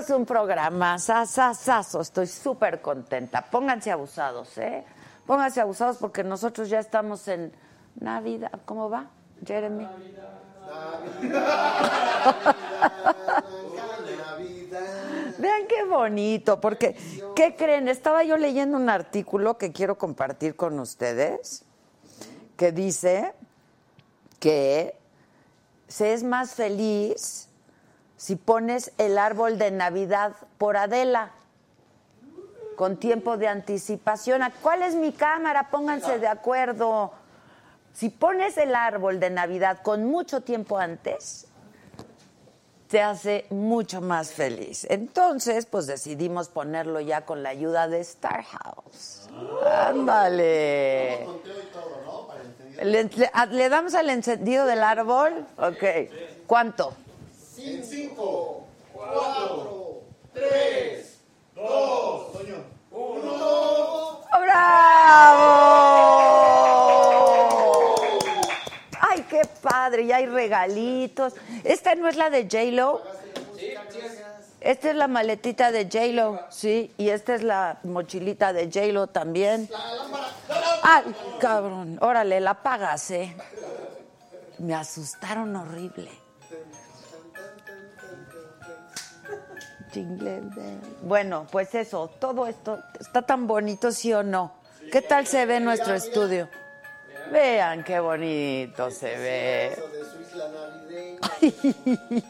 Tenemos un programa sasasazo, estoy súper contenta. Pónganse abusados, ¿eh? Pónganse abusados porque nosotros ya estamos en Navidad. ¿Cómo va, Jeremy? Vean qué bonito, porque, ¿qué creen? Estaba yo leyendo un artículo que quiero compartir con ustedes, que dice que se es más feliz si pones el árbol de Navidad por Adela, con tiempo de anticipación. ¿Cuál es mi cámara? Pónganse de acuerdo. Si pones el árbol de Navidad con mucho tiempo antes, te hace mucho más feliz. Entonces, pues decidimos ponerlo ya con la ayuda de Star House. Ándale. ¿Le, le- damos al encendido del árbol? Ok. ¿Cuánto? ¡Bravo! ¡Ay, qué padre! Ya hay regalitos. ¿Esta no es la de J-Lo? Esta es la maletita de J-Lo, sí. Y esta es la mochilita de J-Lo también. ¡Ay, cabrón! Órale, la pagas, ¿eh? Me asustaron horrible. Jingle bell. Bueno, pues eso, todo esto está tan bonito, ¿sí o no? ¿Qué tal se ve nuestro estudio? Vean qué bonito se ve.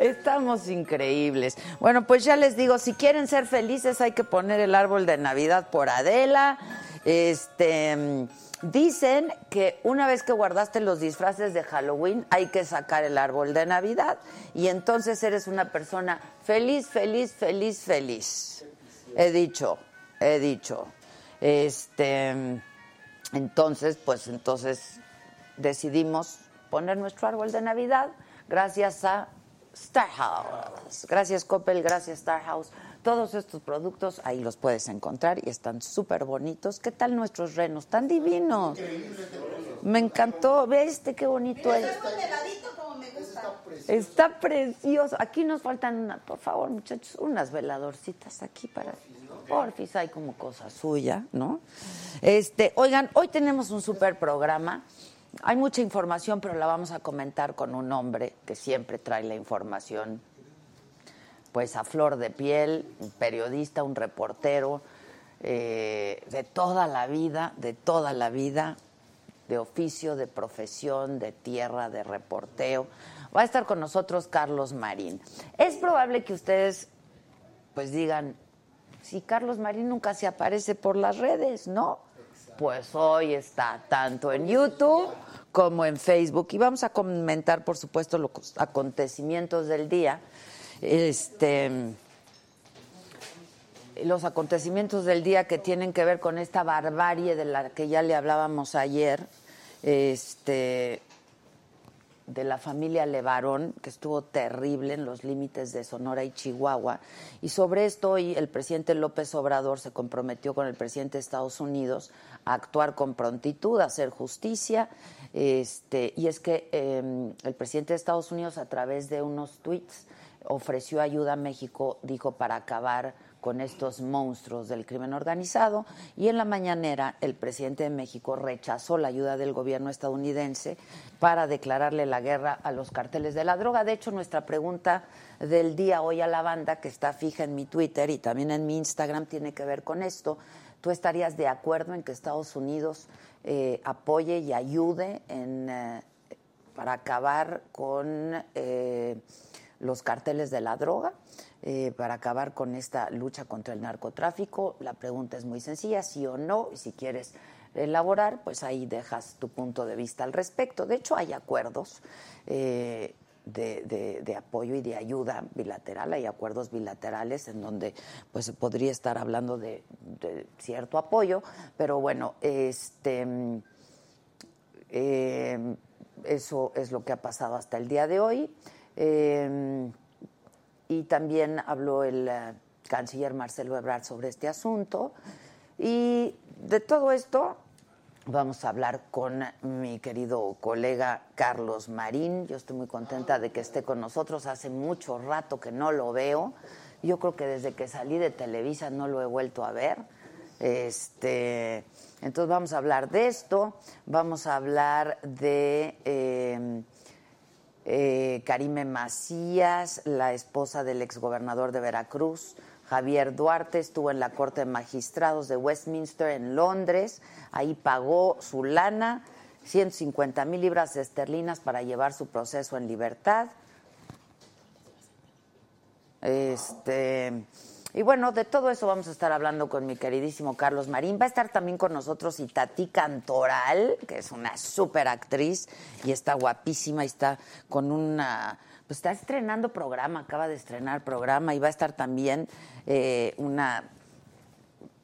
Estamos increíbles. Bueno, pues ya les digo, si quieren ser felices hay que poner el árbol de Navidad por Adela. Este, dicen que una vez que guardaste los disfraces de Halloween hay que sacar el árbol de Navidad y entonces eres una persona feliz, feliz, feliz, feliz. He dicho, he dicho. Este, entonces, pues entonces decidimos poner nuestro árbol de Navidad gracias a Star House. Gracias Coppel, gracias Star House. Todos estos productos ahí los puedes encontrar y están súper bonitos. ¿Qué tal nuestros renos? Tan divinos. Me encantó. Ve este qué bonito es. Está precioso. Aquí nos faltan, una, por favor, muchachos, unas veladorcitas aquí para. Porfis, hay como cosa suya, ¿no? Este, oigan, hoy tenemos un super programa. Hay mucha información, pero la vamos a comentar con un hombre que siempre trae la información, pues a flor de piel, un periodista, un reportero, eh, de toda la vida, de toda la vida, de oficio, de profesión, de tierra, de reporteo. Va a estar con nosotros Carlos Marín. Es probable que ustedes pues digan, si Carlos Marín nunca se aparece por las redes, ¿no? Pues hoy está tanto en YouTube como en Facebook y vamos a comentar, por supuesto, los acontecimientos del día. Este los acontecimientos del día que tienen que ver con esta barbarie de la que ya le hablábamos ayer, este, de la familia Levarón, que estuvo terrible en los límites de Sonora y Chihuahua. Y sobre esto hoy el presidente López Obrador se comprometió con el presidente de Estados Unidos a actuar con prontitud, a hacer justicia. Este, y es que em, el presidente de Estados Unidos, a través de unos tweets, ofreció ayuda a México, dijo, para acabar con estos monstruos del crimen organizado y en la mañanera el presidente de México rechazó la ayuda del gobierno estadounidense para declararle la guerra a los carteles de la droga. De hecho, nuestra pregunta del día hoy a la banda, que está fija en mi Twitter y también en mi Instagram, tiene que ver con esto. ¿Tú estarías de acuerdo en que Estados Unidos eh, apoye y ayude en, eh, para acabar con eh, los carteles de la droga? Eh, para acabar con esta lucha contra el narcotráfico? La pregunta es muy sencilla, sí o no, y si quieres elaborar, pues ahí dejas tu punto de vista al respecto. De hecho, hay acuerdos eh, de, apoyo y de ayuda bilateral, hay acuerdos bilaterales en donde pues se podría estar hablando de, cierto apoyo, pero bueno, este eh, eso es lo que ha pasado hasta el día de hoy y también habló el eh, canciller Marcelo Ebrard sobre este asunto. Y de todo esto vamos a hablar con mi querido colega Carlos Marín. Yo estoy muy contenta de que esté con nosotros. Hace mucho rato que no lo veo. Yo creo que desde que salí de Televisa no lo he vuelto a ver. Este, entonces vamos a hablar de esto, vamos a hablar de eh, eh, Karime Macías, la esposa del exgobernador de Veracruz, Javier Duarte, estuvo en la Corte de Magistrados de Westminster en Londres, ahí pagó su lana, 150 mil libras esterlinas para llevar su proceso en libertad. Este y bueno, de todo eso vamos a estar hablando con mi queridísimo Carlos Marín. Va a estar también con nosotros Itati Cantoral, que es una súper actriz y está guapísima y está con una... Pues está estrenando programa, acaba de estrenar programa y va a estar también eh, una,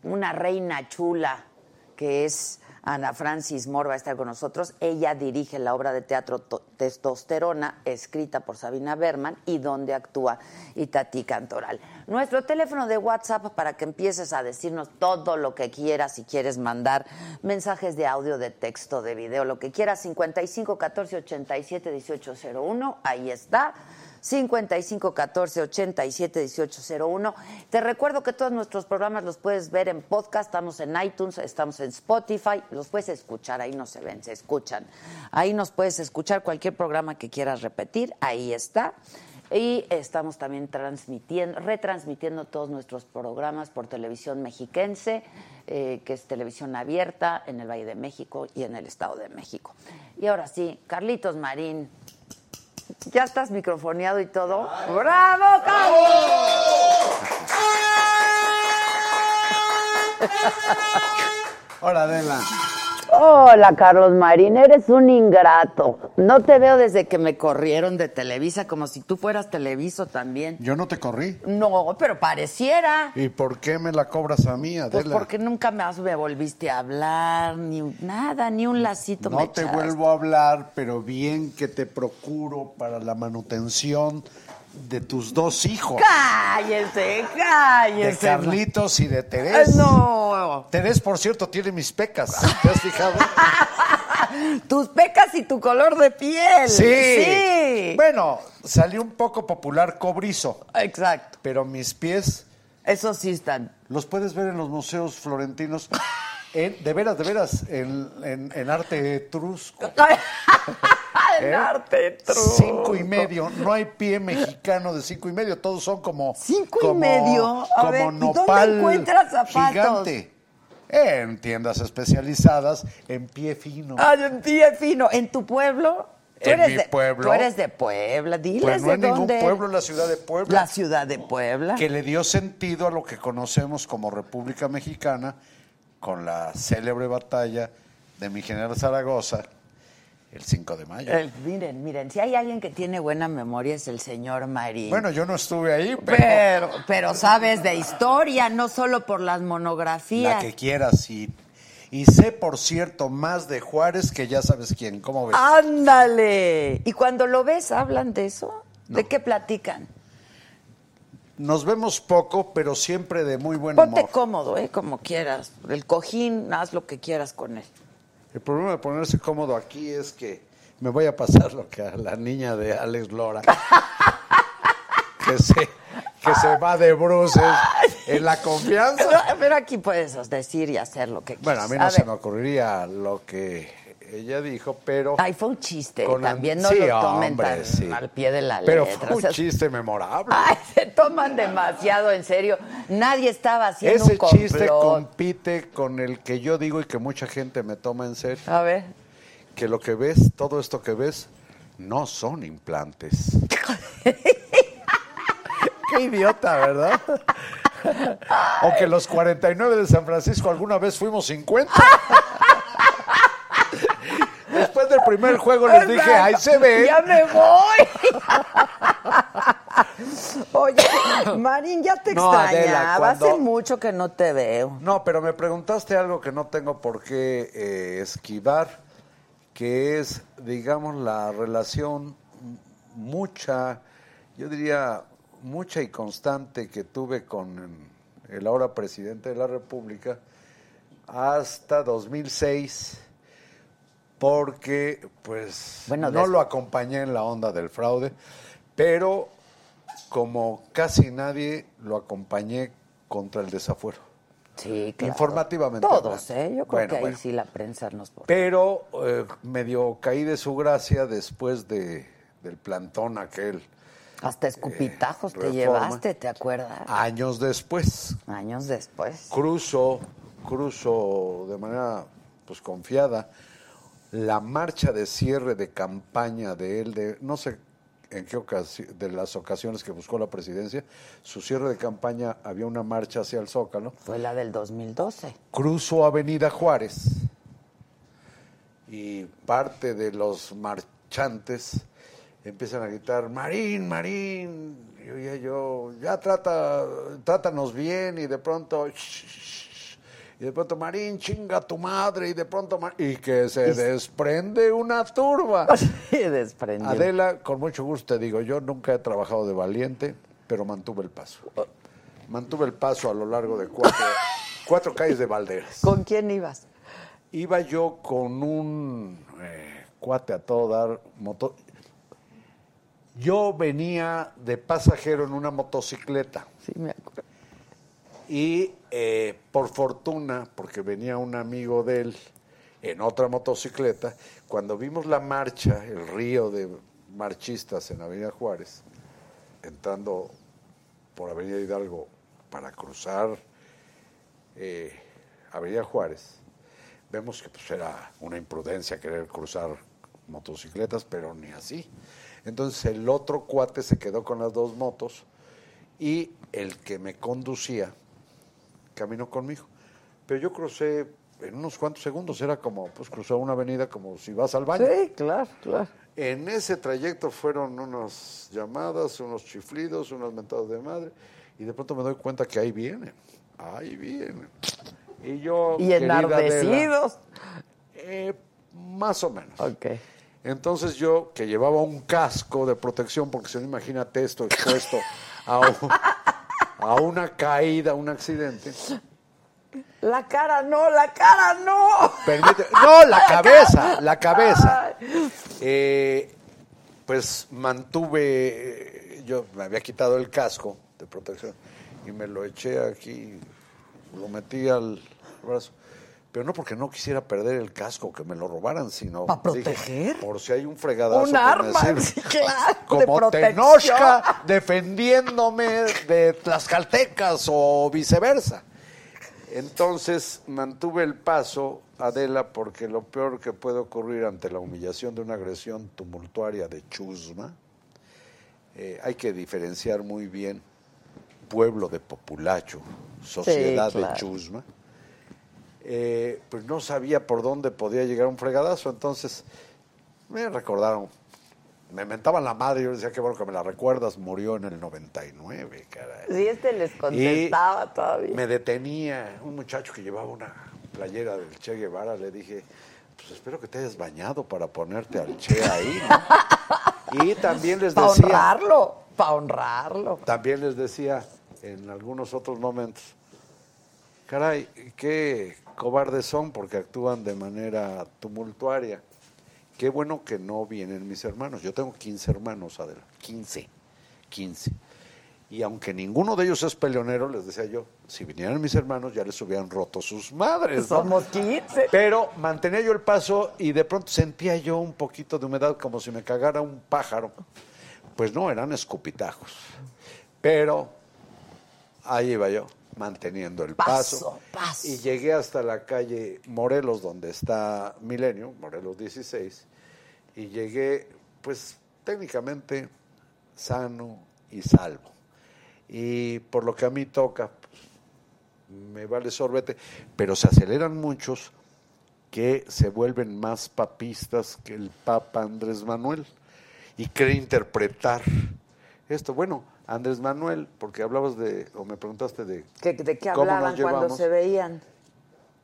una reina chula que es Ana Francis Moore va a estar con nosotros. Ella dirige la obra de teatro Testosterona, escrita por Sabina Berman, y donde actúa Itati Cantoral. Nuestro teléfono de WhatsApp para que empieces a decirnos todo lo que quieras, si quieres mandar mensajes de audio, de texto, de video, lo que quieras, 55 14 87 18 01, ahí está. 55 14 87 18 01. Te recuerdo que todos nuestros programas los puedes ver en podcast, estamos en iTunes, estamos en Spotify, los puedes escuchar, ahí no se ven, se escuchan. Ahí nos puedes escuchar cualquier programa que quieras repetir, ahí está. Y estamos también transmitiendo, retransmitiendo todos nuestros programas por televisión mexiquense, eh, que es televisión abierta en el Valle de México y en el Estado de México. Y ahora sí, Carlitos Marín, ¿Ya estás microfoneado y todo? ¡Bravo, Carlos! Hola, Adela. Hola, Carlos Marín, eres un ingrato. No te veo desde que me corrieron de Televisa, como si tú fueras Televiso también. Yo no te corrí. No, pero pareciera. ¿Y por qué me la cobras a mí, Adela? Pues porque nunca más me volviste a hablar, ni nada, ni un lacito No te vuelvo a hablar, pero bien que te procuro para la manutención de tus dos hijos. Cállese, cállese. De Carlitos y de Teresa. No. Teresa, por cierto, tiene mis pecas. ¿Te has fijado? Tus pecas y tu color de piel. Sí. sí. Bueno, salió un poco popular cobrizo. Exacto. Pero mis pies. Esos sí están. Los puedes ver en los museos florentinos. de veras, de veras, en, en arte etrusco. ¿Eh? arte Cinco y medio. No hay pie mexicano de cinco y medio. Todos son como. ¿Cinco y medio? como nopal ¿Dónde encuentras zapatos? Gigante. En tiendas especializadas, en pie fino. Ah, en pie fino. ¿En tu pueblo? ¿Tú en mi de, pueblo. Tú eres de Puebla, diles pues no de ningún pueblo, la ciudad de Puebla. La ciudad de Puebla. Que le dio sentido a lo que conocemos como República Mexicana con la célebre batalla de mi general Zaragoza El 5 de mayo. El- miren, miren, si hay alguien que tiene buena memoria es el señor Marín. Bueno, yo no estuve ahí, pero, pero, pero sabes de historia, no solo por las monografías. la que quieras. Y, y sé, por cierto, más de Juárez que ya sabes quién. ¿Cómo ves? ¡Ándale! ¿Y cuando lo ves, hablan de eso? ¿De qué platican? Nos vemos poco, pero siempre de muy buen Ponte humor. cómodo, ¿eh? Como quieras. El cojín, haz lo que quieras con él. El problema de ponerse cómodo aquí es que me voy a pasar lo que a la niña de Alex Lora, que se, que se va de bruces en la confianza. Pero, pero aquí puedes decir y hacer lo que Bueno, quieras. a mí no se ver. me ocurriría lo que ella dijo, pero... Ay, fue un chiste. Con También no sí, lo tomen hombre, tan sí. al pie de la Pero letra. fue o un sea, chiste memorable. Ay, se toman demasiado en serio. Nadie estaba haciendo Ese un complot. chiste compite con el que yo digo y que mucha gente me toma en serio. A ver. Que lo que ves, todo esto que ves, no son implantes. Qué idiota, ¿verdad? O que los 49 de San Francisco alguna vez fuimos 50. Después del primer juego les dije, ahí se ve. ¡Ya me voy! Oye, Marín, ya te No, extrañaba. cuando- Hace mucho que no te veo. No, pero me preguntaste algo que no tengo por qué eh, esquivar, que es, digamos, la relación mucha, yo diría, mucha y constante que tuve con el ahora presidente de la República hasta 2006, porque pues Bueno, no lo acompañé en la onda del fraude, pero como casi nadie lo acompañé contra el desafuero. Sí, claro. Informativamente Todos. ¿eh? Yo creo Bueno, que ahí bueno. sí la prensa nos... Pero eh, medio caí de su gracia después de, del plantón aquel. Hasta escupitajos te reforma. llevaste, ¿te acuerdas? Años después, Años después. cruzo, cruzo de manera pues confiada la marcha de cierre de campaña de él, de no sé en qué ocasión, de las ocasiones que buscó la presidencia, su cierre de campaña había una marcha hacia el Zócalo. Fue la del 2012. cruzo Avenida Juárez y parte de los marchantes empiezan a gritar, Marín, Marín, y oía yo, ya trata, trátanos bien, y de pronto, "Shh, shh", y de pronto, Marín, chinga tu madre, y de pronto, Mar- y que se desprende una turba. Sí, desprendió. Adela, con mucho gusto te digo, yo nunca he trabajado de valiente, pero mantuve el paso. Mantuve el paso a lo largo de cuatro, cuatro calles de Valderas. ¿Con quién ibas? Iba yo con un eh, cuate a todo dar, moto. Yo venía de pasajero en una motocicleta Sí, me acuerdo. Y eh, por fortuna, porque venía un amigo de él en otra motocicleta, cuando vimos la marcha, el río de marchistas en Avenida Juárez, entrando por Avenida Hidalgo para cruzar eh, Avenida Juárez, vemos que pues, era una imprudencia querer cruzar motocicletas, pero ni así. Entonces el otro cuate se quedó con las dos motos y el que me conducía caminó conmigo. Pero yo crucé en unos cuantos segundos, era como pues cruzar una avenida como si vas al baño. Sí, claro, claro. En ese trayecto fueron unas llamadas, unos chiflidos, unas mentadas de madre, y de pronto me doy cuenta que ahí vienen, ahí vienen. Y yo, Y enardecidos. eh, más o menos. Ok. Entonces yo, que llevaba un casco de protección, porque si no, imagínate esto expuesto a, un- a una caída, un accidente. La cara no, la cara no. Permite- no, la cabeza, la cabeza. Eh, pues mantuve, yo me había quitado el casco de protección y me lo eché aquí, lo metí al brazo. Pero no porque no quisiera perder el casco, que me lo robaran, sino... ¿Pa' dije, proteger? por si hay un fregadazo. Un que me arma, sí, claro, de Como. Tenochca defendiéndome de Tlaxcaltecas o viceversa. Entonces mantuve el paso, Adela, porque lo peor que puede ocurrir ante la humillación de una agresión tumultuaria de chusma, eh, hay que diferenciar muy bien pueblo de populacho, sociedad claro. de chusma. Eh, pues no sabía por dónde podía llegar un fregadazo, entonces Me recordaron, me mentaban la madre, yo decía, qué bueno que me la recuerdas, murió en el 99, caray. Sí, este les contestaba todavía. Me detenía un muchacho que llevaba una playera del Che Guevara, le dije, pues espero que te hayas bañado para ponerte al Che ahí, ¿no? Y también les Para decía... honrarlo, para honrarlo. También les decía en algunos otros momentos, caray, qué cobardes son porque actúan de manera tumultuaria. Qué bueno que no vienen mis hermanos. Yo tengo 15 hermanos, Adela. 15. 15. Y aunque ninguno de ellos es peleonero, les decía yo, si vinieran mis hermanos ya les hubieran roto sus madres. ¿no? Somos 15. Pero mantenía yo el paso y de pronto sentía yo un poquito de humedad como si me cagara un pájaro. Pues no, eran escupitajos. Pero ahí iba yo, manteniendo el paso. Paso, paso. Y llegué hasta la calle Morelos, donde está Milenio, Morelos 16. Y llegué, pues técnicamente sano y salvo. Y por lo que a mí toca, pues, me vale sorbete, pero se aceleran muchos que se vuelven más papistas que el Papa Andrés Manuel y quiere interpretar esto. Bueno, Andrés Manuel, porque hablabas de, o me preguntaste de ¿Qué- ¿De qué hablaban cuando se veían?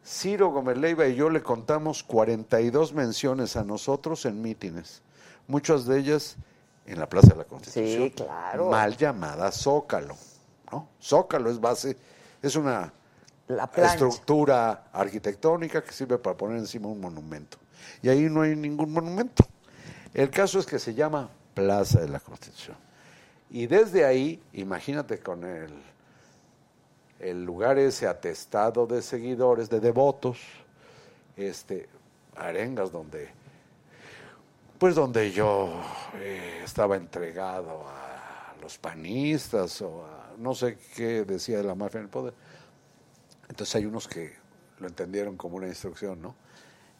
Ciro Gómez Leiva y yo le contamos 42 menciones a nosotros en mítines, muchas de ellas en la Plaza de la Constitución. Sí, claro. Mal llamada Zócalo, ¿no? Zócalo es base, es una La estructura arquitectónica que sirve para poner encima un monumento. Y ahí no hay ningún monumento. El caso es que se llama Plaza de la Constitución. Y desde ahí, imagínate con el, el lugar ese atestado de seguidores, de devotos, este, arengas donde, pues donde yo eh, estaba entregado a los panistas o a no sé qué decía de la mafia en el poder. Entonces hay unos que lo entendieron como una instrucción, ¿no?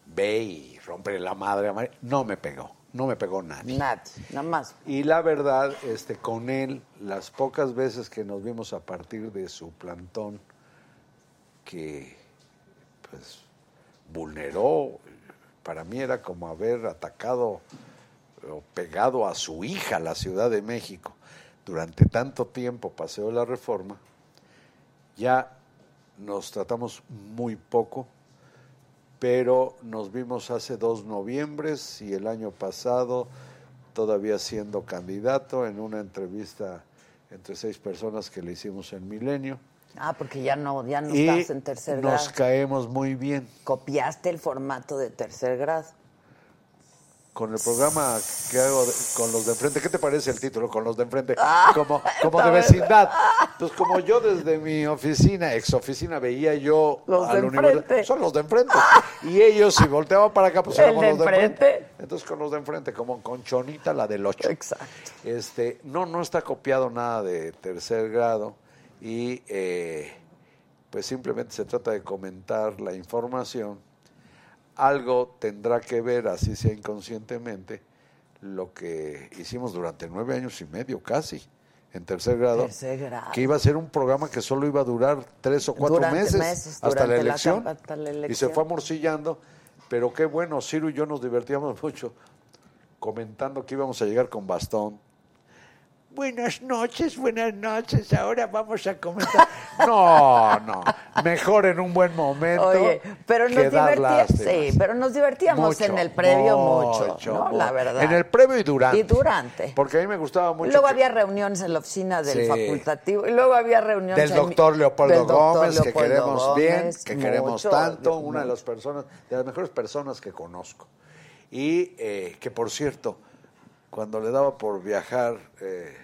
Ve y rompe la madre. No me pegó, no me pegó nadie. Nadie, nada más. Y la verdad, este, con él, las pocas veces que nos vimos a partir de su plantón, que pues vulneró, para mí era como haber atacado o pegado a su hija, la Ciudad de México, durante tanto tiempo, Paseo de la Reforma, ya nos tratamos muy poco, pero nos vimos hace dos noviembres y el año pasado, todavía siendo candidato, en una entrevista entre seis personas que le hicimos en Milenio. Ah, porque ya no, ya no y estás en tercer nos grado. caemos muy bien. Copiaste el formato de tercer grado. Con el programa que hago de- con los de enfrente, ¿qué te parece el título? Con los de enfrente, Ah, como, como de vecindad. Pues como yo desde mi oficina, ex oficina, veía yo Los al de universo- enfrente. Son los de enfrente. Y ellos, si volteaban para acá, pues éramos los de enfrente. enfrente. Entonces con los de enfrente, como con Chonita, la del 8. Exacto. Este, no, no está copiado nada de tercer grado y eh, pues simplemente se trata de comentar la información. Algo tendrá que ver, así sea inconscientemente, lo que hicimos durante nueve años y medio casi en tercer grado, Tercer grado. que iba a ser un programa que solo iba a durar tres o cuatro Durante meses, meses, hasta, la elección, hasta la y se elección. fue amorcillando, pero qué bueno, Ciro y yo nos divertíamos mucho comentando que íbamos a llegar con bastón. Buenas noches, buenas noches. Ahora vamos a comentar. No, no. Mejor en un buen momento. Oye, pero nos divertíamos, sí, pero nos divertíamos Mucho, en el previo mucho, ¿no? mucho. La verdad. En el previo y durante. Y durante. Porque a mí me gustaba mucho. luego que- había reuniones en la oficina del Sí. facultativo y luego había reuniones del doctor Leopoldo del doctor Gómez, que queremos bien, que queremos tanto, una de las personas, de las mejores personas que conozco. Y eh, que por cierto, cuando le daba por viajar eh,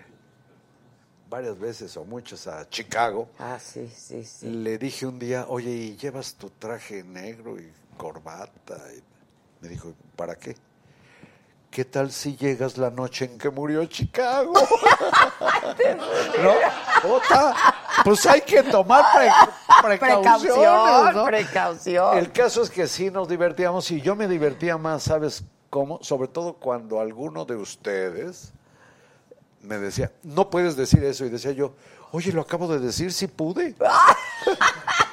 varias veces o muchas a Chicago, Ah, sí, sí, sí. le dije un día, oye, ¿y llevas tu traje negro y corbata? Y me dijo, ¿para qué? ¿Qué tal si llegas la noche en que murió Chicago? ¿No? Ota, Pues hay que tomar pre- precauciones, Precaución, ¿no? precaución. El caso es que sí nos divertíamos y yo me divertía más, ¿sabes cómo? Sobre todo cuando alguno de ustedes me decía, no puedes decir eso. Y decía yo, oye, lo acabo de decir, sí pude.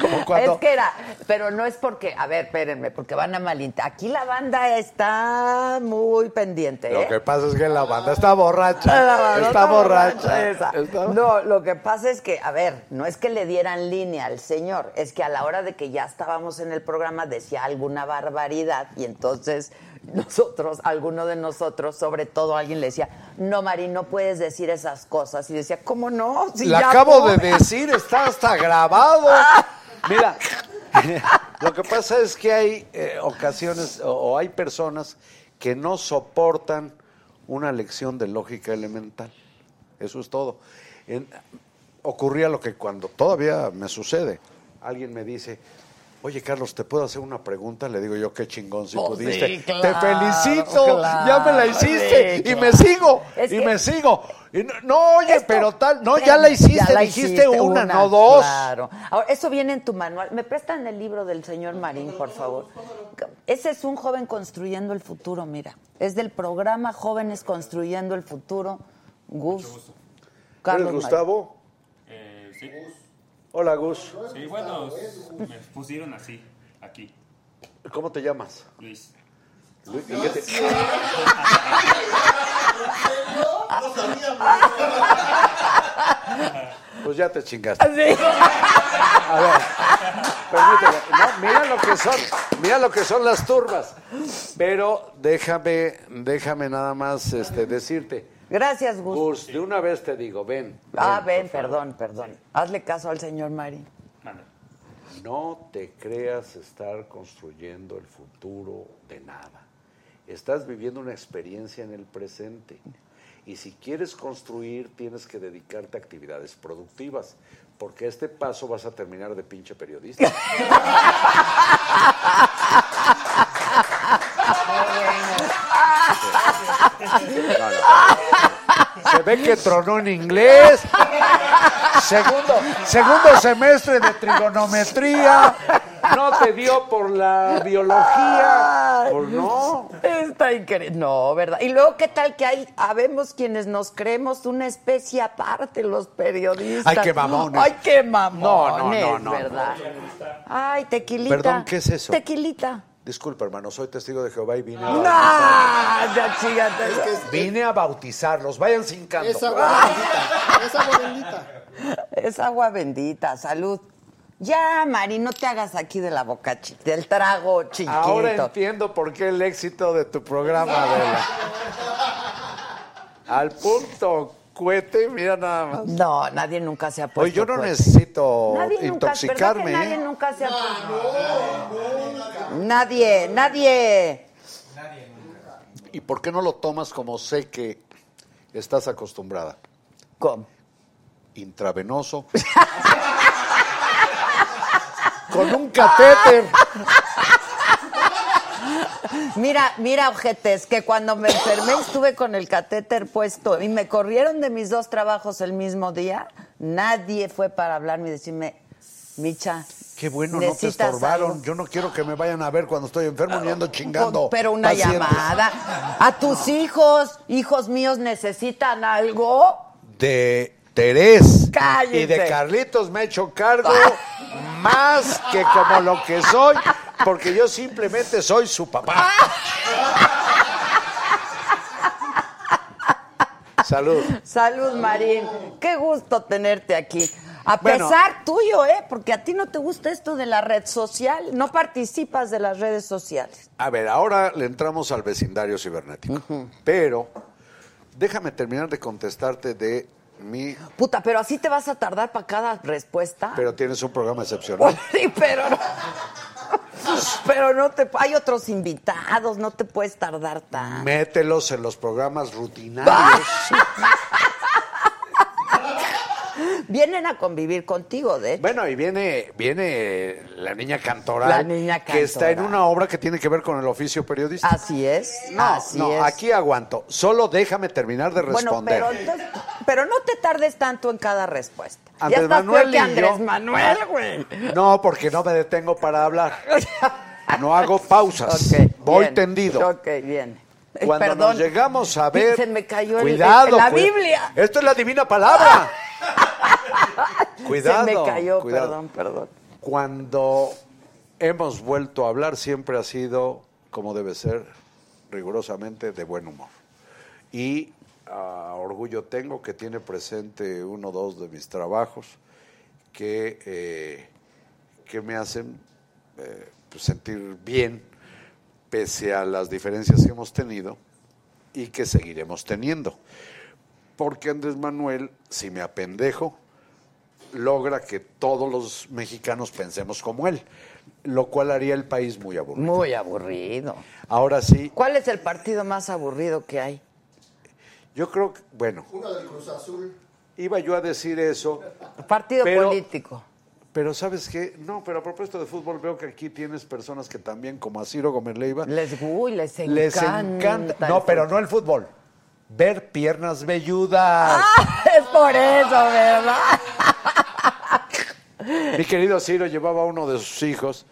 Como cuando- Es que era, pero no es porque, a ver, espérenme, porque van a malinter. Aquí la banda está muy pendiente, ¿eh? Lo que pasa es que la banda está borracha. La banda está borracha. esa. Está- No, lo que pasa es que, a ver, no es que le dieran línea al señor, es que a la hora de que ya estábamos en el programa decía alguna barbaridad y entonces nosotros, alguno de nosotros, sobre todo alguien le decía, no, Mari, no puedes decir esas cosas. Y decía, ¿cómo no? Si La acabo fue". de decir, está hasta grabado. Mira, lo que pasa es que hay eh, ocasiones o, o hay personas que no soportan una lección de lógica elemental. Eso es todo. En- ocurría lo que cuando todavía me sucede, alguien me dice, oye Carlos, ¿te puedo hacer una pregunta? Le digo yo, qué chingón si Oh, pudiste. sí, Te claro, felicito, ya me la hiciste sí, y me sigo, Es y que- me sigo. Y no, no, oye, Esto- pero tal, no, ya la hiciste, Ya la dijiste hiciste, una, no dos. Claro. Ahora, eso viene en tu manual. ¿Me prestan el libro del señor Marín, por favor? Ese es un joven construyendo el futuro, mira. Es del programa Jóvenes Construyendo el Futuro. Gus. ¿Eres Carlos Gustavo? Eh, sí. Hola, Gus. Sí, bueno, me pusieron así, aquí, ¿Cómo te llamas? Luis. Luis, ¿y qué te- Pues ya te chingaste. Sí. A ver, permíteme. No, mira lo que son, mira lo que son las turbas. Pero déjame, déjame nada más este, decirte. Gracias, Gus. Gus, de una vez te digo, ven. Ah, ven, perdón, perdón. Hazle caso al señor. Manda. No te creas estar construyendo el futuro de nada. Estás viviendo una experiencia en el presente. Y si quieres construir, tienes que dedicarte a actividades productivas. Porque a este paso vas a terminar de pinche periodista. Se ve que tronó en inglés. Segundo, segundo semestre de trigonometría. No te dio por la biología. Por no. Está increíble. No, ¿verdad? Y luego, ¿qué tal que hay, habemos quienes nos creemos una especie aparte, los periodistas? Ay, qué mamones. Ay, qué mamones, No, no, no, no, ¿verdad? Ay, tequilita. Perdón, ¿qué es eso? Tequilita. Disculpa, hermano, soy testigo de Jehová y vine a, No, ya chígate. vine a bautizarlos. Vayan sin canto. Es agua bendita. Es agua bendita. Es agua bendita, salud. Ya, Mari, no te hagas aquí de la boca, chi- del trago chiquito. Ahora entiendo por qué el éxito de tu programa, Adela. Al punto cohete, mira nada más. No, nadie nunca se ha puesto Oye, yo no cohete. necesito Nadie nunca, intoxicarme. ¿verdad que nadie ¿eh? nunca se ha Nadie, nadie. ¿Y por qué no lo tomas como sé que estás acostumbrada? ¿Cómo? Intravenoso. Con un catéter. Mira, mira, ojetes, que cuando me enfermé estuve con el catéter puesto y me corrieron de mis dos trabajos el mismo día. Nadie fue para hablarme y decirme, Micha. Qué bueno, no te estorbaron. algo". Yo no quiero que me vayan a ver cuando estoy enfermo ni ando chingando. Pero una pacientes. llamada. A tus hijos, hijos míos, necesitan algo. De Terés Cállate. y de Carlitos me he hecho cargo más que como lo que soy, porque yo simplemente soy su papá. Salud. Salud, Marín. Qué gusto tenerte aquí. A Bueno. pesar tuyo, ¿eh? Porque a ti no te gusta esto de la red social. No participas de las redes sociales. A ver, ahora le entramos al vecindario cibernético. Pero déjame terminar de contestarte de mi... Puta, pero así te vas a tardar para cada respuesta. Pero tienes un programa excepcional. Sí, pero no. Pero no te. Hay otros invitados, no te puedes tardar tanto. Mételos en los programas rutinarios. Vienen a convivir contigo, de hecho. Bueno, y viene, viene la niña cantoral. La niña Que está en una obra que tiene que ver con el oficio periodístico. Así es. No, así no, es. aquí aguanto. Solo déjame terminar de Bueno, responder. pero, entonces- pero no te tardes tanto en cada respuesta. Andrés ya estás Manuel que Andrés yo- Manuel, güey. No, porque no me detengo para hablar. No hago pausas. Voy bien. tendido. Ok, bien. Cuando Perdón. nos llegamos a ver. Se me cayó el- Cuidado, la Biblia. Esto es la divina palabra. Cuidado. Se me cayó, cuidado. perdón, perdón. Cuando hemos vuelto a hablar siempre ha sido como debe ser, rigurosamente de buen humor. Y ah, orgullo tengo que tiene presente uno o dos de mis trabajos que, eh, que me hacen eh, pues, sentir bien pese a las diferencias que hemos tenido y que seguiremos teniendo. Porque Andrés Manuel, si me apendejo, logra que todos los mexicanos pensemos como él, lo cual haría el país muy aburrido. Muy aburrido. Ahora sí, ¿Cuál es el partido más aburrido que hay? yo creo que, bueno, Uno del Cruz Azul. iba yo a decir eso, Partido Pero- político. pero ¿sabes qué? No, pero a propósito de fútbol, veo que aquí tienes personas que también, como a Ciro Gómez Leiva, Les, uy, les encanta. les encanta. No, pero no el fútbol. Ver piernas velludas. Es por eso, ¿verdad? Mi querido Ciro llevaba a uno de sus hijos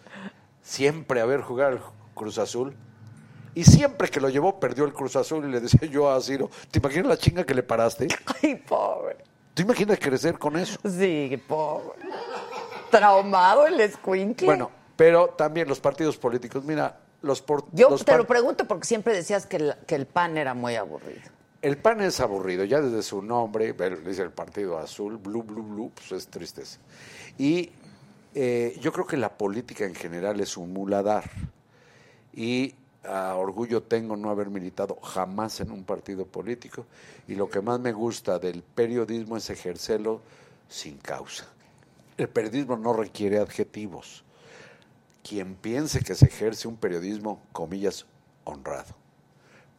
siempre a ver jugar al Cruz Azul. Y siempre que lo llevó, perdió el Cruz Azul. Y le decía yo a Ciro, ¿te imaginas la chinga que le paraste? Ay, pobre. ¿Te imaginas crecer con eso? Sí, pobre. Traumado el escuincle. Bueno, pero también los partidos políticos. Mira, los, por- Yo los te lo pregunto porque siempre decías que el, que el PAN era muy aburrido. El PAN es aburrido, ya desde su nombre, dice el partido azul, blue, blue, blue, pues es tristeza. Y eh, yo creo que la política en general es un muladar. Y orgullo tengo no haber militado jamás en un partido político. Y lo que más me gusta del periodismo es ejercerlo sin causa. El periodismo no requiere adjetivos. Quien piense que se ejerce un periodismo, comillas, honrado.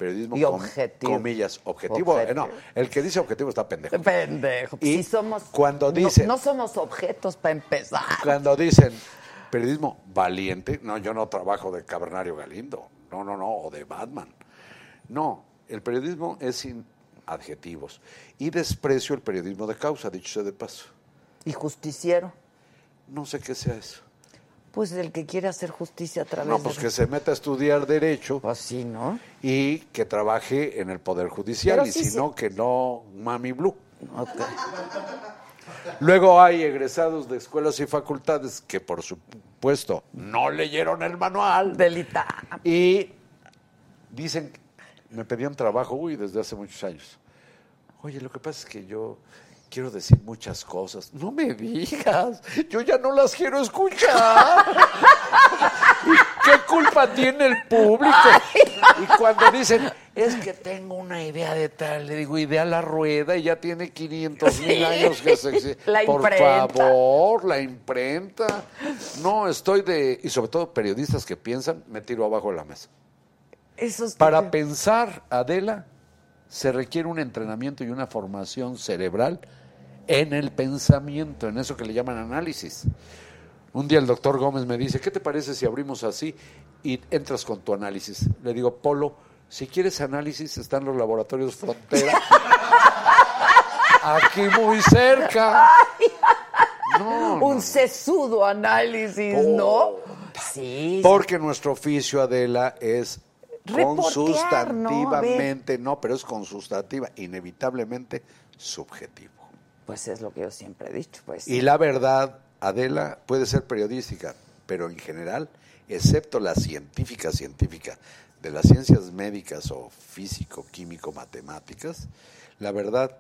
Periodismo, Y com- objetivo. comillas, objetivo. eh, no, el que dice objetivo está pendejo. Pendejo. Y si somos. cuando no- dicen- No, somos objetos para empezar. Cuando dicen periodismo valiente, no, yo no trabajo de Cabernario Galindo, no, no, no, o de Batman. No, el periodismo es sin adjetivos. Y desprecio el periodismo de causa, dicho sea de paso. Y justiciero. No sé qué sea eso. Pues el que quiere hacer justicia a través No, de. pues que se meta a estudiar Derecho Pues sí, ¿no? y que trabaje en el Poder Judicial, Pero y sí, si sí. no, que no, mami blue. Ok. Luego hay egresados de escuelas y facultades que, por supuesto, no leyeron el manual. Delita. Y dicen, me pedían trabajo, uy, desde hace muchos años. Oye, lo que pasa es que yo quiero decir muchas cosas. No me digas, yo ya no las quiero escuchar. ¿Y ¿Qué culpa tiene el público? Y cuando dicen, es que tengo una idea de tal, le digo, idea la rueda y ya tiene 500 mil años que se existe. La Por imprenta. favor, la imprenta. No, estoy de... Y sobre todo periodistas que piensan, me tiro abajo de la mesa. Eso es Para pensar, Adela, se requiere un entrenamiento y una formación cerebral en el pensamiento, en eso que le llaman análisis. Un día el doctor Gómez me dice, ¿qué te parece si abrimos así y entras con tu análisis? Le digo, Polo, si quieres análisis, están los laboratorios Frontera. Aquí muy cerca. No, Un no. sesudo análisis, Oh. ¿no? Sí. Porque nuestro oficio, Adela, es Reportear, consustantivamente, no, pero es consustativa, inevitablemente subjetivo. Pues es lo que yo siempre he dicho, pues. Y la verdad, Adela, puede ser periodística, pero en general, excepto la científica científica de las ciencias médicas o físico, químico, matemáticas, la verdad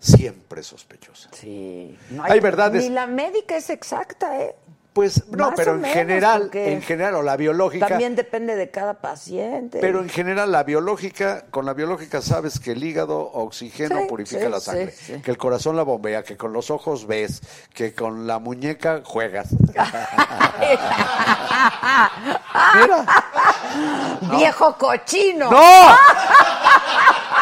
siempre es sospechosa. Sí. No Hay verdades- Ni la médica es exacta, ¿eh? Pues no, Más pero en general, en general, o la biológica. También depende de cada paciente. Pero en general la biológica, con la biológica sabes que el hígado oxigena Sí, purifica sí, la sangre, sí. que el corazón la bombea, que con los ojos ves, que con la muñeca juegas. ¡Viejo cochino! ¡No!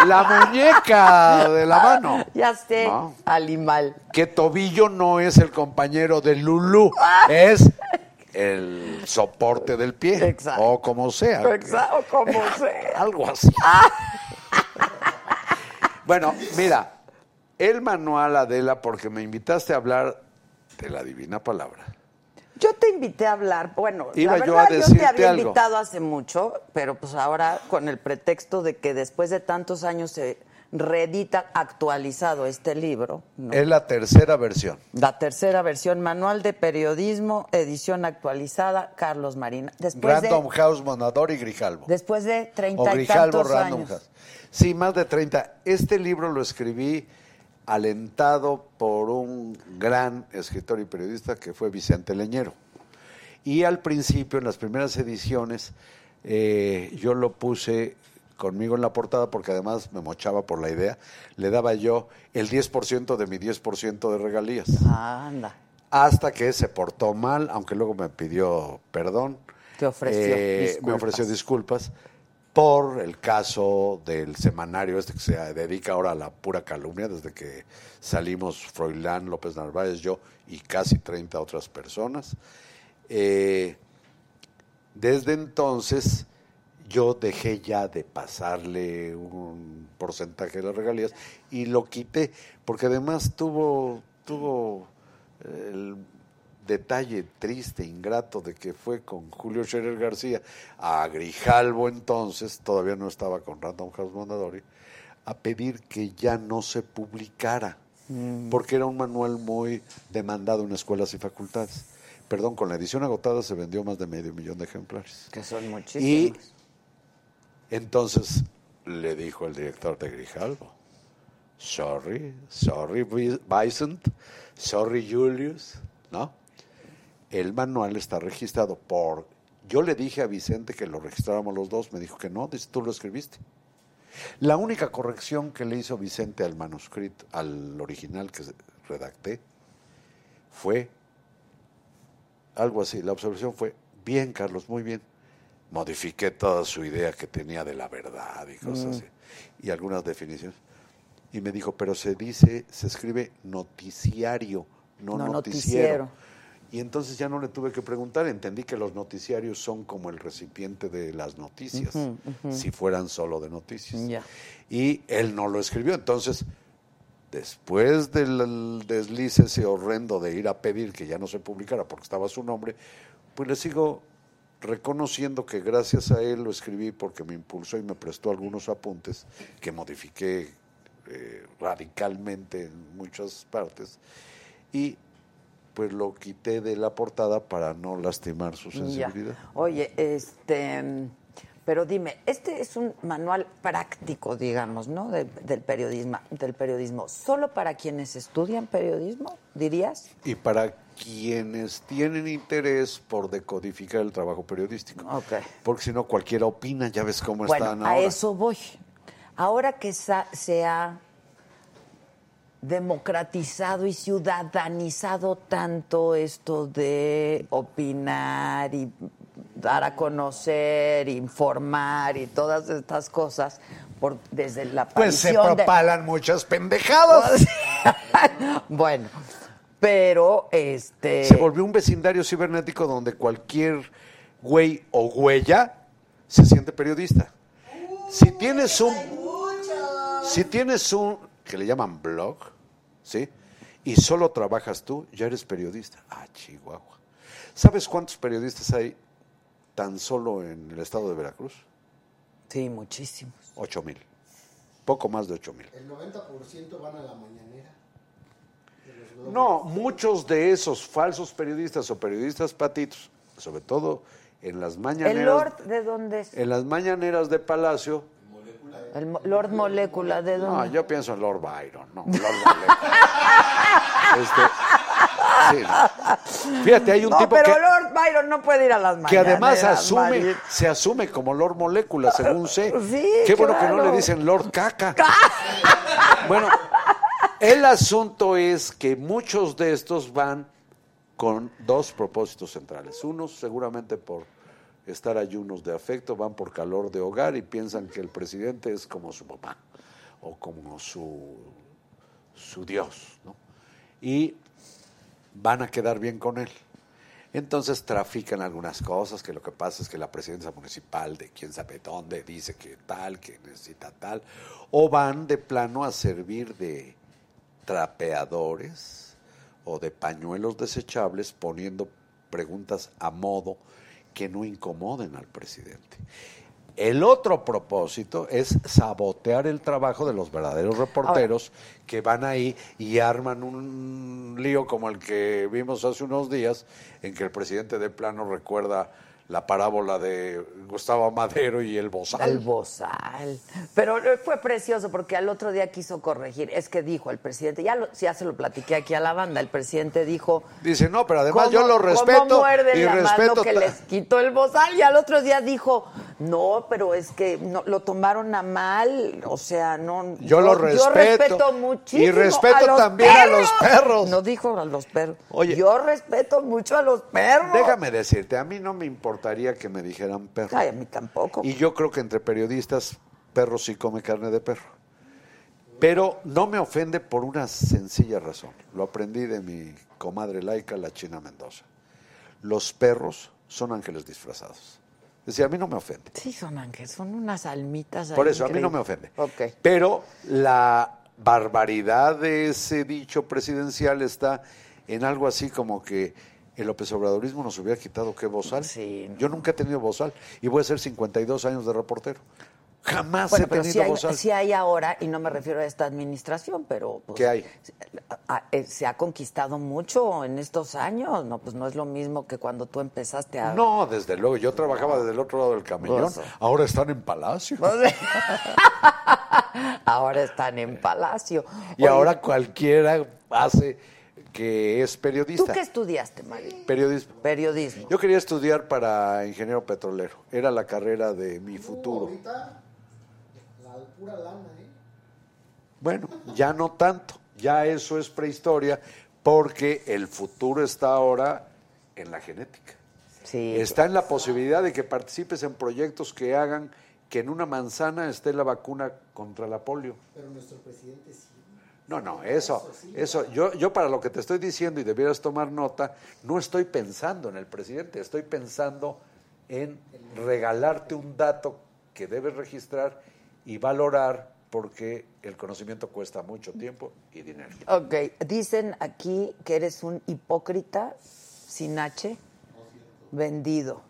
La muñeca de la mano. Ya sé, No. animal. Que tobillo no es el compañero de Lulú, es el soporte del pie. Exacto. O como sea. Exacto, como sea. Algo así. bueno, mira, el manual Adela, porque me invitaste a hablar de la divina palabra. Yo te invité a hablar, bueno, Iba la yo verdad a yo, te había algo. invitado hace mucho, pero pues ahora con el pretexto de que después de tantos años se reedita actualizado este libro. ¿no? Es la tercera versión. La tercera versión, Manual de Periodismo, edición actualizada, Carlos Marina. Después Random de, House, Mondadori y Grijalvo. después de treinta y tantos Random años. House. Sí, más de 30. Este libro lo escribí alentado por un gran escritor y periodista que fue Vicente Leñero. Y al principio, en las primeras ediciones, eh, yo lo puse conmigo en la portada porque además me mochaba por la idea. Le daba yo el 10% de mi 10% de regalías. Ah, anda. Hasta que se portó mal, aunque luego me pidió perdón. Te ofreció Eh, Me ofreció disculpas por el caso del semanario este que se dedica ahora a la pura calumnia, desde que salimos Froilán, López Narváez, yo y casi 30 otras personas. Eh, desde entonces yo dejé ya de pasarle un porcentaje de las regalías y lo quité, porque además tuvo, tuvo eh, el detalle triste, ingrato, de que fue con Julio Scherer García a Grijalvo entonces, todavía no estaba con Random House Mondadori, a pedir que ya no se publicara, porque era un manual muy demandado en escuelas y facultades. Perdón, con la edición agotada se vendió más de medio millón de ejemplares. Que son Y muchísimos. entonces le dijo el director de Grijalvo, sorry, sorry Vi- Vicent, sorry Julius, ¿no? El manual está registrado por... Yo le dije a Vicente que lo registráramos los dos, me dijo que no, dice, tú lo escribiste. La única corrección que le hizo Vicente al manuscrito, al original que redacté, fue algo así. La observación fue, bien, Carlos, muy bien. Modifiqué toda su idea que tenía de la verdad y cosas así. Y algunas definiciones. Y me dijo, pero se dice, se escribe noticiario, no, No noticiero. noticiero. Y entonces ya no le tuve que preguntar, entendí que los noticiarios son como el recipiente de las noticias, si fueran solo de noticias. Y él no lo escribió, entonces después del desliz ese horrendo de ir a pedir que ya no se publicara porque estaba su nombre, pues le sigo reconociendo que gracias a él lo escribí porque me impulsó y me prestó algunos apuntes que modifiqué eh, radicalmente en muchas partes. Y pues lo quité de la portada para no lastimar su Ya. sensibilidad. Oye, este, pero dime, este es un manual práctico, digamos, ¿no? De- del periodismo, del periodismo. Solo para quienes estudian periodismo, dirías. Y para quienes tienen interés por decodificar el trabajo periodístico. Porque si no, cualquiera opina, ya ves cómo Bueno, están a eso voy. Ahora que sa- se ha democratizado y ciudadanizado tanto esto de opinar y dar a conocer, informar y todas estas cosas, por, desde la Pues se aparición de- propalan muchas pendejadas. bueno, pero este Se volvió un vecindario cibernético donde cualquier güey o huella se siente periodista. Si tienes un si tienes un que le llaman blog, ¿sí? Y solo trabajas tú, ya eres periodista. Ah, Chihuahua. ¿Sabes cuántos periodistas hay tan solo en el estado de Veracruz? sí, muchísimos. Ocho mil. Poco más de ocho mil. El 90% van a la mañanera. No, muchos de esos falsos periodistas o periodistas patitos, sobre todo en las mañaneras, ¿El Lord de dónde es? en las mañaneras de Palacio, El Lord Molécula de no, dónde? yo pienso en Lord Byron, no, Lord Byron. Este, sí, no. Fíjate, hay un no, tipo pero que, Lord Byron no puede ir a las que además asume, se asume como Lord Molécula, según sé. Sí, Qué bueno que no le dicen Lord Caca. bueno, el asunto es que muchos de estos van con dos propósitos centrales. Unos seguramente por estar ayunos de afecto, van por calor de hogar y piensan que el presidente es como su papá o como su, su Dios, ¿no? Y van a quedar bien con él. Entonces trafican algunas cosas, que lo que pasa es que la presidencia municipal de quién sabe dónde dice que tal, que necesita tal, o van de plano a servir de trapeadores o de pañuelos desechables poniendo preguntas a modo que no incomoden al presidente. El otro propósito es sabotear el trabajo de los verdaderos reporteros que van ahí y arman un lío como el que vimos hace unos días, en que el presidente de plano recuerda la parábola de Gustavo Madero y el Bozal. El bozal. Pero fue precioso porque al otro día quiso corregir. Es que dijo el presidente, ya, lo- ya se lo platiqué aquí a la banda, el presidente dijo... Dice, no, pero además ¿cómo- yo lo cómo respeto muerden y la mano respeto... que ta- les quitó el bozal y al otro día dijo, no, pero es que no, lo tomaron a mal, o sea, no... Yo lo Yo respeto. respeto muchísimo Y respeto también a los perros. No dijo a los perros. Oye. yo respeto mucho a los perros. Déjame decirte, a mí no me importaría que me dijeran perro. Ay, a mí tampoco. Y yo creo que entre periodistas, perro sí come carne de perro. Pero no me ofende por una sencilla razón. Lo aprendí de mi comadre laica, la China Mendoza. Los perros son ángeles disfrazados. Decía, a mí no me ofende. Sí, son ángeles, son unas almitas. Por eso, a mí no me ofende. Pero la barbaridad de ese dicho presidencial está en algo así como que el López Obradorismo nos hubiera quitado qué bozal. Sí, no. Yo nunca he tenido bozal y voy a ser 52 años de reportero. Jamás Bueno, he pero tenido sí hay, bozal. sí hay ahora, y no me refiero a esta administración, pero... Pues, ¿Qué hay? a- eh, Se ha conquistado mucho en estos años, ¿no? Pues no es lo mismo que cuando tú empezaste a... No, desde luego. Yo trabajaba desde el otro lado del camellón. Eso. Ahora están en Palacio. ahora están en Palacio. Y Oye, ahora cualquiera hace que es ¿Tú periodista. qué estudiaste, Mari? Periodismo. Periodismo. Yo quería estudiar para ingeniero petrolero. Era la carrera de mi futuro. Ahorita, la pura lana, ¿eh? Bueno, ya no tanto. Ya eso es prehistoria porque el futuro está ahora en la genética. Sí. Está en la posibilidad de que participes en proyectos que hagan que en una manzana esté la vacuna contra la polio. Pero nuestro presidente sí. No, no, eso, eso, yo, yo para lo que te estoy diciendo y debieras tomar nota, no estoy pensando en el presidente, estoy pensando en regalarte un dato que debes registrar y valorar porque el conocimiento cuesta mucho tiempo y dinero. Ok, dicen aquí que eres un hipócrita sin H, vendido.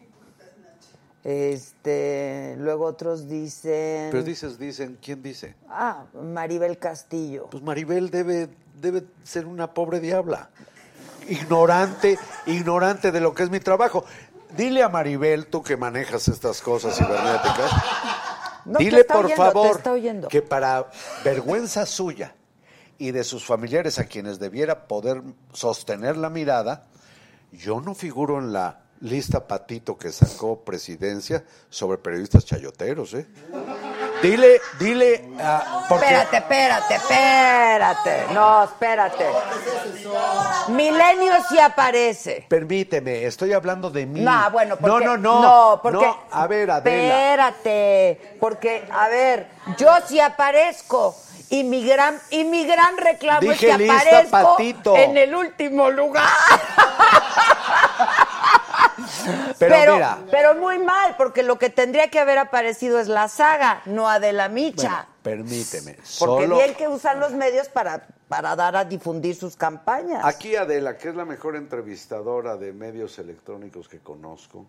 Este, luego otros dicen... Pero dices, dicen, ¿quién dice? Ah, Maribel Castillo. Pues Maribel debe, debe ser una pobre diabla. Ignorante, ignorante de lo que es mi trabajo. Dile a Maribel, tú que manejas estas cosas cibernéticas, No, dile por oyendo, favor que para vergüenza suya y de sus familiares a quienes debiera poder sostener la mirada, yo no figuro en la lista patito que sacó presidencia sobre periodistas chayoteros, ¿eh? Dile, dile, ah, porque Espérate, espérate, espérate. No, espérate. Milenio sí aparece. Permíteme, estoy hablando de mí. No, bueno, porque, No, no, no. No, porque. No, a ver, Adela. Espérate. Porque, a ver, yo sí aparezco. Y mi gran, y mi gran reclamo Dije es que lista, aparezco Patito. en el último lugar. Pero, pero, mira, pero muy mal, porque lo que tendría que haber aparecido es la saga, no Adela Micha. bueno, permíteme. porque Solo bien que usan los medios para, para dar a difundir sus campañas. aquí Adela, que es la mejor entrevistadora de medios electrónicos que conozco,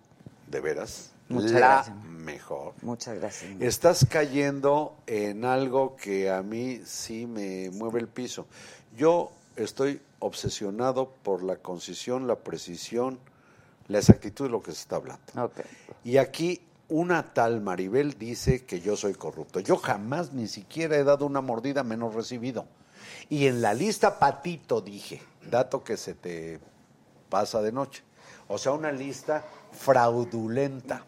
de veras, Muchas la gracias. mejor. Muchas gracias. Estás cayendo en algo que a mí sí me mueve el piso. Yo estoy obsesionado por la concisión, la precisión, la exactitud de lo que se está hablando. Y aquí una tal Maribel dice que yo soy corrupto. Yo jamás ni siquiera he dado una mordida menos recibido. Y en la lista patito dije, dato que se te pasa de noche. O sea, una lista fraudulenta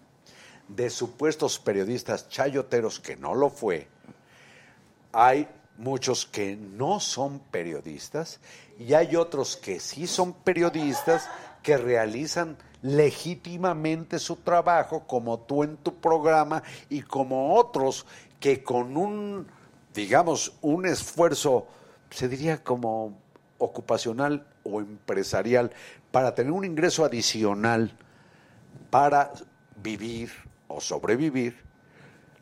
de supuestos periodistas chayoteros que no lo fue. Hay muchos que no son periodistas y hay otros que sí son periodistas que realizan legítimamente su trabajo, como tú en tu programa y como otros que con un, digamos, un esfuerzo, se diría como ocupacional o empresarial, para tener un ingreso adicional para vivir o sobrevivir,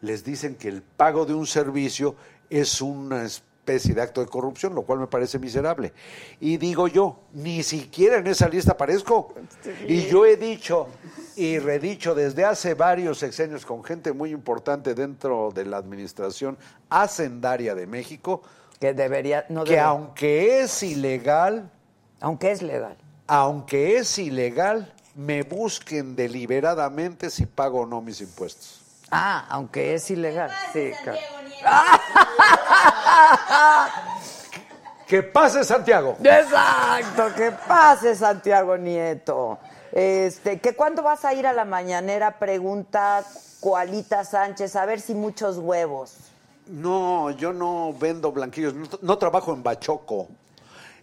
les dicen que el pago de un servicio es una especie de acto de corrupción, lo cual me parece miserable. Y digo yo, ni siquiera en esa lista aparezco. Y yo he dicho y redicho desde hace varios sexenios con gente muy importante dentro de la administración hacendaria de México, Que debería, no que debería- aunque es ilegal, aunque es legal. aunque es ilegal, me busquen deliberadamente si pago o no mis impuestos. Ah, aunque es ilegal. Sí, claro. Que pase Santiago. Exacto, que pase Santiago Nieto. Este, que cuándo vas a ir a la mañanera, pregunta Cualita Sánchez, a ver si muchos huevos. No, yo no vendo blanquillos, no, no trabajo en Bachoco.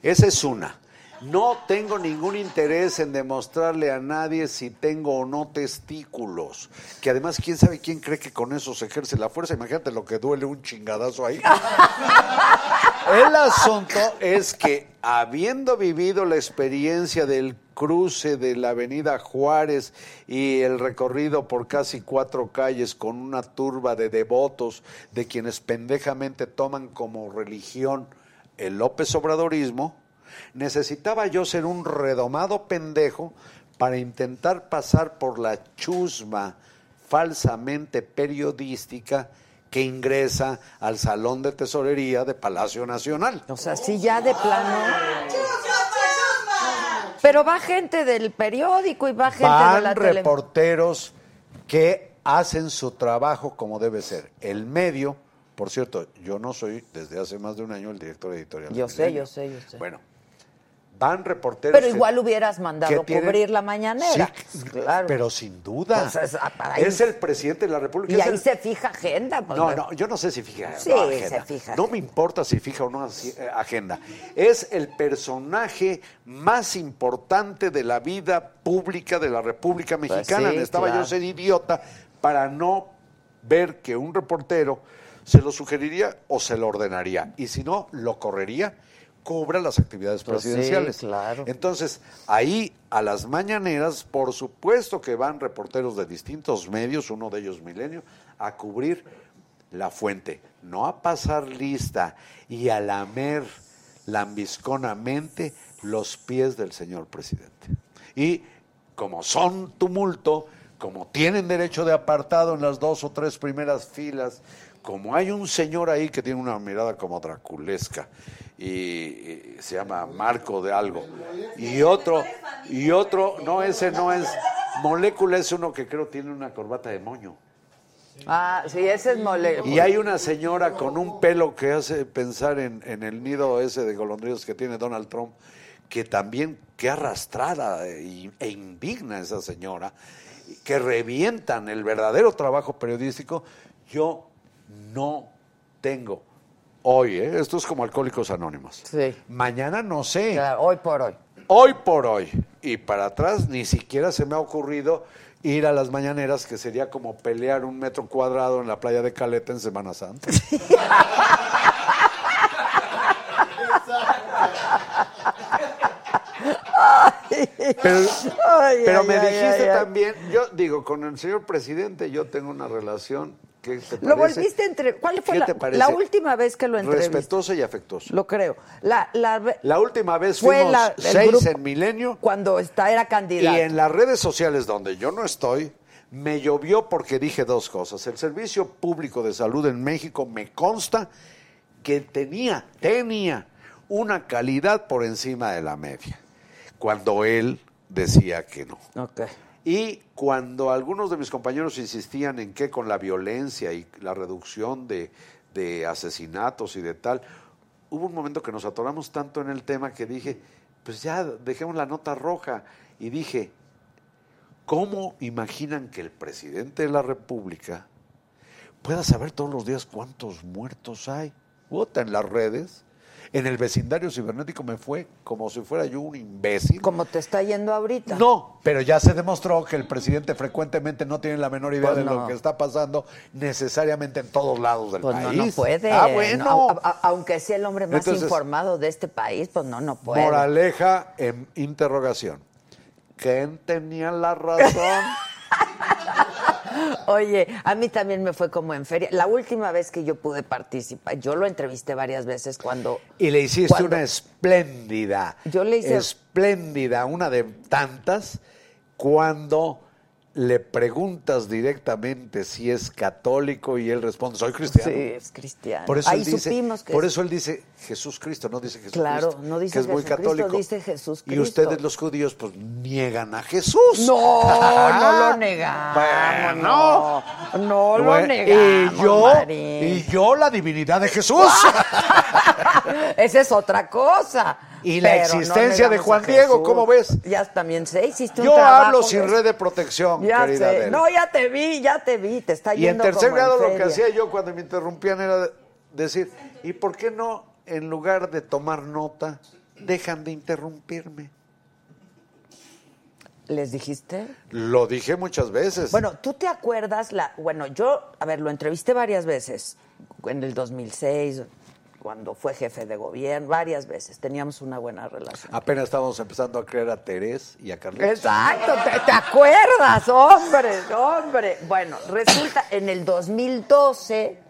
Esa es una. No tengo ningún interés en demostrarle a nadie si tengo o no testículos. Que además, ¿quién sabe quién cree que con eso se ejerce la fuerza? Imagínate lo que duele un chingadazo ahí. El asunto es que, habiendo vivido la experiencia del cruce de la avenida Juárez y el recorrido por casi cuatro calles con una turba de devotos de quienes pendejamente toman como religión el López Obradorismo, necesitaba yo ser un redomado pendejo para intentar pasar por la chusma falsamente periodística que ingresa al Salón de Tesorería de Palacio Nacional. O sea, sí ya de plano. Pero va gente del periódico y va gente de la tele. reporteros que hacen su trabajo como debe ser. El medio, por cierto, yo no soy desde hace más de un año el director editorial. Yo sé, yo sé, yo sé. Bueno, van reporteros. Pero que- igual hubieras mandado que tienen- cubrir la mañanera. Sí, claro. Pero sin duda. Pues es- ah, es el presidente de la República. y ahí el- se fija agenda. pues, No, no, yo no sé si fija Sí, no, se agenda. fija No agenda. me importa si fija o no eh, agenda. Es el personaje más importante de la vida pública de la República Mexicana. Pues sí, claro. yo ser idiota para no ver que un reportero se lo sugeriría o se lo ordenaría. Y si no, lo correría, cubra las actividades Pues sí, presidenciales. claro. Entonces, ahí a las mañaneras, por supuesto que van reporteros de distintos medios, uno de ellos Milenio, a cubrir la fuente, no a pasar lista y a lamer lambisconamente los pies del señor presidente. Y como son tumulto, como tienen derecho de apartado en las dos o tres primeras filas, como hay un señor ahí que tiene una mirada como draculesca y, y se llama Marco de algo y otro y otro no ese no es molécula es uno que creo tiene una corbata de moño Ah, sí, ese es mole. y hay una señora con un pelo que hace pensar en, en el nido ese de golondrinos que tiene Donald Trump, que también, que arrastrada e, e indigna esa señora, que revientan el verdadero trabajo periodístico. Yo no tengo hoy, ¿eh? esto es como Alcohólicos Anónimos. Sí. Mañana no sé. Claro, hoy por hoy. Hoy por hoy y para atrás ni siquiera se me ha ocurrido ir a las mañaneras, que sería como pelear un metro cuadrado en la playa de Caleta en Semana Santa. Pero, Ay, pero ay, me ay, dijiste también, yo digo, con el señor presidente yo tengo una relación te Lo volviste entre. ¿Cuál fue ¿Qué la, última vez que lo entrevisté? Respetuosa y afectuosa. Lo creo. La, la, La última vez fue fuimos la- seis grupo- en Milenio. cuando está, era candidato. Y en las redes sociales donde yo no estoy, me llovió porque dije dos cosas. El Servicio Público de Salud en México me consta que tenía, tenía una calidad por encima de la media, cuando él decía que no. Ok. Y cuando algunos de mis compañeros insistían en que con la violencia y la reducción de, de asesinatos y de tal, hubo un momento que nos atoramos tanto en el tema que dije, pues ya dejemos la nota roja. Y dije, ¿cómo imaginan que el presidente de la República pueda saber todos los días cuántos muertos hay? Puta, en las redes. En el vecindario cibernético me fue como si fuera yo un imbécil. Como te está yendo ahorita. No, pero ya se demostró que el presidente frecuentemente no tiene la menor idea Pues de no. lo que está pasando necesariamente en todos lados del Pues no, país. no puede. Ah, bueno. No, a- a- aunque sea el hombre más Entonces- informado de este país, pues no, no puede. Moraleja en interrogación. ¿Quién tenía la razón? Oye, a mí también me fue como en feria. La última vez que yo pude participar, yo lo entrevisté varias veces cuando... Y le hiciste cuando- una espléndida. Yo le hice- Espléndida, una de tantas, cuando le preguntas directamente si es católico y él responde, soy cristiano. Sí, es cristiano. Por eso, Ahí él dice, supimos que por es- eso él dice Jesús Cristo, no dice Jesús Claro, no dice que es muy Jesucristo, católico. dice Jesús Y ustedes los judíos pues niegan a Jesús. No, no lo negamos. Bueno. no, no lo Bueno, negamos. y yo, Marín. y yo la divinidad de Jesús. Esa es otra cosa. Y la existencia no de Juan Diego. ¿cómo ves? Ya también sé, hiciste un Yo trabajo hablo sin red de protección, Ya querida sé. Adela. No, ya te vi, ya te vi, te está Y en yendo tercer como en grado lo que hacía yo cuando me interrumpían era decir, ¿y por qué no, en lugar de tomar nota, dejan de interrumpirme? ¿Les dijiste? Lo dije muchas veces. Bueno, ¿tú te acuerdas? la Bueno, yo, a ver, lo entrevisté varias veces, en el 2006, cuando fue jefe de gobierno, varias veces. Teníamos una buena relación. Apenas estábamos empezando a creer a Terés y a Carlitos. Exacto, ¿te, te acuerdas, hombre, hombre. Bueno, resulta, en el 2012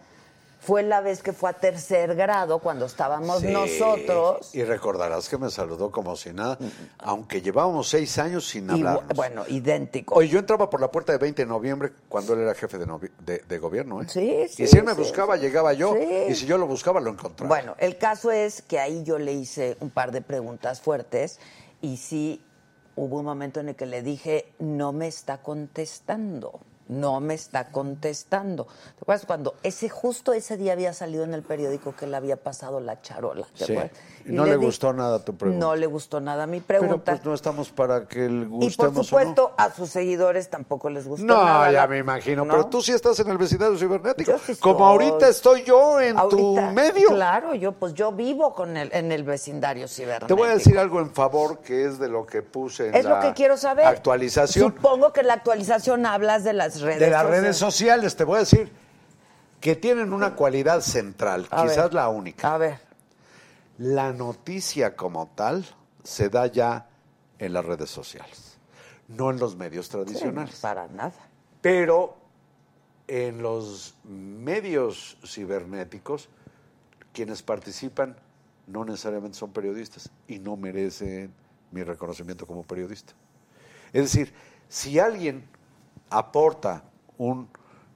fue la vez que fue a tercer grado, cuando estábamos Sí, nosotros. Y recordarás que me saludó como si nada, aunque llevábamos seis años sin hablarnos. bueno, idéntico. Oye, yo entraba por la puerta de 20 de noviembre cuando él era jefe de, de- de gobierno, ¿eh? Sí, sí, Y si él me sí, buscaba, sí. llegaba yo. Sí. Y si yo lo buscaba, lo encontraba. Bueno, el caso es que ahí yo le hice un par de preguntas fuertes y sí hubo un momento en el que le dije, no me está contestando, no me está contestando. ¿Te acuerdas cuando ese justo ese día había salido en el periódico que le había pasado la charola? ¿te Sí. Y no le di- gustó nada tu pregunta. No le gustó nada mi Pero pregunta. pues no estamos para que y gustemos por o no. supuesto a sus seguidores tampoco les gustó No, nada. ya me imagino, ¿no? pero tú sí estás en el vecindario cibernético. Sí Como ahorita estoy yo en tu medio. Claro, yo pues yo vivo con el, en el vecindario cibernético. Te voy a decir algo en favor que es de lo que puse en Es la lo que quiero saber. actualización Supongo que en la actualización hablas de las redes de las sociales. redes sociales. Te voy a decir que tienen una cualidad central, A quizás ver. la única. A ver. La noticia como tal se da ya en las redes sociales, no en los medios tradicionales. Para nada. Pero en los medios cibernéticos, quienes participan no necesariamente son periodistas y no merecen mi reconocimiento como periodista. Es decir, si alguien aporta un,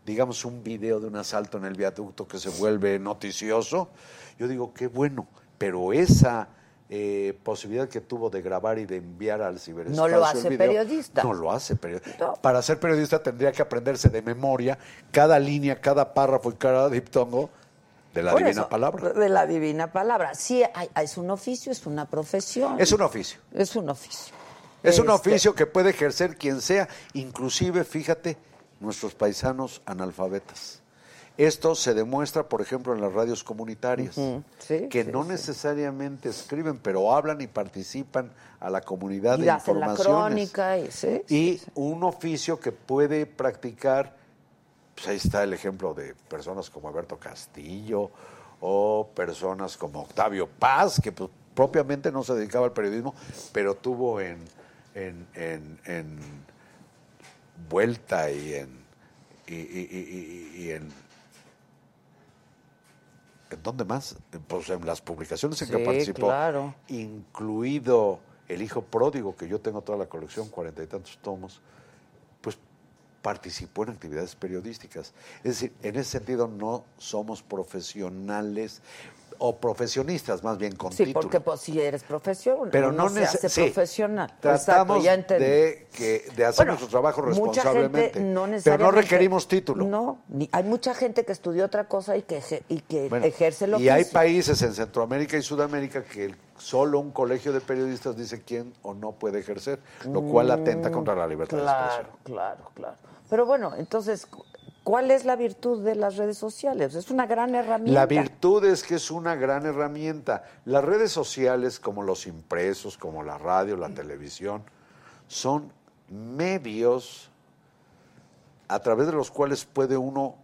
digamos, un video de un asalto en el viaducto que se vuelve noticioso, yo digo, qué bueno, pero esa eh, posibilidad que tuvo de grabar y de enviar al ciberespacio No lo hace video, periodista. No lo hace periodista. No. Para ser periodista tendría que aprenderse de memoria cada línea, cada párrafo y cada diptongo de la Por divina eso, palabra. De la divina palabra. Sí, hay- es un oficio, es una profesión. Es un oficio. Es un oficio. Es un Este, oficio que puede ejercer quien sea, inclusive, fíjate, nuestros paisanos analfabetas. Esto se demuestra, por ejemplo, en las radios comunitarias, Sí, que sí, no sí. necesariamente escriben, pero hablan y participan a la comunidad Y de hacen la informaciones. crónica y un oficio que puede practicar, pues ahí está el ejemplo de personas como Alberto Castillo o personas como Octavio Paz, que pues, propiamente no se dedicaba al periodismo, pero tuvo en, en, en- en Vuelta y en, y, y- y- y- y en ¿En dónde más? Pues en las publicaciones en que participó, claro. incluido El Hijo Pródigo, que yo tengo toda la colección, cuarenta y tantos tomos, pues participó en actividades periodísticas. Es decir, en ese sentido no somos profesionales o profesionistas, más bien con Sí, título. porque pues, si eres profesional, pero no se hace sí, profesional. Tratamos Exacto, ya de, que, de hacer Bueno, nuestro trabajo responsablemente. no pero no requerimos título. No, ni- hay mucha gente que estudió otra cosa y que, eje- y que Bueno, ejerce lo y hay países en Centroamérica y Sudamérica que solo un colegio de periodistas dice quién o no puede ejercer, lo cual atenta contra la libertad de Mm, Claro, expresión. claro, claro. Pero bueno, entonces, ¿cuál es la virtud de las redes sociales? Es una gran herramienta. La virtud es que es una gran herramienta. Las redes sociales, como los impresos, como la radio, la televisión, son medios a través de los cuales puede uno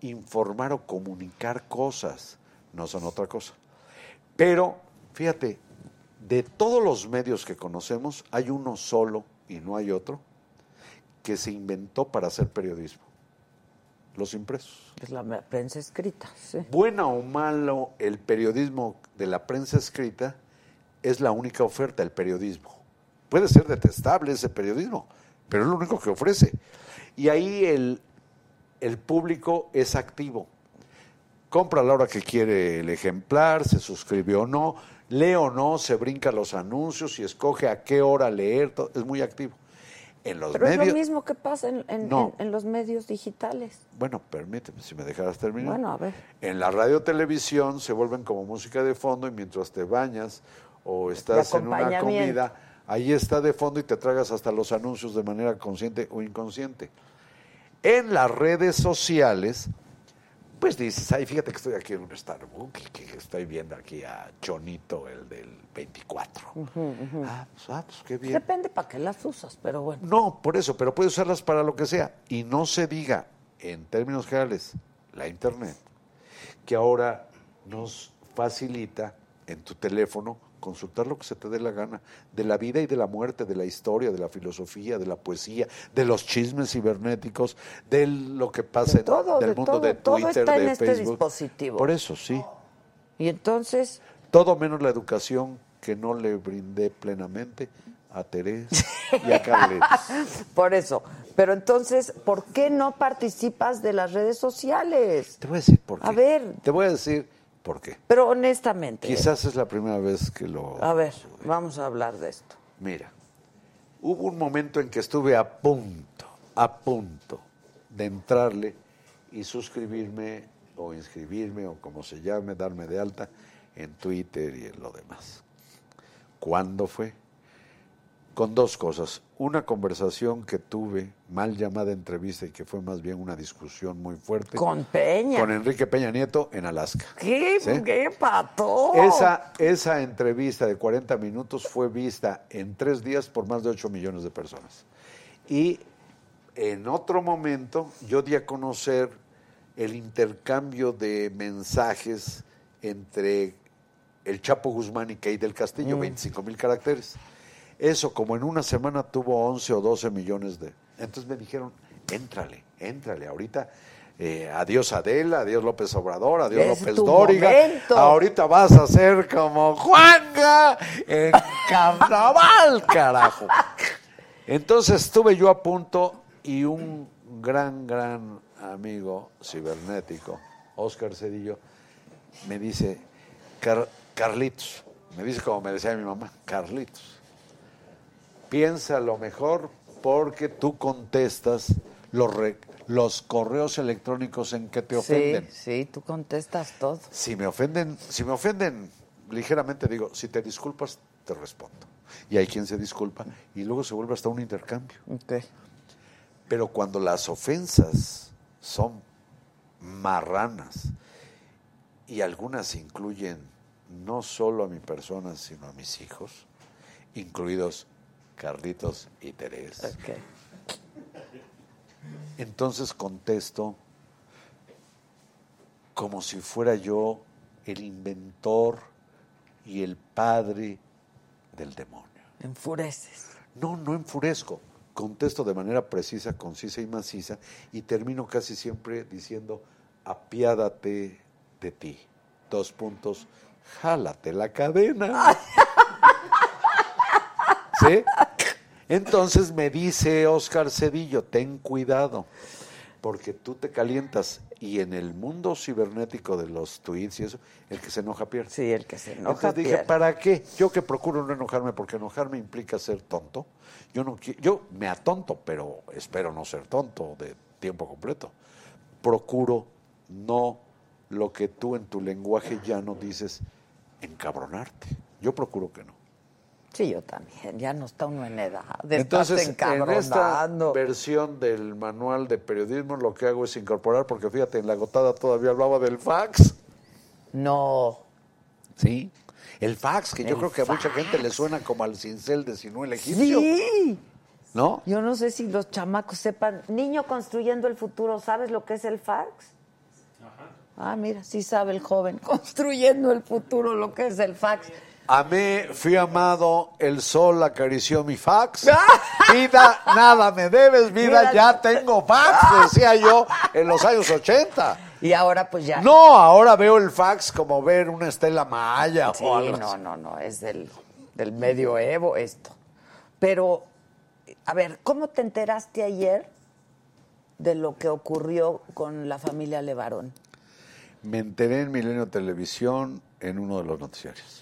informar o comunicar cosas. No son otra cosa. Pero, fíjate, de todos los medios que conocemos, hay uno solo y no hay otro que se inventó para hacer periodismo. Los impresos. Es la prensa escrita, sí. Buena o malo, el periodismo de la prensa escrita es la única oferta, el periodismo. Puede ser detestable ese periodismo, pero es lo único que ofrece. Y ahí el, el público es activo. Compra a la hora que quiere el ejemplar, se suscribe o no, lee o no, se brinca los anuncios y escoge a qué hora leer, todo, es muy activo. En los Pero es lo mismo que pasa en, en- No. en- en los medios digitales. Bueno, permíteme, si me dejaras terminar. Bueno, a ver. En la radio televisión se vuelven como música de fondo y mientras te bañas o estás en una comida, ahí está de fondo y te tragas hasta los anuncios de manera consciente o inconsciente. En las redes sociales, pues dices, ay, fíjate que estoy aquí en un Starbucks y que estoy viendo aquí a Chonito, el del 24. Ah, pues, ah, pues, qué bien. Depende para qué las usas, pero bueno. No, por eso, pero puedes usarlas para lo que sea. Y no se diga, en términos generales, la Internet, que ahora nos facilita en tu teléfono consultar lo que se te dé la gana, de la vida y de la muerte, de la historia, de la filosofía, de la poesía, de los chismes cibernéticos, de lo que pasa De en todo, del de mundo todo, de todo Twitter, está en de este Facebook. dispositivo. Por eso, sí. Y entonces, Todo menos la educación que no le brindé plenamente a Teresa y a Carletes. por eso. Pero entonces, ¿por qué no participas de las redes sociales? Te voy a decir por qué. A ver. Te voy a decir por qué. Pero honestamente. Quizás es la primera vez que lo... A ver, vamos a hablar de esto. Mira, hubo un momento en que estuve a punto, a punto de entrarle y suscribirme o inscribirme o como se llame, darme de alta en Twitter y en lo demás. ¿Cuándo fue? Con dos cosas. Una conversación que tuve, mal llamada entrevista y que fue más bien una discusión muy fuerte. Con Peña. Con Enrique Peña Nieto en Alaska. ¿Qué? ¿Sí? ¿Qué pato? Esa, esa entrevista de 40 minutos fue vista en tres días por más de 8 millones de personas. Y en otro momento yo di a conocer el intercambio de mensajes entre el Chapo Guzmán y Kate del Castillo, 25 mil caracteres. Eso como en una semana tuvo 11 o 12 millones de... Entonces me dijeron, éntrale, éntrale, ahorita... eh, adiós Adela, adiós López Obrador, adiós Es López Dóriga. momento. Ahorita vas a ser como Juanga en carnaval, carajo. Entonces estuve yo a punto y un gran, gran amigo cibernético, Oscar Cedillo, me dice, "Car- Carlitos, me dice como me decía mi mamá, Carlitos, piensa lo mejor porque tú contestas los, re- los correos electrónicos en que te ofenden. Sí, sí, tú contestas todo. Si me ofenden, si me ofenden ligeramente digo, si te disculpas, te respondo. Y hay quien se disculpa y luego se vuelve hasta un intercambio. Ok. Pero cuando las ofensas son marranas y algunas incluyen no solo a mi persona, sino a mis hijos, incluidos Carlitos y Teresa, ok. entonces contesto como si fuera yo el inventor y el padre del demonio. Enfureces. No, no enfurezco. Contesto de manera precisa, concisa y maciza y termino casi siempre diciendo, apiádate de ti. Dos puntos, jálate la cadena. ¿Sí? Entonces me dice Oscar Cedillo, ten cuidado, porque tú te calientas y en el mundo cibernético de los tweets y eso, el que se enoja pierde. Sí, el que se enoja Entonces dije, pierde. ¿para qué? Yo que procuro no enojarme, porque enojarme implica ser tonto. Yo no yo me atonto, pero espero no ser tonto de tiempo completo. Procuro no lo que tú en tu lenguaje llano dices, encabronarte. Yo procuro que no. Sí, yo también. Ya no está uno en edad de Entonces, en esta versión del manual de periodismo, lo que hago es incorporar, porque fíjate, en la gotada todavía hablaba del fax. No. Sí. El fax, que yo El creo que a mucha gente le suena como al cincel de Sinú el egipcio. Sí. ¿No? Yo no sé si los chamacos sepan. Niño construyendo el futuro, ¿sabes lo que es el fax? Ah, mira, sí sabe el joven, construyendo el futuro, lo que es el fax. Amé, fui amado, el sol acarició mi fax. Vida, nada me debes, vida, ya tengo fax, decía yo en los años 80. Y ahora pues ya. No, ahora veo el fax como ver una Estela Maya Sí, o algo no, no, no, es del, del medioevo esto. Pero, a ver, ¿cómo te enteraste ayer de lo que ocurrió con la familia Levarón? Me enteré en Milenio Televisión en uno de los noticiarios.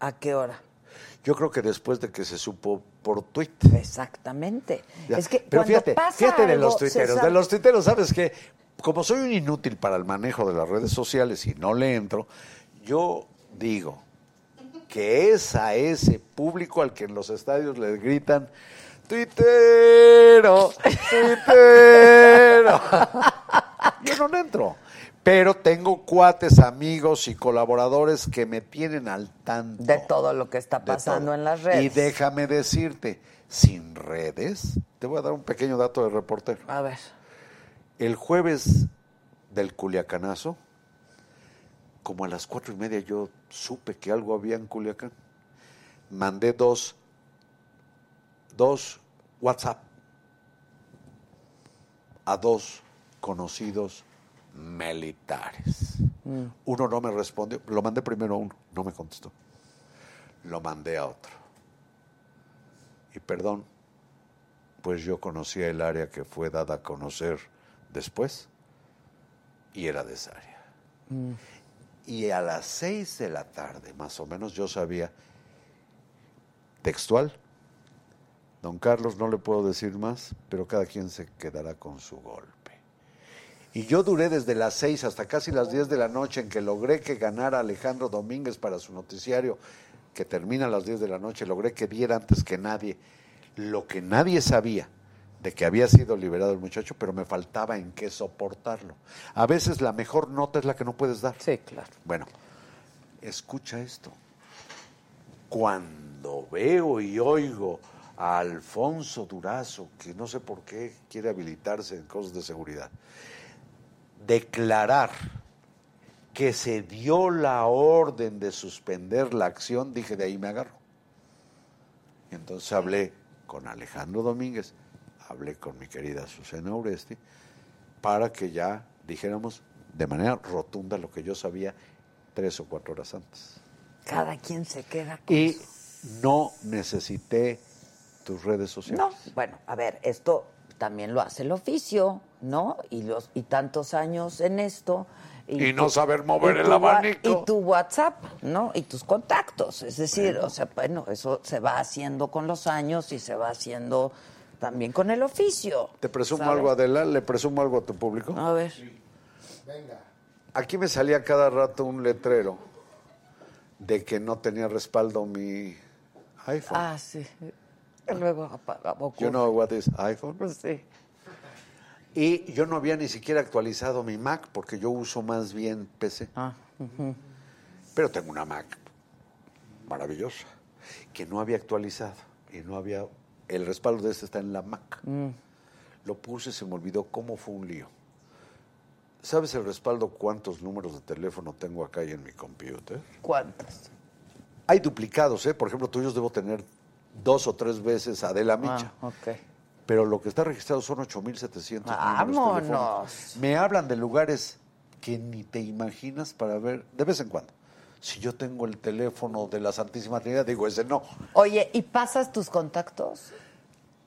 ¿A qué hora? Yo creo que después de que se supo por tweet. Exactamente. Ya. Es que Pero fíjate, pasa fíjate de algo, los se tuiteros. De los tuiteros, ¿sabes qué? Como soy un inútil para el manejo de las redes sociales y no le entro, yo digo que es a ese público al que en los estadios le gritan tuitero, tuitero. Yo no le entro. Pero tengo cuates, amigos y colaboradores que me tienen al tanto. De todo lo que está pasando en las redes. Y déjame decirte, sin redes, te voy a dar un pequeño dato de reportero. A ver. El jueves del Culiacanazo, como a las cuatro y media yo supe que algo había en Culiacán, mandé dos, dos WhatsApp a dos conocidos militares. Uno no me respondió, lo mandé primero a uno, no me contestó. Lo mandé a otro. Y perdón, pues yo conocía el área que fue dada a conocer después y era de esa área. Y a las seis de la tarde, más o menos, yo sabía, textual, don Carlos, no le puedo decir más, pero cada quien se quedará con su golpe. Y yo duré desde las seis hasta casi las diez de la noche en que logré que ganara Alejandro Domínguez para su noticiario, que termina a las diez de la noche, logré que diera antes que nadie lo que nadie sabía de que había sido liberado el muchacho, pero me faltaba en qué soportarlo. A veces la mejor nota es la que no puedes dar. Sí, claro. Bueno, escucha esto. Cuando veo y oigo a Alfonso Durazo, que no sé por qué quiere habilitarse en cosas de seguridad, declarar que se dio la orden de suspender la acción, dije, de ahí me agarro. Y entonces hablé con Alejandro Domínguez, hablé con mi querida Susana Oresti, para que ya dijéramos de manera rotunda lo que yo sabía tres o cuatro horas antes. Cada quien se queda con Y no necesité tus redes sociales. No, bueno, a ver, esto también lo hace el oficio, ¿no? Y los y tantos años en esto. Y no saber mover el abanico. Y tu WhatsApp, ¿no? Y tus contactos. Es decir, o sea, bueno, eso se va haciendo con los años y se va haciendo también con el oficio. ¿Te presumo ¿sabes? algo, Adela? ¿Le presumo algo a tu público? A ver. Venga. Aquí me salía cada rato un letrero de que no tenía respaldo mi iPhone. Ah, sí. Y Luego apaga. You know what is iPhone? Sí. Y yo no había ni siquiera actualizado mi Mac porque yo uso más bien PC. Ah, Pero tengo una Mac maravillosa que no había actualizado y no había el respaldo de este está en la Mac. Lo puse, se me olvidó cómo fue un lío. ¿Sabes el respaldo cuántos números de teléfono tengo acá y en mi computer? ¿Cuántos? Hay duplicados, ¿eh? Por ejemplo, tuyos debo tener dos o tres veces Adela Micha. Ah, ok. Pero lo que está registrado son 8.700 números ¡Vámonos! Me hablan de lugares que ni te imaginas para ver, de vez en cuando. Si yo tengo el teléfono de la Santísima Trinidad, digo, ese no. Oye, ¿y pasas tus contactos?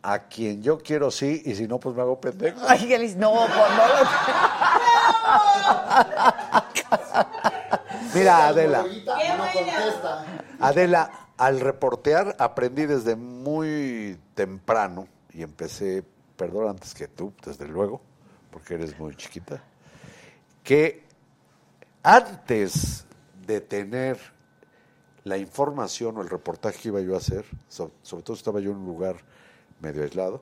A quien yo quiero sí, y si no, pues me hago pendejo. Ay, Gelis, no, pues no Mira, Adela. Adela, al reportear aprendí desde muy temprano, y empecé, perdón, antes que tú, desde luego, porque eres muy chiquita, que antes de tener la información o el reportaje que iba yo a hacer, so- sobre todo estaba yo en un lugar medio aislado,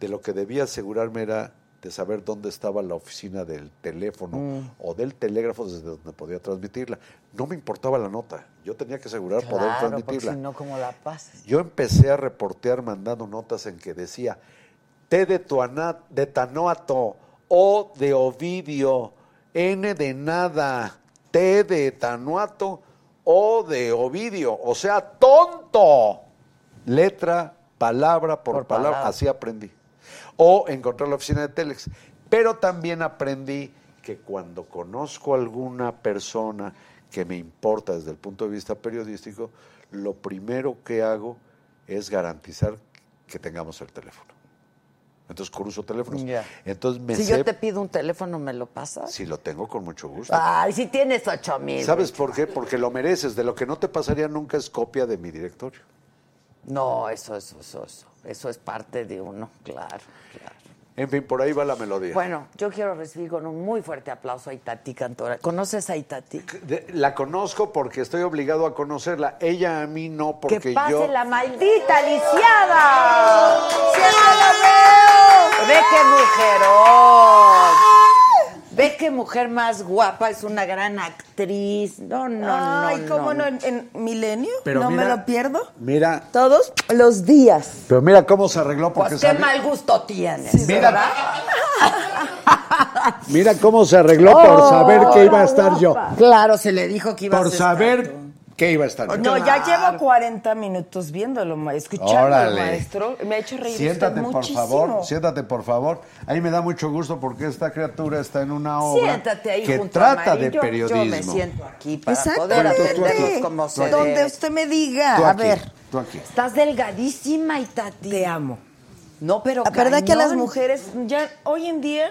de lo que debía asegurarme era de saber dónde estaba la oficina del teléfono o del telégrafo desde donde podía transmitirla. No me importaba la nota, yo tenía que asegurar poder Claro, transmitirla. si no, ¿cómo la pasas? Yo empecé a reportear mandando notas en que decía T de, Tuana- de Tanoato o de Ovidio N de nada, T de Tanuato, O de Ovidio. O sea, tonto. Letra, palabra por, Por palabra. palabra. Así aprendí. O encontrar la oficina de Telex. Pero también aprendí que cuando conozco a alguna persona que me importa desde el punto de vista periodístico, lo primero que hago es garantizar que tengamos el teléfono. Entonces cruzo teléfonos. Entonces me si sé, yo te pido un teléfono, ¿me lo pasas? si lo tengo con mucho gusto. Ay, si tienes ocho mil. ¿Sabes por qué? Porque lo mereces. De lo que no te pasaría nunca es copia de mi directorio. No, eso, eso, eso, eso. Eso es parte de uno, claro, claro. En fin, por ahí va la melodía. Bueno, yo quiero recibir con un muy fuerte aplauso a Itati Cantora. ¿Conoces a Itati? De- la conozco porque estoy obligado a conocerla. Ella a mí no, porque que pase yo. la maldita lisiada. ¡Siempre lo veo! Ve qué mujerón. Ve qué mujer más guapa, es una gran actriz. No, no, Ay, no. ¿cómo no, no? En, en Milenio, Pero no me mira- lo pierdo. Mira, Todos los días. pero mira cómo se arregló porque Pues qué mal gusto tienes, Mira. ¿verdad? Mira cómo se arregló por saber que iba a estar yo. Claro, se le dijo que iba Por a estar saber que iba a estar. No, ya llevo 40 minutos viéndolo, escuchando al maestro. Me ha hecho reír Siéntate, usted por muchísimo. favor, siéntate, por favor. Ahí me da mucho gusto porque esta criatura está en una obra Siéntate ahí que a trata de periodismo. Yo me siento aquí para poder atenderlos como se Donde debe. usted me diga. Tú A ver, tú aquí. Estás delgadísima, Itati. te amo. No, pero La verdad que a las cañón. mujeres, ya hoy en día,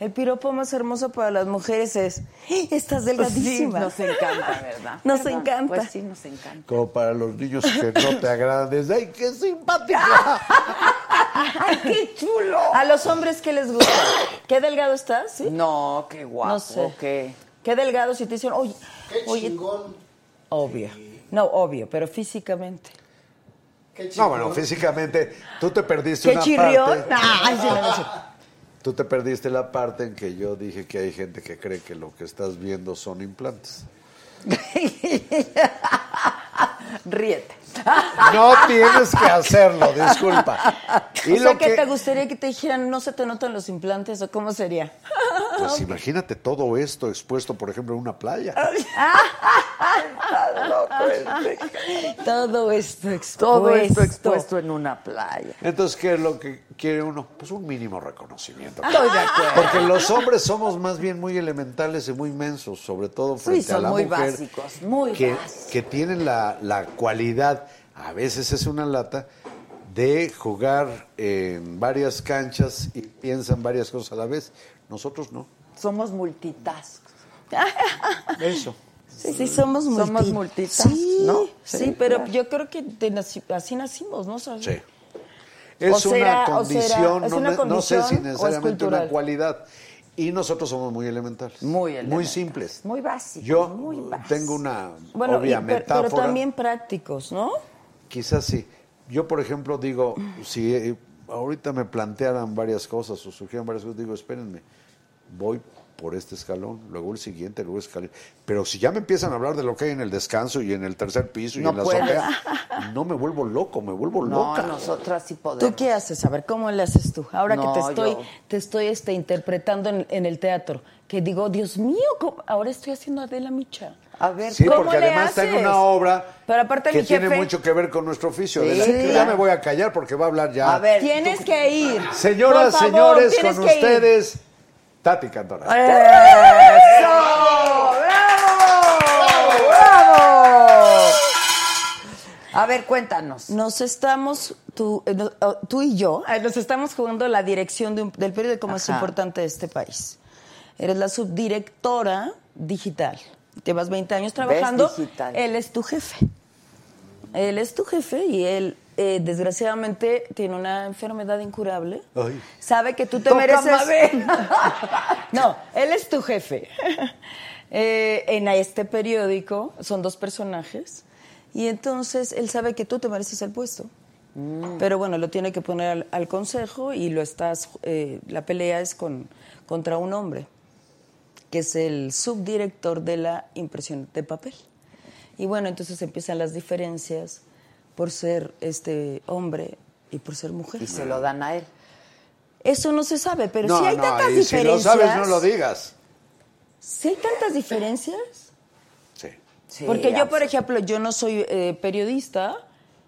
el piropo más hermoso para las mujeres es, "Eh, estás Pues sí, delgadísima. nos encanta, ¿verdad? Nos ¿Verdad? encanta. Pues sí, nos encanta. Como para los niños que no te agradan. Desde, ¡ay, qué simpática! ¡Ay, qué chulo! A los hombres, ¿qué les gusta? ¿Qué delgado estás? ¿Sí? No, qué guapo. No sé. ¿qué? ¿Qué delgado si te dicen, oye, Qué oye, chingón. obvio. No, obvio, pero físicamente. Qué chingón. No, bueno, físicamente, tú te perdiste ¿Qué una chirrión? parte. Ay, sí, no, no, sí. Tú te perdiste la parte en que yo dije que hay gente que cree que lo que estás viendo son implantes. Ríete. No tienes que hacerlo, disculpa. Y o sea, lo que que, te gustaría que te dijeran, no se te notan los implantes, o cómo sería? pues imagínate todo esto expuesto, por ejemplo, en una playa. Todo esto expuesto. Todo esto expuesto en una playa. Entonces, ¿qué es lo que quiere uno? Pues un mínimo reconocimiento. Estoy de acuerdo. Porque los hombres somos más bien muy elementales y muy mensos, sobre todo frente son a la muy mujer. básicos, muy que, básicos. que tienen la, la cualidad, a veces es una lata, de jugar en varias canchas y piensan varias cosas a la vez. Nosotros no. Somos multitask. Eso. Sí, sí, somos multi. Somos multitask, sí, ¿no? Sí, Sí, pero claro. yo creo que de naci- así nacimos, ¿no? ¿Sabes? Sí. Es O será- una o será- condición, ¿es no, una ne- no sé si o es necesariamente una cualidad. Y nosotros somos muy elementales. Muy Muy elementales. simples. Muy básicos. Yo muy básicos. tengo una Bueno, obvia y- pero, metáfora. pero también prácticos, ¿no? Quizás sí. Yo, por ejemplo, digo, si eh, ahorita me plantearan varias cosas o surgieran varias cosas, digo, espérenme, voy por este escalón, luego el siguiente, luego el escalón. Pero si ya me empiezan a hablar de lo que hay en el descanso y en el tercer piso y No en la azotea, no me vuelvo loco, me vuelvo No, loca. nosotras sí podemos. ¿Tú qué haces? A ver, ¿cómo le haces tú? Ahora No, que te estoy, yo- te estoy este, interpretando en, en el teatro, que digo, Dios mío, ¿cómo? ahora estoy haciendo Adela Micha. A ver, Sí, ¿Cómo porque le además está en haces? una obra Pero aparte que mi tiene jefe- mucho que ver con nuestro oficio. Sí, de la- Ya me voy a callar porque va a hablar ya. A ver, Tienes que ir. Señoras, favor, señores, con ir. ustedes, Tati Cantoral. ¡Eso! ¡Bravo! ¡Bravo! A ver, cuéntanos. Nos estamos, tú, eh, oh, tú y yo, eh, nos estamos jugando la dirección de un- del periódico más Ajá. importante de este país. Eres la subdirectora digital. Llevas 20 años trabajando. Él es tu jefe. Él es tu jefe y él, eh, desgraciadamente, tiene una enfermedad incurable. Ay. Sabe que tú te mereces. no, él es tu jefe. Eh, en este periódico son dos personajes y entonces él sabe que tú te mereces el puesto. Mm. Pero bueno, lo tiene que poner al, al consejo y lo estás. eh, la pelea es con contra un hombre que es el subdirector de la impresión de papel. Y bueno, entonces empiezan las diferencias por ser este hombre y por ser mujer. Y se lo dan a él. Eso no se sabe, pero no, si hay no, tantas y si lo diferencias. sabes, no lo digas. ¿Sí hay tantas diferencias? Sí. Sí, Porque yo, por ejemplo, yo no soy eh, periodista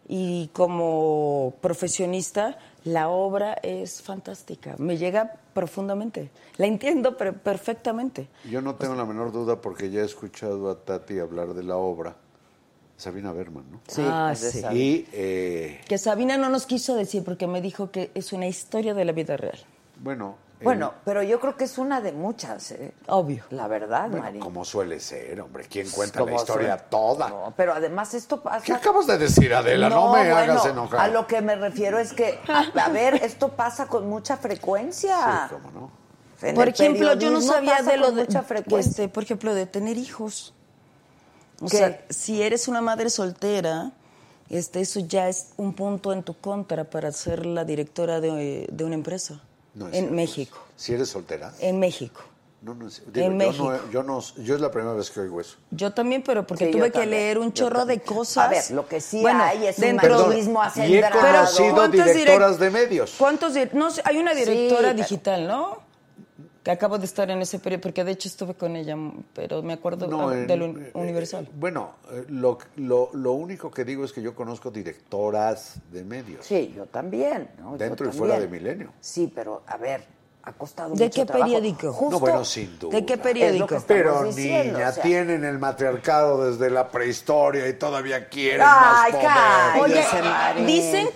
y como profesionista la obra es fantástica, me llega profundamente, la entiendo per- perfectamente. Yo no tengo la menor duda porque ya he escuchado a Tati hablar de la obra. Sabina Berman, ¿no? Sí, Ah, de sí. Y, eh, Que Sabina no nos quiso decir porque me dijo que es una historia de la vida real, bueno... Bueno, pero yo creo que es una de muchas, ¿eh? obvio. La verdad, bueno, Marín. como suele ser, hombre. ¿Quién cuenta la historia toda? No, pero además esto pasa... ¿Qué acabas de decir, Adela? No, me bueno, hagas enojar. A lo que me refiero es que, a, a ver, esto pasa con mucha frecuencia. Sí, cómo no. En Por ejemplo, yo no sabía de lo de, mucha frecuencia. este, por ejemplo, de tener hijos. O ¿Qué? sea, si eres una madre soltera, este, eso ya es un punto en tu contra para ser la directora de, de una empresa No en cierto. México. Si eres soltera. En México. No, no, es- digo, En yo, México. no, yo no, yo es la primera vez que oigo eso. Yo también, pero porque Sí, tuve que también, leer un chorro de cosas. A ver, lo que sí Bueno, hay es un dentro de- machismo acendrado. y he Pero, conocido ¿cuántas directoras direct- de medios. ¿Cuántos? No sé, hay una directora pero- digital, ¿no? Que acabo de estar en ese periodo, porque de hecho estuve con ella, pero me acuerdo No, en- del un- eh, Universal. eh, bueno, eh, lo, lo, lo único que digo es que yo conozco directoras de medios. Sí, yo también. ¿no? Yo Dentro y fuera de Milenio. Sí, pero a ver, ha costado ¿De mucho qué trabajo. periódico? Justo No, bueno, sin duda. ¿De qué periódico? Pero diciendo, niña, o sea. tienen el matriarcado desde la prehistoria y todavía quieren Ay, más poder. Oye, dicen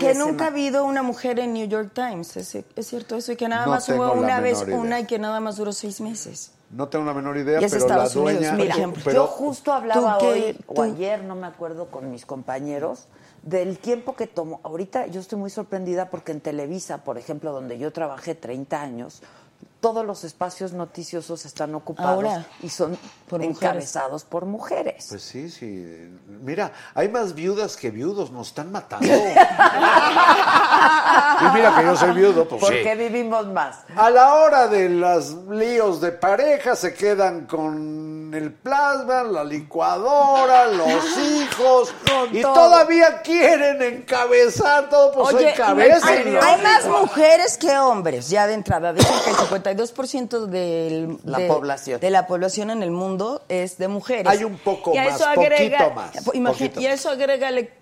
que, nunca ha habido una mujer en New York Times. ¿Es, es cierto eso? Y que nada No más hubo la una vez idea. una y que nada más duró seis meses. No tengo la menor idea, pero la Estados Unidos, dueña... por Mira, ejemplo. pero- yo justo hablaba hoy o ayer, no me acuerdo, con mis compañeros, del tiempo que tomó. Ahorita yo estoy muy sorprendida porque en Televisa, por ejemplo, donde yo trabajé 30 años, todos los espacios noticiosos están ocupados Ahora, y son por mujeres. encabezados por mujeres. Pues sí, sí. Mira, hay más viudas que viudos, nos están matando. y mira que yo soy viudo, pues porque sí. vivimos más. A la hora de los líos de pareja se quedan con el plasma, la licuadora, los hijos Con y todo. todavía quieren encabezar todo, pues Oye, encabécenlo. hay, hay más mujeres que hombres, ya de entrada. Dicen que el 52% del- La de, población. de la población en el mundo es de mujeres. Hay un poco Y a más, eso agrega- poquito más, poquito y a eso agrégale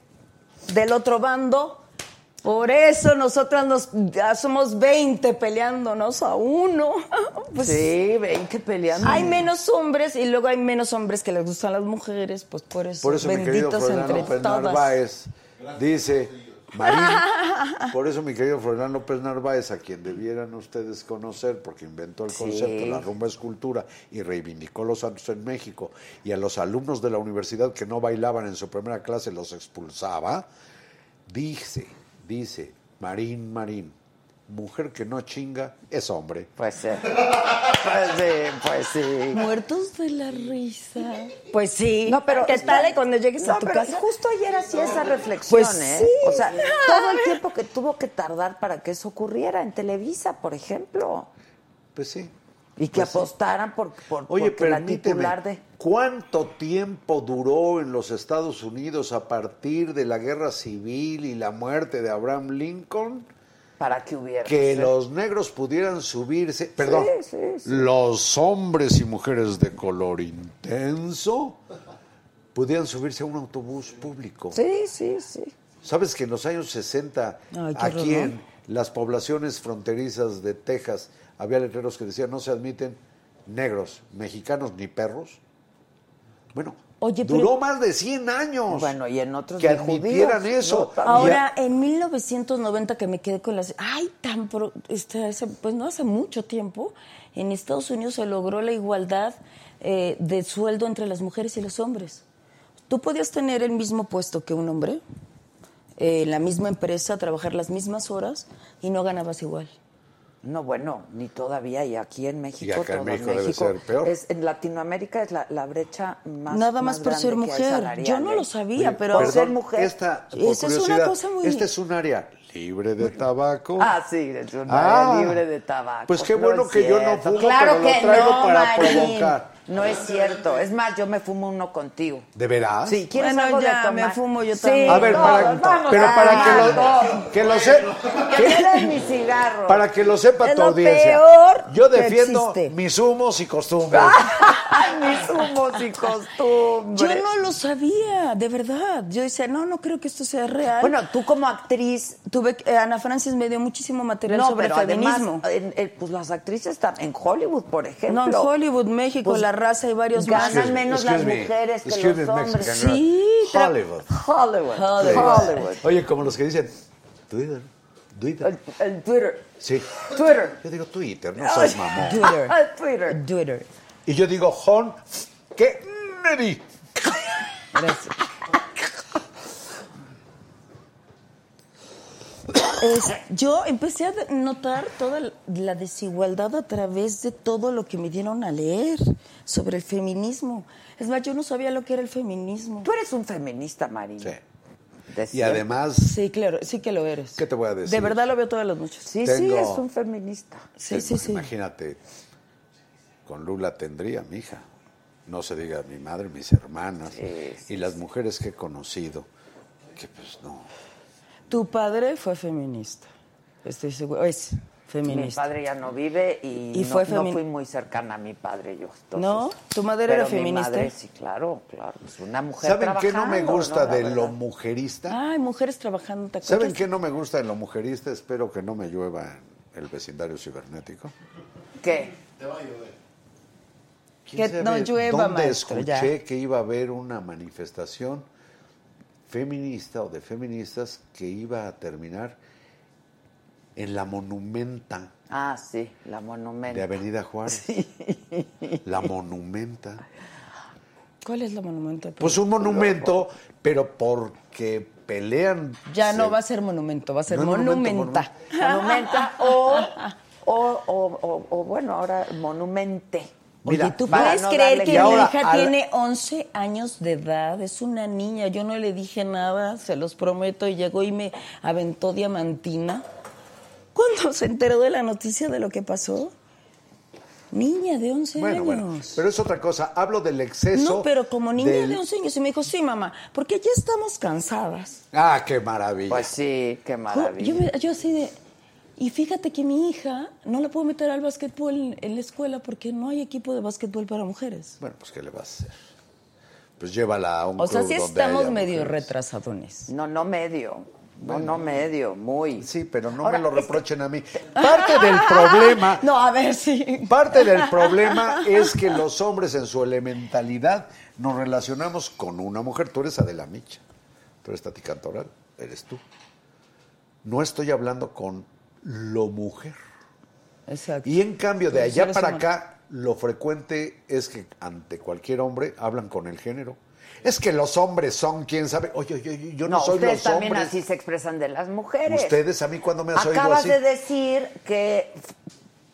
del otro bando. Por eso nosotras nos, ya somos 20 peleándonos a uno. Pues, sí, 20 peleando. Hay menos hombres y luego hay menos hombres que les gustan las mujeres, pues por eso, Por eso mi querido benditos entre. Narváez dice, Marín, por eso mi querido Froilán López Narváez, a quien debieran ustedes conocer, porque inventó el concepto, la rumba es cultura, y reivindicó los santos en México, y a los alumnos de la universidad que no bailaban en su primera clase los expulsaba, dice, dice, Marín, Marín, mujer que no chinga es hombre. Pues sí. Pues sí, pues sí. Muertos de la risa. Pues sí. ¿Qué tal cuando llegues a No, tu pero casa? Justo ayer hacía esa reflexión, Pues ¿eh? sí. O sea, todo el tiempo que tuvo que tardar para que eso ocurriera en Televisa, por ejemplo. Pues sí. Y que Pues sí. apostaran por, por Oye, porque la titular de. ¿cuánto tiempo duró en los Estados Unidos a partir de la guerra civil y la muerte de Abraham Lincoln? Para que hubiera. Que Sí. los negros pudieran subirse, perdón, sí, sí. los hombres y mujeres de color intenso pudieran subirse a un autobús público. Sí, sí, sí. ¿Sabes que en los años 60, Ay, qué aquí horror, en las poblaciones fronterizas de Texas, había letreros que decían no se admiten negros, mexicanos ni perros? Bueno, Oye, pero- duró más de 100 años Bueno, y en otros que de admitieran judíos, eso. ¿no? Ahora, en 1990 que me quedé con las... Ay, tan... pro- este, hace- pues no hace mucho tiempo, en Estados Unidos se logró la igualdad eh, de sueldo entre las mujeres y los hombres. Tú podías tener el mismo puesto que un hombre, eh, en la misma empresa, trabajar las mismas horas y no ganabas igual. No, bueno, ni todavía. Y aquí en México. Y acá en todo México debe ser peor. Es, en Latinoamérica es la, la brecha más. Nada más por ser mujer. salarial, Yo no ¿eh? lo sabía, Oye, pero... por perdón, ser mujer. Esta, por Esa es una cosa muy- Este es un área libre de tabaco. Ah, sí, es un Ah. libre de tabaco. Pues qué No bueno que yo no fumo, Claro pero lo que traigo no, para Marín. provocar. No es cierto. Es más, yo me fumo uno contigo. ¿De veras? Sí, ¿quieres Bueno, algo de ya, tomar? me fumo yo Sí, también. A ver, para, vamos pero a para que lo, que lo se- Que mi cigarro. para que lo sepa Es tu lo audiencia. peor Yo defiendo mis humos y costumbres. Mis humos y costumbres. Yo no lo sabía, de verdad. Yo decía, no, no creo que esto sea real. Bueno, tú como actriz... tuve que- eh, Ana Francis me dio muchísimo material No, sobre pero además, feminismo. en- en- pues las actrices están en Hollywood, por ejemplo. no, en Hollywood, México, Pues, la raza y varios más. Ganan menos las me. mujeres que los hombres. Mexican. Sí, Hollywood. Hollywood. Hollywood. Hollywood. Oye, como los que dicen Twitter, Twitter. El, el Twitter. Sí. Twitter. Yo digo Twitter, no soy mamón. Twitter. Twitter. Twitter. Y yo digo Hon Kennedy. Gracias. Es- yo empecé a notar toda la- desigualdad a través de todo lo que me dieron a leer sobre el feminismo. Es más, yo no sabía lo que era el feminismo. Tú eres un feminista, Marina. Sí. Y además, Sí, claro, sí que lo eres. ¿Qué te voy a decir? De verdad lo veo todas las noches. Sí, sí, Tengo- es un feminista. Sí, sí, pues sí. imagínate, con Lula tendría mi hija. No se diga mi madre, mis hermanas y las mujeres que he conocido. Que pues no. Tu padre fue feminista. Estoy seguro. Es Mi feminista. padre ya no vive y, Y no, fue no femi- fui muy cercana a mi padre yo. entonces- ¿No? ¿Tu madre Pero era feminista? Mi madre, sí, claro, claro. Es una mujer ¿Saben qué no me gusta de lo mujerista? Ay, mujeres trabajando. ¿te ¿Saben qué no me gusta de lo mujerista? Espero que no me llueva en el vecindario cibernético. ¿Qué? ¿Quién Que no llueva, ¿Dónde maestro, ya. escuché que iba a haber una manifestación feminista o de feministas que iba a terminar en la monumenta Ah, sí, la monumento. de Avenida Juárez? La monumenta. ¿Cuál es la monumento? Pues un monumento, pero porque pelean. Ya se- no va a ser monumento, va a ser No monumento, monumenta. Monumenta o, o, o, o- o, bueno, ahora monumente. Mira, Oye, ¿tú puedes no creer que mi ahora, hija al- tiene 11 años de edad? Es una niña, yo no le dije nada, se los prometo, y llegó y me aventó diamantina. ¿Cuándo se enteró de la noticia de lo que pasó? Niña de 11 Bueno, años. bueno, pero es otra cosa. Hablo del exceso. no, pero como niña del- de 11 años. Y me dijo, sí, mamá, porque ya estamos cansadas. Ah, qué maravilla. Pues sí, qué maravilla. Yo, yo así de... Y fíjate que mi hija no la puedo meter al básquetbol en, en la escuela porque no hay equipo de básquetbol para mujeres. Bueno, pues ¿qué le vas a hacer? Pues llévala a un O sea, club sí donde estamos medio mujeres. retrasadones. No, no medio. No, no medio, muy. Sí, pero no Ahora, me lo reprochen a mí. Parte del problema, No, a ver, sí. parte del problema es que los hombres en su elementalidad nos relacionamos con una mujer. Tú eres Adela Micha, tú eres Tati Cantoral, eres tú. No estoy hablando con lo mujer. Exacto. Y en cambio, de allá para acá, lo frecuente es que ante cualquier hombre hablan con el género. Es que los hombres son, quién sabe. Oye, oye, oye, yo no, No, soy ustedes los también hombres. así se expresan de las mujeres. Ustedes, a mí, cuando me has oído Acabas así? de decir que,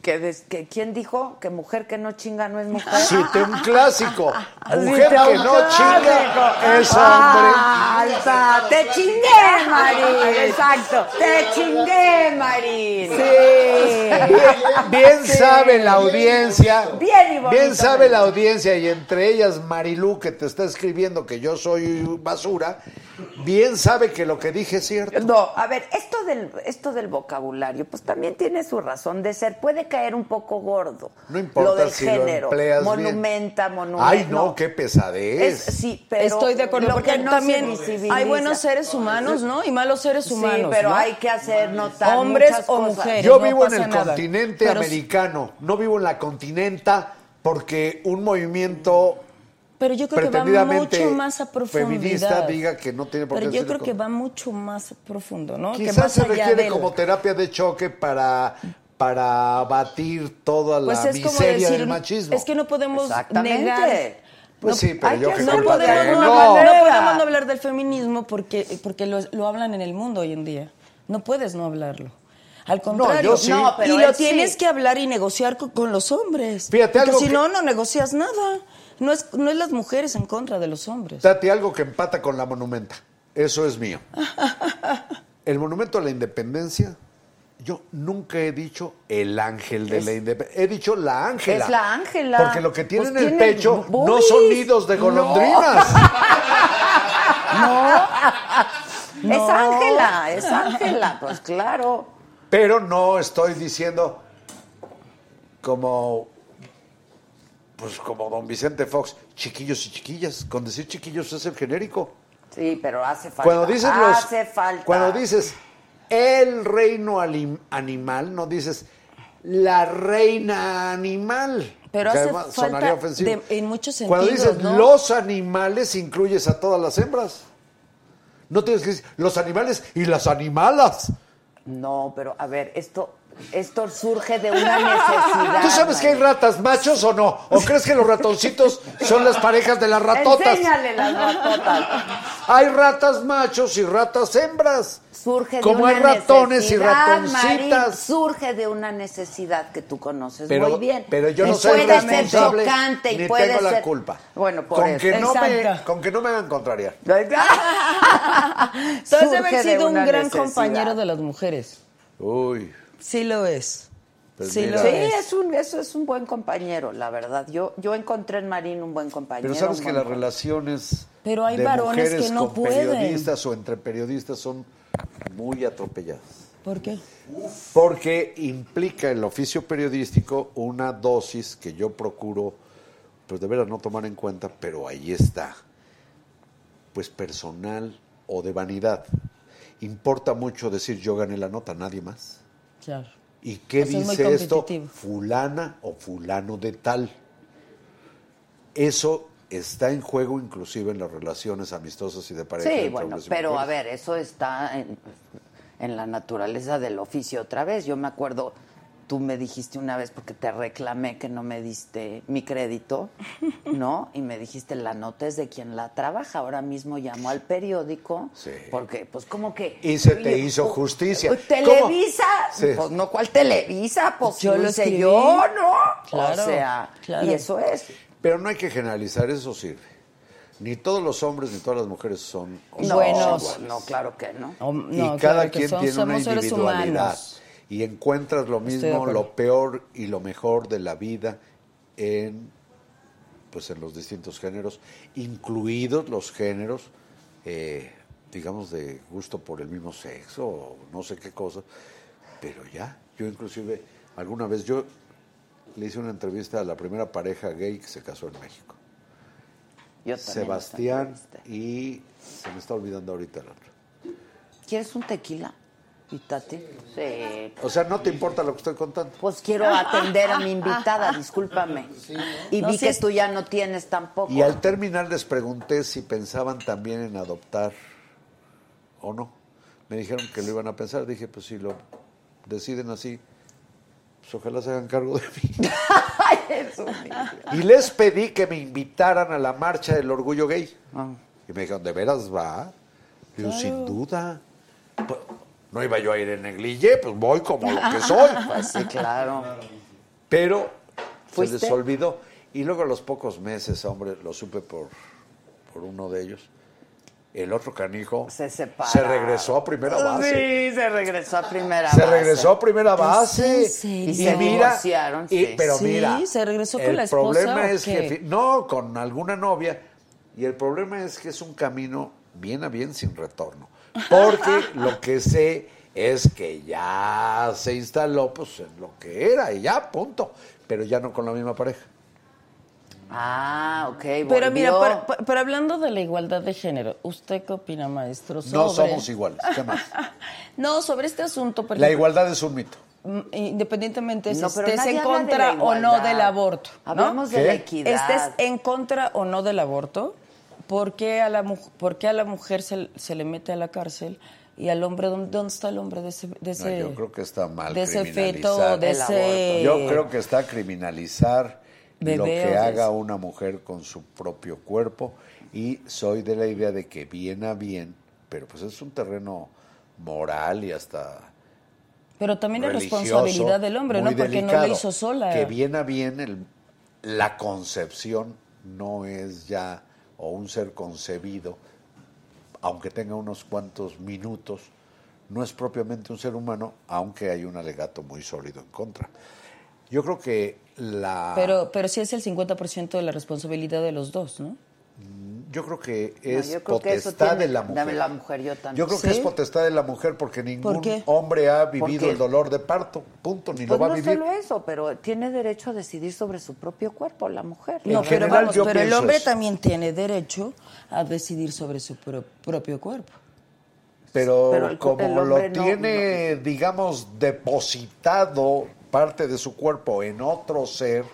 que, des- que- ¿quién dijo? Que mujer que no chinga no es mujer. Cite un clásico. Mujer que no chinga es hombre. alta. Te chingué, Marín. Exacto. Te chingué, Marín. Sí. Bien sabe la audiencia. Bien y bonito, Bien sabe la audiencia y entre ellas Marilú que te está escribiendo que yo soy basura. Bien sabe que lo que dije es cierto. No, a ver, esto del, esto del vocabulario, pues también tiene su razón de ser. Puede caer un poco gordo. No importa lo del si lo género. empleas bien. monumenta, monumenta. Ay, no, qué pesadez. Es- sí, pero Estoy de acuerdo, porque no también hay buenos seres humanos, ¿no? Y malos seres humanos. Sí, pero ¿no? hay que hacer notar Hombres muchas o cosas. mujeres. Yo no vivo en el nada. continente Pero- americano, no vivo en la continenta porque un movimiento Pero yo creo que va mucho más a profundidad. feminista diga que no tiene por Pero qué yo ser creo como- que va mucho más profundo, ¿no? que Quizás más se allá requiere del- como terapia de choque para, para batir toda la Pues es miseria decir, del machismo. es que no podemos negar. Pues no- sí, pero yo que que No culpa de podemos, tengo. no, podemos no hablar del feminismo porque, porque lo, lo hablan en el mundo hoy en día. No puedes no hablarlo. Al contrario, yo sí. No, pero y lo sí. tienes que hablar y negociar con, con los hombres. Fíjate, porque algo si que- no, no negocias nada. No es, no es las mujeres en contra de los hombres. Tati, algo que empata con la monumenta. Eso es mío. El monumento a la independencia Yo nunca he dicho el ángel de la independencia. He dicho la ángela. Es la Ángela. Porque lo que tiene Pues en el tiene pecho no son nidos de golondrinas. Es Ángela, es Ángela, pues claro. Pero no estoy diciendo como pues como don Vicente Fox, chiquillos y chiquillas. Con decir chiquillos es el genérico. Sí, pero hace falta. Cuando dices los hace falta. cuando dices el reino animal, no dices la reina animal. Pero hace falta sonaría ofensivo. de- en muchos Cuando sentidos, dices ¿no? los animales, incluyes a todas las hembras. No tienes que decir los animales y las animalas. No, pero a ver, esto, esto surge de una necesidad. ¿Tú sabes que hay ratas machos o no? ¿O crees que los ratoncitos son las parejas de las ratotas? Enséñale las ratotas. Hay ratas machos y ratas hembras. Surge de Como una hay ratones y necesidad, ratoncitas. Marín, surge de una necesidad que tú conoces Pero, muy bien. pero yo no Y soy puede ser responsable chocante y ni puede tengo la culpa. Bueno, por con eso. que, no me, con que no me hagan contrariar. Surge haber de sido un gran necesidad. compañero de las mujeres. Uy, Sí lo es. Pues sí mira. Sí, es. es un, eso es un buen compañero, la verdad. Yo, yo encontré en Marín un buen compañero. pero sabes que las relaciones Pero hay de varones mujeres que no con pueden. periodistas o entre periodistas son muy atropelladas. ¿Por qué? Porque implica el oficio periodístico una dosis que yo procuro, pues de veras no tomar en cuenta, pero ahí está. Pues personal o de vanidad. Importa mucho decir yo gané la nota, nadie más. Claro. ¿Y qué O sea, es muy dice esto? Fulana o fulano de tal. Eso está en juego inclusive en las relaciones amistosas y de pareja. Sí, bueno, pero a ver, eso está en, en la naturaleza del oficio otra vez. Yo me acuerdo, tú me dijiste una vez porque te reclamé que no me diste mi crédito, ¿no? Y me dijiste, la nota es de quien la trabaja. Ahora mismo llamo al periódico Sí. porque, pues, como que... Y se te hizo justicia. Pues, ¿Televisa? Sí. Pues, no, ¿cuál Televisa? Pues, Yo lo escribí. yo, ¿no? Claro, o sea, claro. y eso es. Pero no hay que generalizar, eso sirve. Ni todos los hombres ni todas las mujeres son No, Buenos. iguales. no, claro que no. O- y no, cada claro quien son- tiene una individualidad. humanos. Y encuentras lo mismo, lo peor y lo mejor de la vida en pues en los distintos géneros, incluidos los géneros, eh, digamos, de gusto por el mismo sexo, o no sé qué cosa. Pero ya, yo inclusive, alguna vez yo le hice una entrevista a la primera pareja gay que se casó en México. Yo también Sebastián y se me está olvidando ahorita el otro. ¿Quieres un tequila? ¿Y Tati? Sí. O sea, no te importa lo que estoy contando. Pues quiero atender a mi invitada, discúlpame. Y No, vi sí que tú ya no tienes tampoco. Y al terminar les pregunté si pensaban también en adoptar o no. Me dijeron que lo iban a pensar. Dije, pues si lo deciden así, pues ojalá se hagan cargo de mí. Y les pedí que me invitaran a la marcha del orgullo gay. Ah. Y me dijeron, ¿de veras va? Digo, sin duda. No iba yo a ir en negligé, pues voy como lo que soy. Pues sí, claro. Pero se les olvidó. Y luego a los pocos meses, hombre, lo supe por, por uno de ellos. El otro canijo Se se regresó a primera base. Sí, se regresó a primera Se base. regresó a primera base. Y se divorciaron, y- sí. pero Sí, mira, ¿se regresó con el la esposa problema o es qué? que no con alguna novia y el problema es que es un camino bien a bien sin retorno, porque lo que sé es que ya se instaló pues en lo que era y ya punto, pero ya no con la misma pareja. Ah, ok. Pero mira, pero, pero- pero hablando de la igualdad de género, ¿usted qué opina, maestro? No sobre- somos iguales, ¿qué más? No, sobre este asunto, por La ejemplo, igualdad es un mito. mm, independientemente si No, estés en contra o no del aborto. ¿no? Hablamos de ¿Qué? la equidad. estés en contra o no del aborto, ¿por qué a la, mu- por qué a la mujer se, se le mete a la cárcel y al hombre, ¿dónde, dónde está el hombre de ese, de No, ese, yo creo que está mal de ese feto, criminalizar. de ese... Yo creo que está criminalizar Bebé lo que haga una mujer con su propio cuerpo y soy de la idea de que bien a bien, pero pues es un terreno moral y hasta Pero también es responsabilidad del hombre, ¿no? Porque no lo hizo sola. Que bien a bien el- la concepción no es ya o un ser concebido, aunque tenga unos cuantos minutos, no es propiamente un ser humano, aunque hay un alegato muy sólido en contra. Yo creo que la... Pero, pero sí es el 50% de la responsabilidad de los dos, ¿no? Yo creo que es yo creo que eso potestad tiene- de la mujer. la mujer, yo también. Yo creo que es potestad de la mujer porque ningún hombre ha vivido el dolor de parto, punto, ni Pues lo va no a vivir. solo eso, pero tiene derecho a decidir sobre su propio cuerpo, la mujer. En No, pero general, vamos, yo pero el hombre eso. también tiene derecho a decidir sobre su pro- propio cuerpo. Pero, Pero el- como el lo no- tiene, digamos, depositado parte de su cuerpo en otro ser,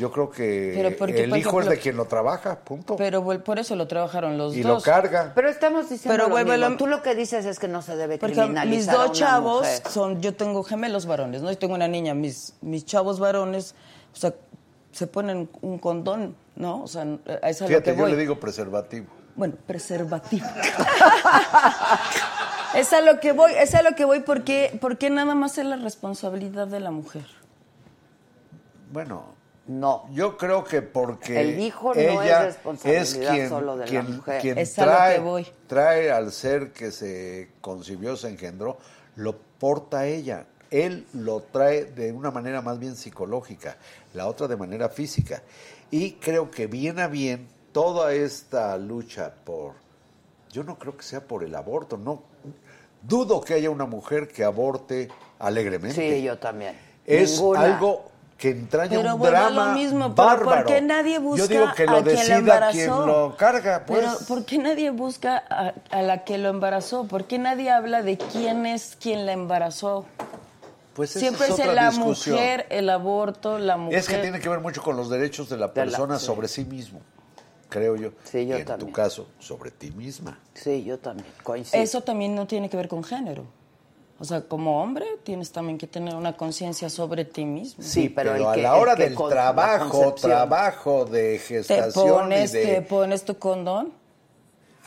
yo creo que Pero porque, el hijo es ejemplo- de quien lo trabaja, punto. Pero por eso lo trabajaron los y lo dos. carga. Pero estamos diciendo Pero lo vuelve mismo. lo- Tú lo que dices es que no se debe Porque criminalizar mis a dos una chavos mujer. son, yo tengo gemelos varones, ¿no? Yo tengo una niña, mis, mis chavos varones, o sea, se ponen un condón, ¿no? O sea, a eso es a lo Fíjate, que yo voy. le digo preservativo. Bueno, preservativo. es a lo que voy, es a lo que voy porque, porque nada más es la responsabilidad de la mujer. Bueno, No. yo creo que porque El hijo no ella es responsabilidad es quien, solo de la quien- mujer. quien Es a lo trae, que voy. trae al ser que se concibió, se engendró, lo porta ella. Él lo trae de una manera más bien psicológica, la otra de manera física. Y creo que bien a bien toda esta lucha por, yo no creo que sea por el aborto, no dudo que haya una mujer que aborte alegremente. Sí, yo también. Es Ninguna. algo que entraña Pero un drama lo mismo, pero bárbaro. ¿por qué nadie busca Yo digo que lo a decida quien lo carga, pues. Pero ¿por qué nadie busca a, a la que lo embarazó? ¿Por qué nadie habla de quién es quien la embarazó? Pues esa Siempre es es, la discusión. mujer, el aborto, la mujer. Es que tiene que ver mucho con los derechos de la De la- persona sí. sobre sí mismo, creo yo. Sí, yo y en también. tu caso, sobre ti misma. Sí, yo también. Coincido. Eso también no tiene que ver con género. O sea, como hombre tienes también que tener una conciencia sobre ti mismo. Sí, pero el a que- la hora del trabajo, trabajo de Te gestación pones, y de... te pones tu condón.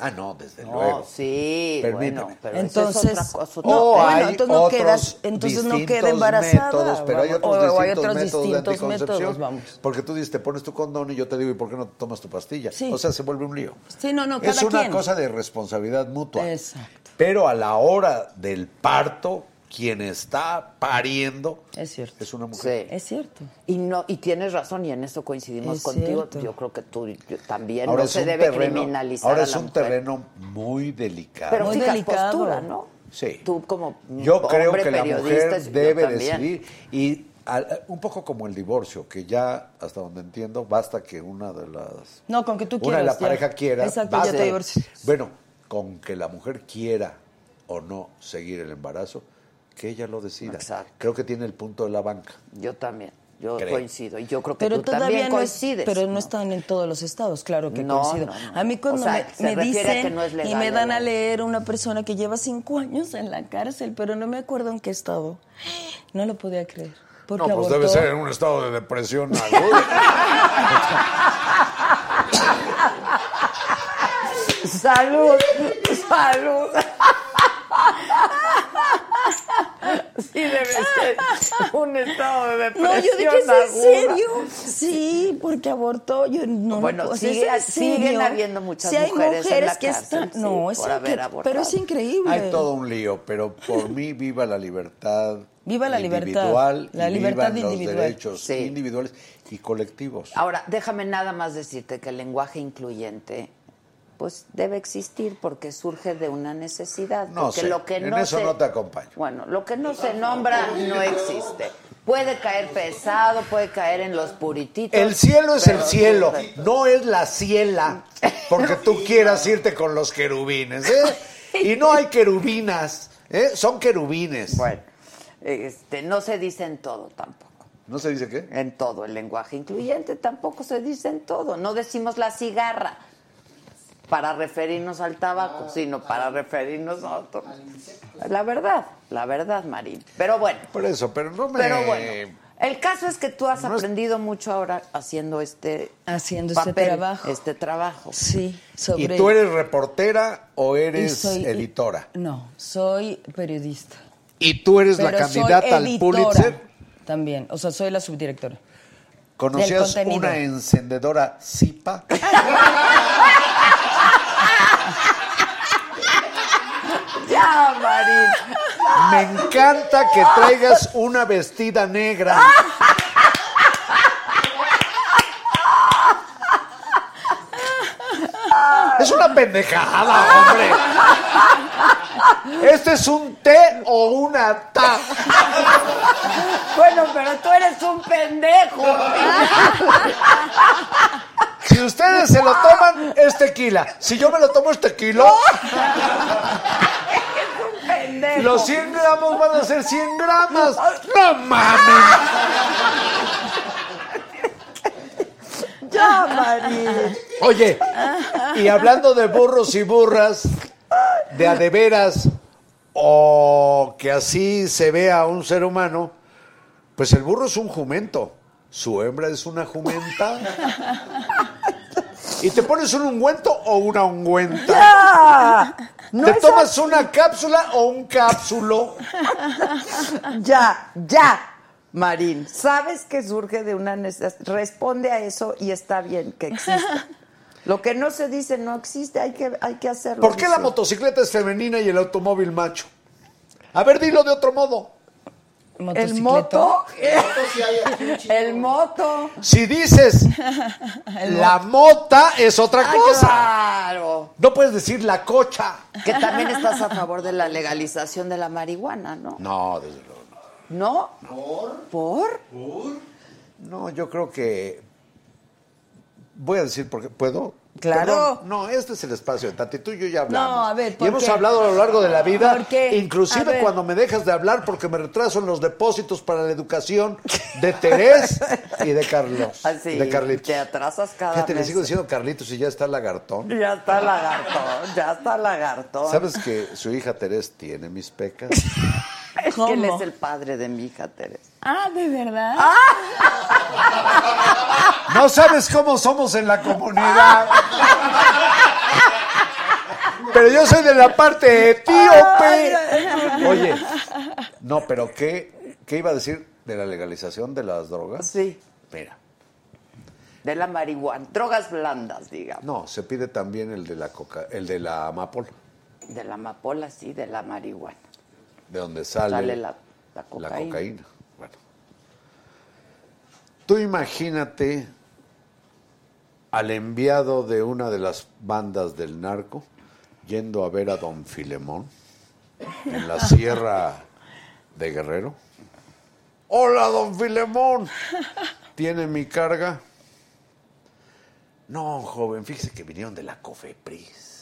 Ah, no, desde No, luego. sí, Permíteme. bueno, pero Entonces, es otra cosa. no, O bueno, hay entonces no otros quedas- entonces no queda embarazada, métodos, pero hay otros o- o hay distintos otros métodos de distintos anticoncepción. métodos, vamos. Porque tú dices, te pones tu condón y yo te digo, ¿y por qué no tomas tu pastilla? Sí. O sea, se vuelve un lío. Sí, no, no, Es una quien. cosa de responsabilidad mutua. Exacto. Pero a la hora del parto, quien está pariendo Es cierto. es una mujer. Sí. Es cierto. Y no y tienes razón y en eso coincidimos Es contigo. cierto. Yo creo que tú yo también Ahora no se debe terreno, criminalizar ahora a es la un mujer. terreno muy delicado. Pero Muy fijas delicado. postura, ¿no? Sí. Tú como Yo creo que la mujer debe decidir y al- un poco como el divorcio, que ya hasta donde entiendo basta que una de las No, con que tú una de la quieras, ya. pareja quiera, Exacto, basta. ya te divorcias. Bueno, con que la mujer quiera o no seguir el embarazo, que ella lo decida. Exacto. Creo que tiene el punto de la banca. Yo también. Yo Creo. coincido. Y yo creo que Pero tú todavía también no es, coincides. pero no, están en todos los estados, claro que No, coincido. no, no. A mí cuando O sea, me, me dicen y me dan a leer una persona que lleva cinco años en la cárcel, pero no me acuerdo en qué estado, no lo podía creer. Porque No, pues abortó. debe ser en un estado de depresión aguda. Salud, salud. Sí, debe ser un estado de depresión. No, yo dije, ¿es en serio? Sí, porque abortó. Yo no Bueno, no, ¿es sigue- en siguen habiendo muchas Sí hay mujeres en la que cárcel, están. No, sí, es por haber que- abortado. pero es increíble. Hay todo un lío, pero por mí viva la libertad. Viva la libertad, individual la libertad vivan individual. los derechos Sí. individuales y colectivos. Ahora, déjame nada más decirte que el lenguaje incluyente pues debe existir porque surge de una necesidad. No porque sé, lo que en no eso se- no te acompaño. Bueno, lo que no se nombra no existe. Puede caer pesado, puede caer en los purititos. El cielo es el cielo, no es la ciela, porque tú quieras irte con los querubines, ¿eh? Y no hay querubinas, ¿eh? Son querubines. Bueno, este, no se dice en todo tampoco. ¿No se dice qué? En todo. El lenguaje incluyente tampoco se dice en todo. No decimos la cigarra para referirnos al tabaco, sino para referirnos a otro. La verdad, la verdad, Marín. Pero bueno, Por eso, pero no me... pero bueno. El caso es que tú has No es- aprendido mucho ahora haciendo este Haciendo este trabajo. Este trabajo. Sí, ¿Y sobre. tú eres reportera o y eres soy- editora? No, soy periodista. ¿Y tú eres la Pero candidata al Pulitzer? También, o sea, soy la subdirectora. ¿Conocías una encendedora Zipa? Ya, Marín. Me encanta que traigas una vestida negra. Es una pendejada, hombre. Este es un té o una ta. Bueno, pero tú eres un pendejo. Si ustedes se lo toman, es tequila. Si yo me lo tomo, es tequila. Pendejo. Los 100 gramos van a ser 100 gramos. ¡No mames! Ya, Marín. Oye, y hablando de burros y burras, de a de veras, o que así se vea a un ser humano, pues el burro es un jumento, su hembra es una jumenta. ¿Y te pones un ungüento o una ungüenta? Ya. No ¿Te tomas una cápsula o un cápsulo? Ya, ya, Marín. Sabes que surge de una necesidad. Responde a eso y está bien que exista. Lo que no se dice no existe, hay que, hay que hacerlo. ¿Por qué la motocicleta es femenina y el automóvil macho? A ver, dilo de otro modo. El moto. El moto. Si dices la mota es otra Ah, cosa. claro. No puedes decir la cocha. Que también estás a favor de la legalización de la marihuana, ¿no? No, desde luego no. ¿No? ¿Por? ¿Por? No, yo creo que voy a decir porque puedo. Claro. Perdón, no, este es el espacio de Tati. Tú y yo ya hablamos. No, a ver, Y ¿por hemos qué? hablado a lo largo de la vida. ¿Por qué? Inclusive cuando me dejas de hablar porque me retraso en los depósitos para la educación de Terés y de Carlos. Así. de Carlitos. Te atrasas cada Fíjate, le vez. sigo diciendo Carlitos y ya está lagartón. Ya está lagartón, ya está lagartón. ¿Sabes que su hija Terés tiene mis pecas? Es que él ¿Cómo? es el padre de mi hija Teresa. Ah, ¿de verdad? No sabes cómo somos en la comunidad. Pero yo soy de la parte etíope. Oye, no, pero ¿qué, qué iba a decir de la legalización de las drogas? Sí, Espera. de la marihuana. Drogas blandas, digamos. No, se pide también el de la coca, el de la amapola, De la amapola, sí, de la marihuana. De donde sale, Sale la, la la cocaína. cocaína. Bueno. Tú imagínate al enviado de una de las bandas del narco yendo a ver a don Filemón en la sierra de Guerrero. Hola, don Filemón. ¿Tiene mi carga? No, joven, fíjese que vinieron de la Cofepris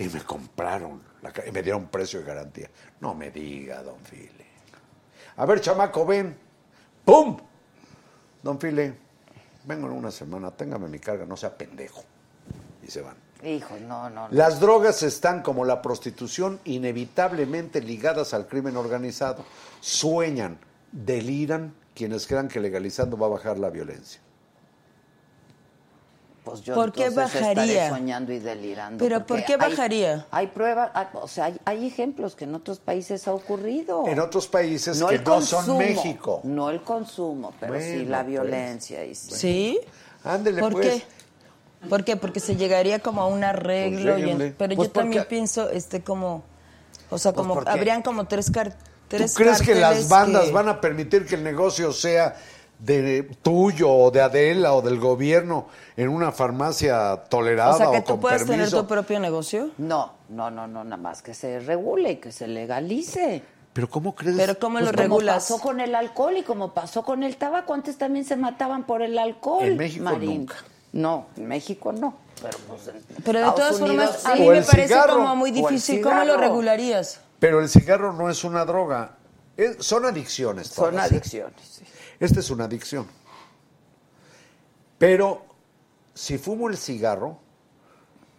y me compraron la y me dieron precio de garantía. No me diga, don File. A ver, chamaco, ven. ¡Pum! Don File, vengo en una semana, téngame mi carga, no sea pendejo. Y se van. Hijo, no, no. no. Las drogas están como la prostitución inevitablemente ligadas al crimen organizado. Sueñan, deliran quienes crean que legalizando va a bajar la violencia. Pues yo ¿Por qué bajaría? soñando y delirando. Pero, ¿por qué bajaría? Hay, pruebas, o sea, hay, hay ejemplos que en otros países ha ocurrido. En otros países no que el no consumo, son México. No el consumo, pero sí la pues. violencia. Y sí. ¿Sí? Ándele, ¿Por pues. qué? ¿Por qué? Porque se llegaría como a un arreglo. Pues y en- lléguenle. pero Pues yo también porque- pienso, este, como, o sea, como habrían como tres car ¿Tú crees que las bandas que- van a permitir que el negocio sea de tuyo o de Adela o del gobierno en una farmacia tolerada O sea, que o tú con puedes tener tu propio negocio. No, no, no, no, nada más que se regule y que se legalice. Pero ¿cómo crees? Pero ¿cómo Pues lo como regulas? pasó con el alcohol y como pasó con el tabaco, antes también se mataban por el alcohol. En México Marín. nunca. No, en México no. Pero, pues, en Pero de todas Unidos formas, sí. a mí me parece cigarro, como muy difícil. ¿Cómo lo regularías? Pero el cigarro no es una droga. Es- son adicciones. Son todas, ¿eh? adicciones. sí. Esta es una adicción. Pero si fumo el cigarro,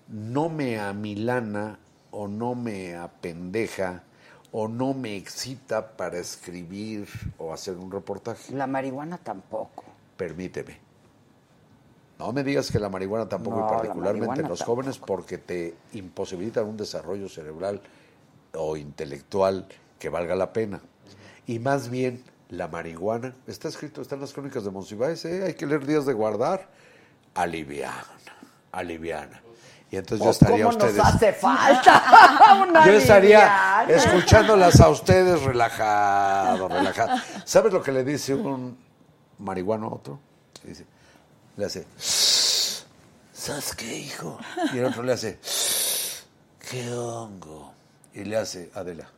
no me amilana o no me apendeja o no me excita para escribir o hacer un reportaje. La marihuana tampoco. Permíteme. No me digas que la marihuana tampoco, No, y la particularmente los tampoco. jóvenes, porque te imposibilitan un desarrollo cerebral o intelectual que valga la pena. Y más bien, la marihuana, está escrito, está en las crónicas de Monsiváis, ¿eh? hay que leer días de guardar, aliviana, aliviana. Y entonces Pues, yo estaría a ¿Cómo ustedes. nos hace falta una Yo estaría liviana? escuchándolas a ustedes relajado, relajado. ¿Sabes lo que le dice un marihuano a otro? Dice, le hace, ¿sabes qué, hijo? Y el otro le hace, ¿qué hongo? Y le hace, Adela,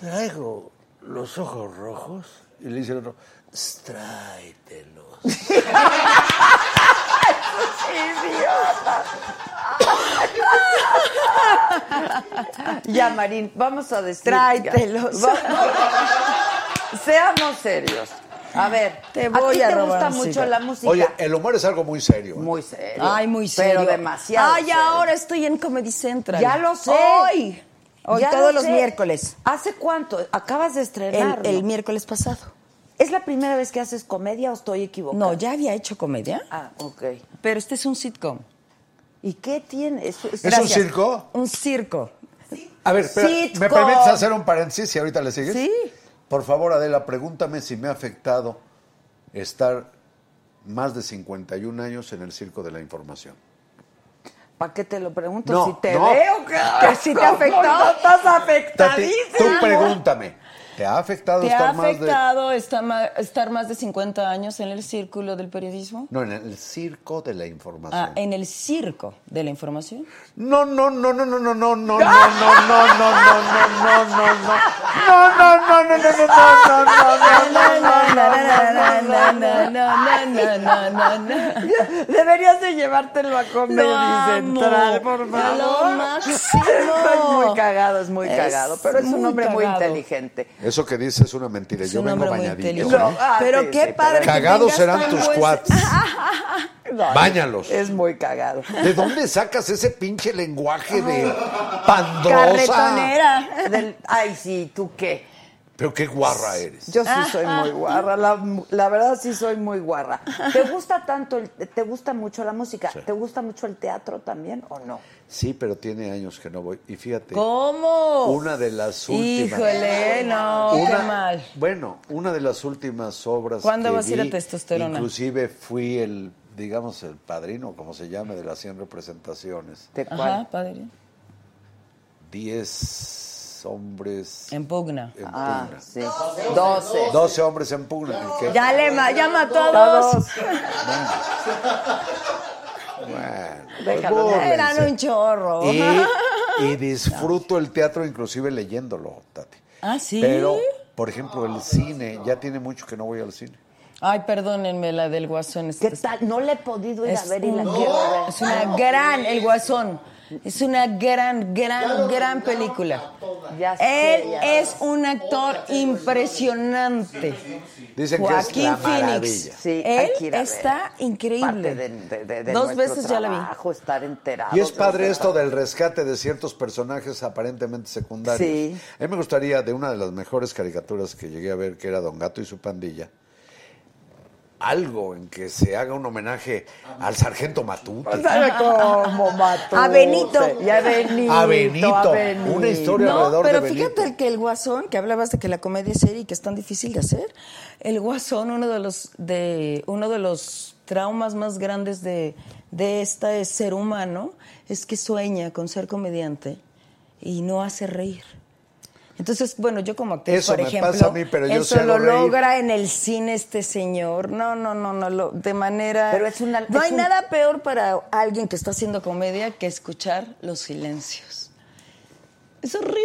traigo los ojos rojos. Y le dice el otro, tráetelos. Ya, Marín, vamos a decir. Tráetelos. Seamos serios. A ver, Te voy ti a te robar gusta mucho la música? Oye, el humor es algo muy serio. ¿eh? muy serio. Ay, muy serio. Pero demasiado. Ay, serio. ahora estoy en Comedy Central. Ya lo sé. Hoy. Hoy, Ya todos lo los sé. miércoles. ¿Hace cuánto? Acabas de estrenar. el miércoles pasado. ¿Es la primera vez que haces comedia o estoy equivocada? No, ya había hecho comedia. Ah, ok. Pero este es un sitcom. ¿Y qué tiene? Es, es- ¿Es un circo? Un circo. A ver, espera, Sitcom. ¿me permites hacer un paréntesis y ahorita le sigues? Sí. Por favor, Adela, pregúntame si me ha afectado estar más de 51 años en el circo de la información. ¿Para qué te lo pregunto? No, si te no. veo, que, Que si te afectó. No estás Tati, afectadísima. tú pregúntame, ¿te ha afectado ¿Te estar ha más de... estar, más de 50 años en el círculo del periodismo? No, en el circo de la información. Ah, en el circo de la información. No, no, no, no, no, no, no, no, no, no, no, no, no, no, no, no, no. No, no, no, no, no, no, no, no, no, no, no, no. Deberías de llevártelo a Comedy. Central, por favor. Lo máximo. Es muy cagado, es muy cagado, pero es un hombre muy inteligente. Eso que dices es una mentira. Es Yo un vengo hombre muy bañadito. inteligente. No, ah, pero sí, qué sí, padre. que Cagados tengas serán tan tus buen- cuates. No, Báñalos. Es muy cagado. ¿De dónde sacas ese pinche lenguaje de pandrosa? Carretonera. Del- ay, sí, ¿tú qué? Pero qué guarra eres. Yo sí soy muy guarra, la, la verdad sí soy muy guarra. ¿Te gusta tanto, el- te gusta mucho la música? ¿Te gusta mucho el teatro también o no? Sí, pero tiene años que no voy. Y fíjate, ¿Cómo? una de las últimas. Híjole, no, Una- qué mal. Bueno, una de las últimas obras. ¿Cuándo que vas a ir a Testosterona? Inclusive fui el, digamos, el padrino, como se llame, de las 100 representaciones. ¿De cuál? Ajá, padre. 10 hombres En pugna. en Ah, pugna. sí. 12. 12 hombres en pugna. Ya le ma- ya mató a dos. Bueno, pues. Eran un chorro. Y, y disfruto el teatro inclusive leyéndolo, Tati. Ah, ¿sí? Pero, por ejemplo, el cine, ya tiene mucho que no voy al cine. Ay, perdónenme, la del guasón. ¿Qué tal? No le he podido ir Es, a ver y la quiero ver. es una gran, el guasón. Es una gran, gran, gran película. Ya sé, Él ya es un actor impresionante. Dicen que es Joaquín la Phoenix. maravilla. Sí, hay Él que ir a ver. está increíble. Parte de, de- de- de Dos nuestro veces ya la vi. trabajo, estar enterado. Y es de padre que esto del rescate de ciertos personajes aparentemente secundarios. Sí. A mí me gustaría, de una de las mejores caricaturas que llegué a ver, que era Don Gato y su pandilla, algo en que se haga un homenaje al sargento Matute. ¿Sabe cómo mató? A Benito. Y a Benito. A Benito. a Benito. Una historia No, alrededor pero de Benito. fíjate que el Guasón, que hablabas de que la comedia es seria y que es tan difícil de hacer, el Guasón, uno de los de uno de los traumas más grandes de, de este ser humano es que sueña con ser comediante y no hace reír. Entonces, bueno, yo como actriz, Eso por me ejemplo, pasa a mí, pero yo eso lo reír. logra en el cine este señor. No, no, no, no, lo- de manera... Pero es una- no es hay un- nada peor para alguien que está haciendo comedia que escuchar los silencios. Es horrible.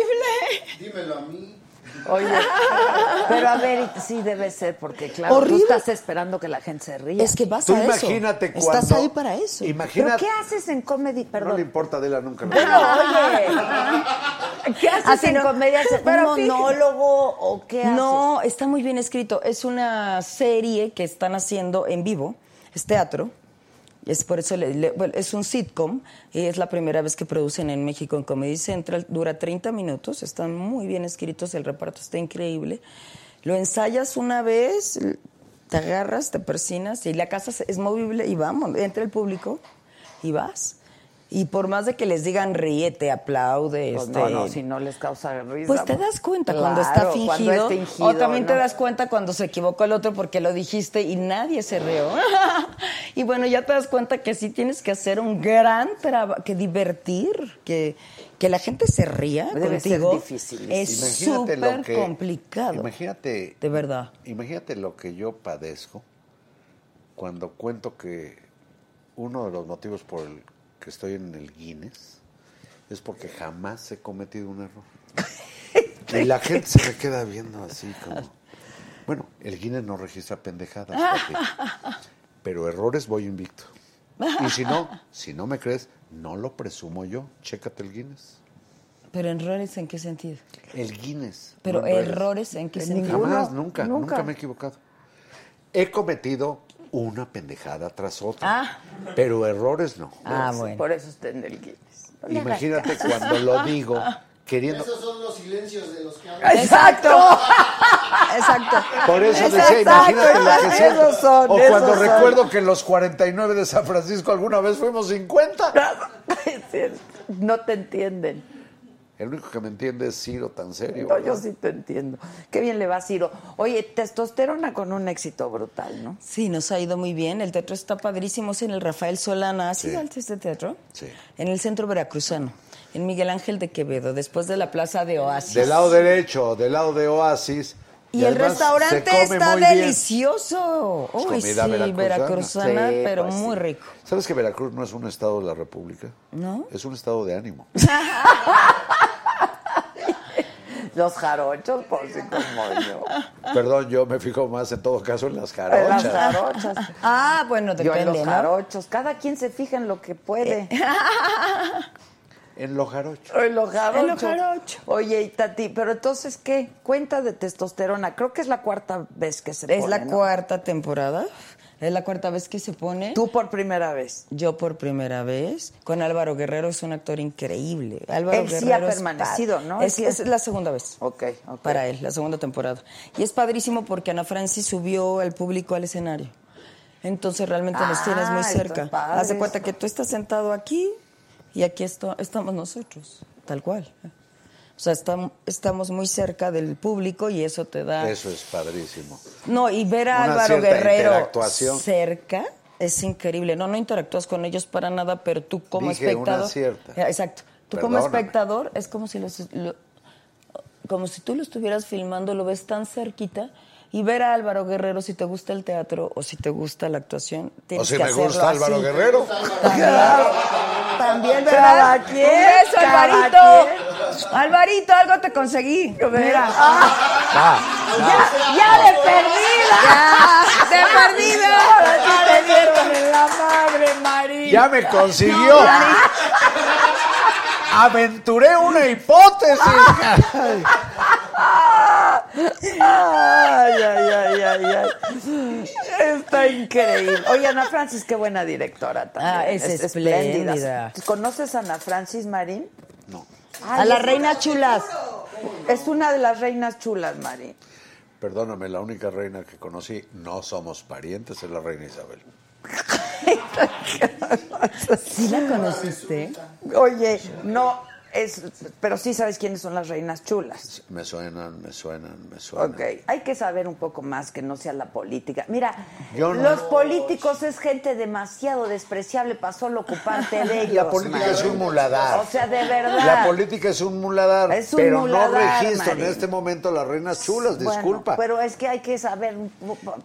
Dímelo a mí. Oye, pero a ver, sí debe ser, porque claro, Horrible. tú estás esperando que la gente se ría. Es que vas Tú a eso. imagínate Estás cuando- ahí para eso. ¿Pero Imagínate. qué haces en comedy? No Perdón. le importa a Adela nunca. Pero, oye, ¿qué haces Así en no. comedia? ¿Un Pero fíjate- monólogo o qué haces? No, está muy bien escrito. Es una serie que están haciendo en vivo. Es teatro. Es por eso le- es un sitcom y es la primera vez que producen en México en Comedy Central. Dura 30 minutos, están muy bien escritos, el reparto está increíble. Lo ensayas una vez, te agarras, te persinas y la casa es movible y vamos, entra el público y vas. Y por más de que les digan ríete, aplaude, Pues este, no, no, si no les causa risa. pues te das cuenta cuando está fingido, Cuando es fingido, o también te das cuenta cuando se equivocó el otro porque lo dijiste y nadie se rió. Y bueno, ya te das cuenta que sí tienes que hacer un gran trabajo, que divertir, que, que la gente se ría Debe ser contigo. dificilísimo. Es Imagínate lo súper complicado. Imagínate. De verdad. Imagínate lo que yo padezco cuando cuento que uno de los motivos por el que estoy en el Guinness es porque jamás he cometido un error. y la gente se me queda viendo así como... Bueno, el Guinness no registra pendejadas, papi, pero errores voy invicto. Y si no, si no me crees, no lo presumo yo. Chécate el Guinness. Pero errores en qué sentido? El Guinness. Pero no errores en qué En sentido? Jamás, nunca, nunca, nunca. me he equivocado. He cometido una pendejada tras otra, Ah. pero errores no. Ah, bueno. Por eso está en el Guinness. No Imagínate cuando lo digo queriendo. Esos son los silencios de los que hablan. Exacto. Exacto. Por eso Exacto, decía, imagínate lo que esos siento. son, o esos cuando son. recuerdo que en los 49 de San Francisco alguna vez fuimos 50. Es cierto. No te entienden. El único que me entiende es Ciro, tan serio. No, yo sí te entiendo. Qué bien le va, Ciro. Oye, testosterona con un éxito brutal, ¿no? Sí, nos ha ido muy bien. El teatro está padrísimo. Es en el Rafael Solana. ¿Has ido Sí. a este teatro? Sí. En el centro veracruzano. En Miguel Ángel de Quevedo, después de la plaza de Oasis. Del lado derecho, del lado de Oasis. Y, el restaurante está delicioso. Uy, comida sí, veracruzana. veracruzana, Sí, pero pues muy sí. rico. ¿Sabes que Veracruz no es un estado de la República? ¿No? Es un estado de ánimo. Los jarochos, por si como yo. Perdón, yo me fijo más en todo caso en las Las jarochas. jarochas. Ah, bueno, Yo en depende, los ¿no? jarochos. Cada quien se fija en lo que puede. En los jarochos. En los jarochos. En los jarochos. Oye, y Tati, pero entonces, ¿qué? Cuenta de testosterona. Creo que es la cuarta vez que se Es pone, la ¿no? cuarta temporada. Es la cuarta vez que se pone. Tú por primera vez. Yo por primera vez. Con Álvaro Guerrero es un actor increíble. Álvaro Él sí Guerrero ha es permanecido, pa- ¿no? Es, es la segunda vez. Ok, ok. Para él, la segunda temporada. Y es padrísimo porque Ana Francis subió al público al escenario. Entonces realmente nos Ah, tienes muy está cerca. Haz de cuenta que tú estás sentado aquí y aquí esto- estamos nosotros, tal cual. O sea, estam- estamos muy cerca del público y eso te da... Eso es padrísimo. No, y ver a Una Álvaro Guerrero cerca es increíble. No, no interactúas con ellos para nada, pero tú como Dije una espectador. cierta. Eh, Exacto. Tú como espectador es como si los, lo- como si tú lo estuvieras filmando, lo ves tan cerquita. Y ver a Álvaro Guerrero, si te gusta el teatro o si te gusta la actuación, tienes O si que me gusta Álvaro así. Guerrero. También, también ¿verdad? Cada quien, Un beso, Alvarito. Alvarito, algo te conseguí. Mira. Ah. Ya, ya de perdida. de perdida. Ahora sí te dieron en la madre, María. Ya me consiguió. Aventuré una hipótesis. Ay, ay, ay, ay, ay. Está increíble. Oye, Ana Francis, qué buena directora también. Ah, es espléndida. ¿Conoces a Ana Francis Marín? No, A las reinas chulas. Es una de las reinas chulas, Marín. perdóname, la única reina que conocí, no somos parientes, es la reina Isabel. ¿Sí la conociste? Oye, no, es, pero sí sabes quiénes son las reinas chulas. Me suenan, me suenan, me suenan. Ok, hay que saber un poco más que no sea la política. Mira, Yo no- los políticos es gente demasiado despreciable para solo ocuparte de ellos. La política es un muladar. O sea, de verdad. La política es un muladar, Es un pero muladar, no registro Marín. en este momento las reinas chulas, Bueno, disculpa. pero es que hay que saber,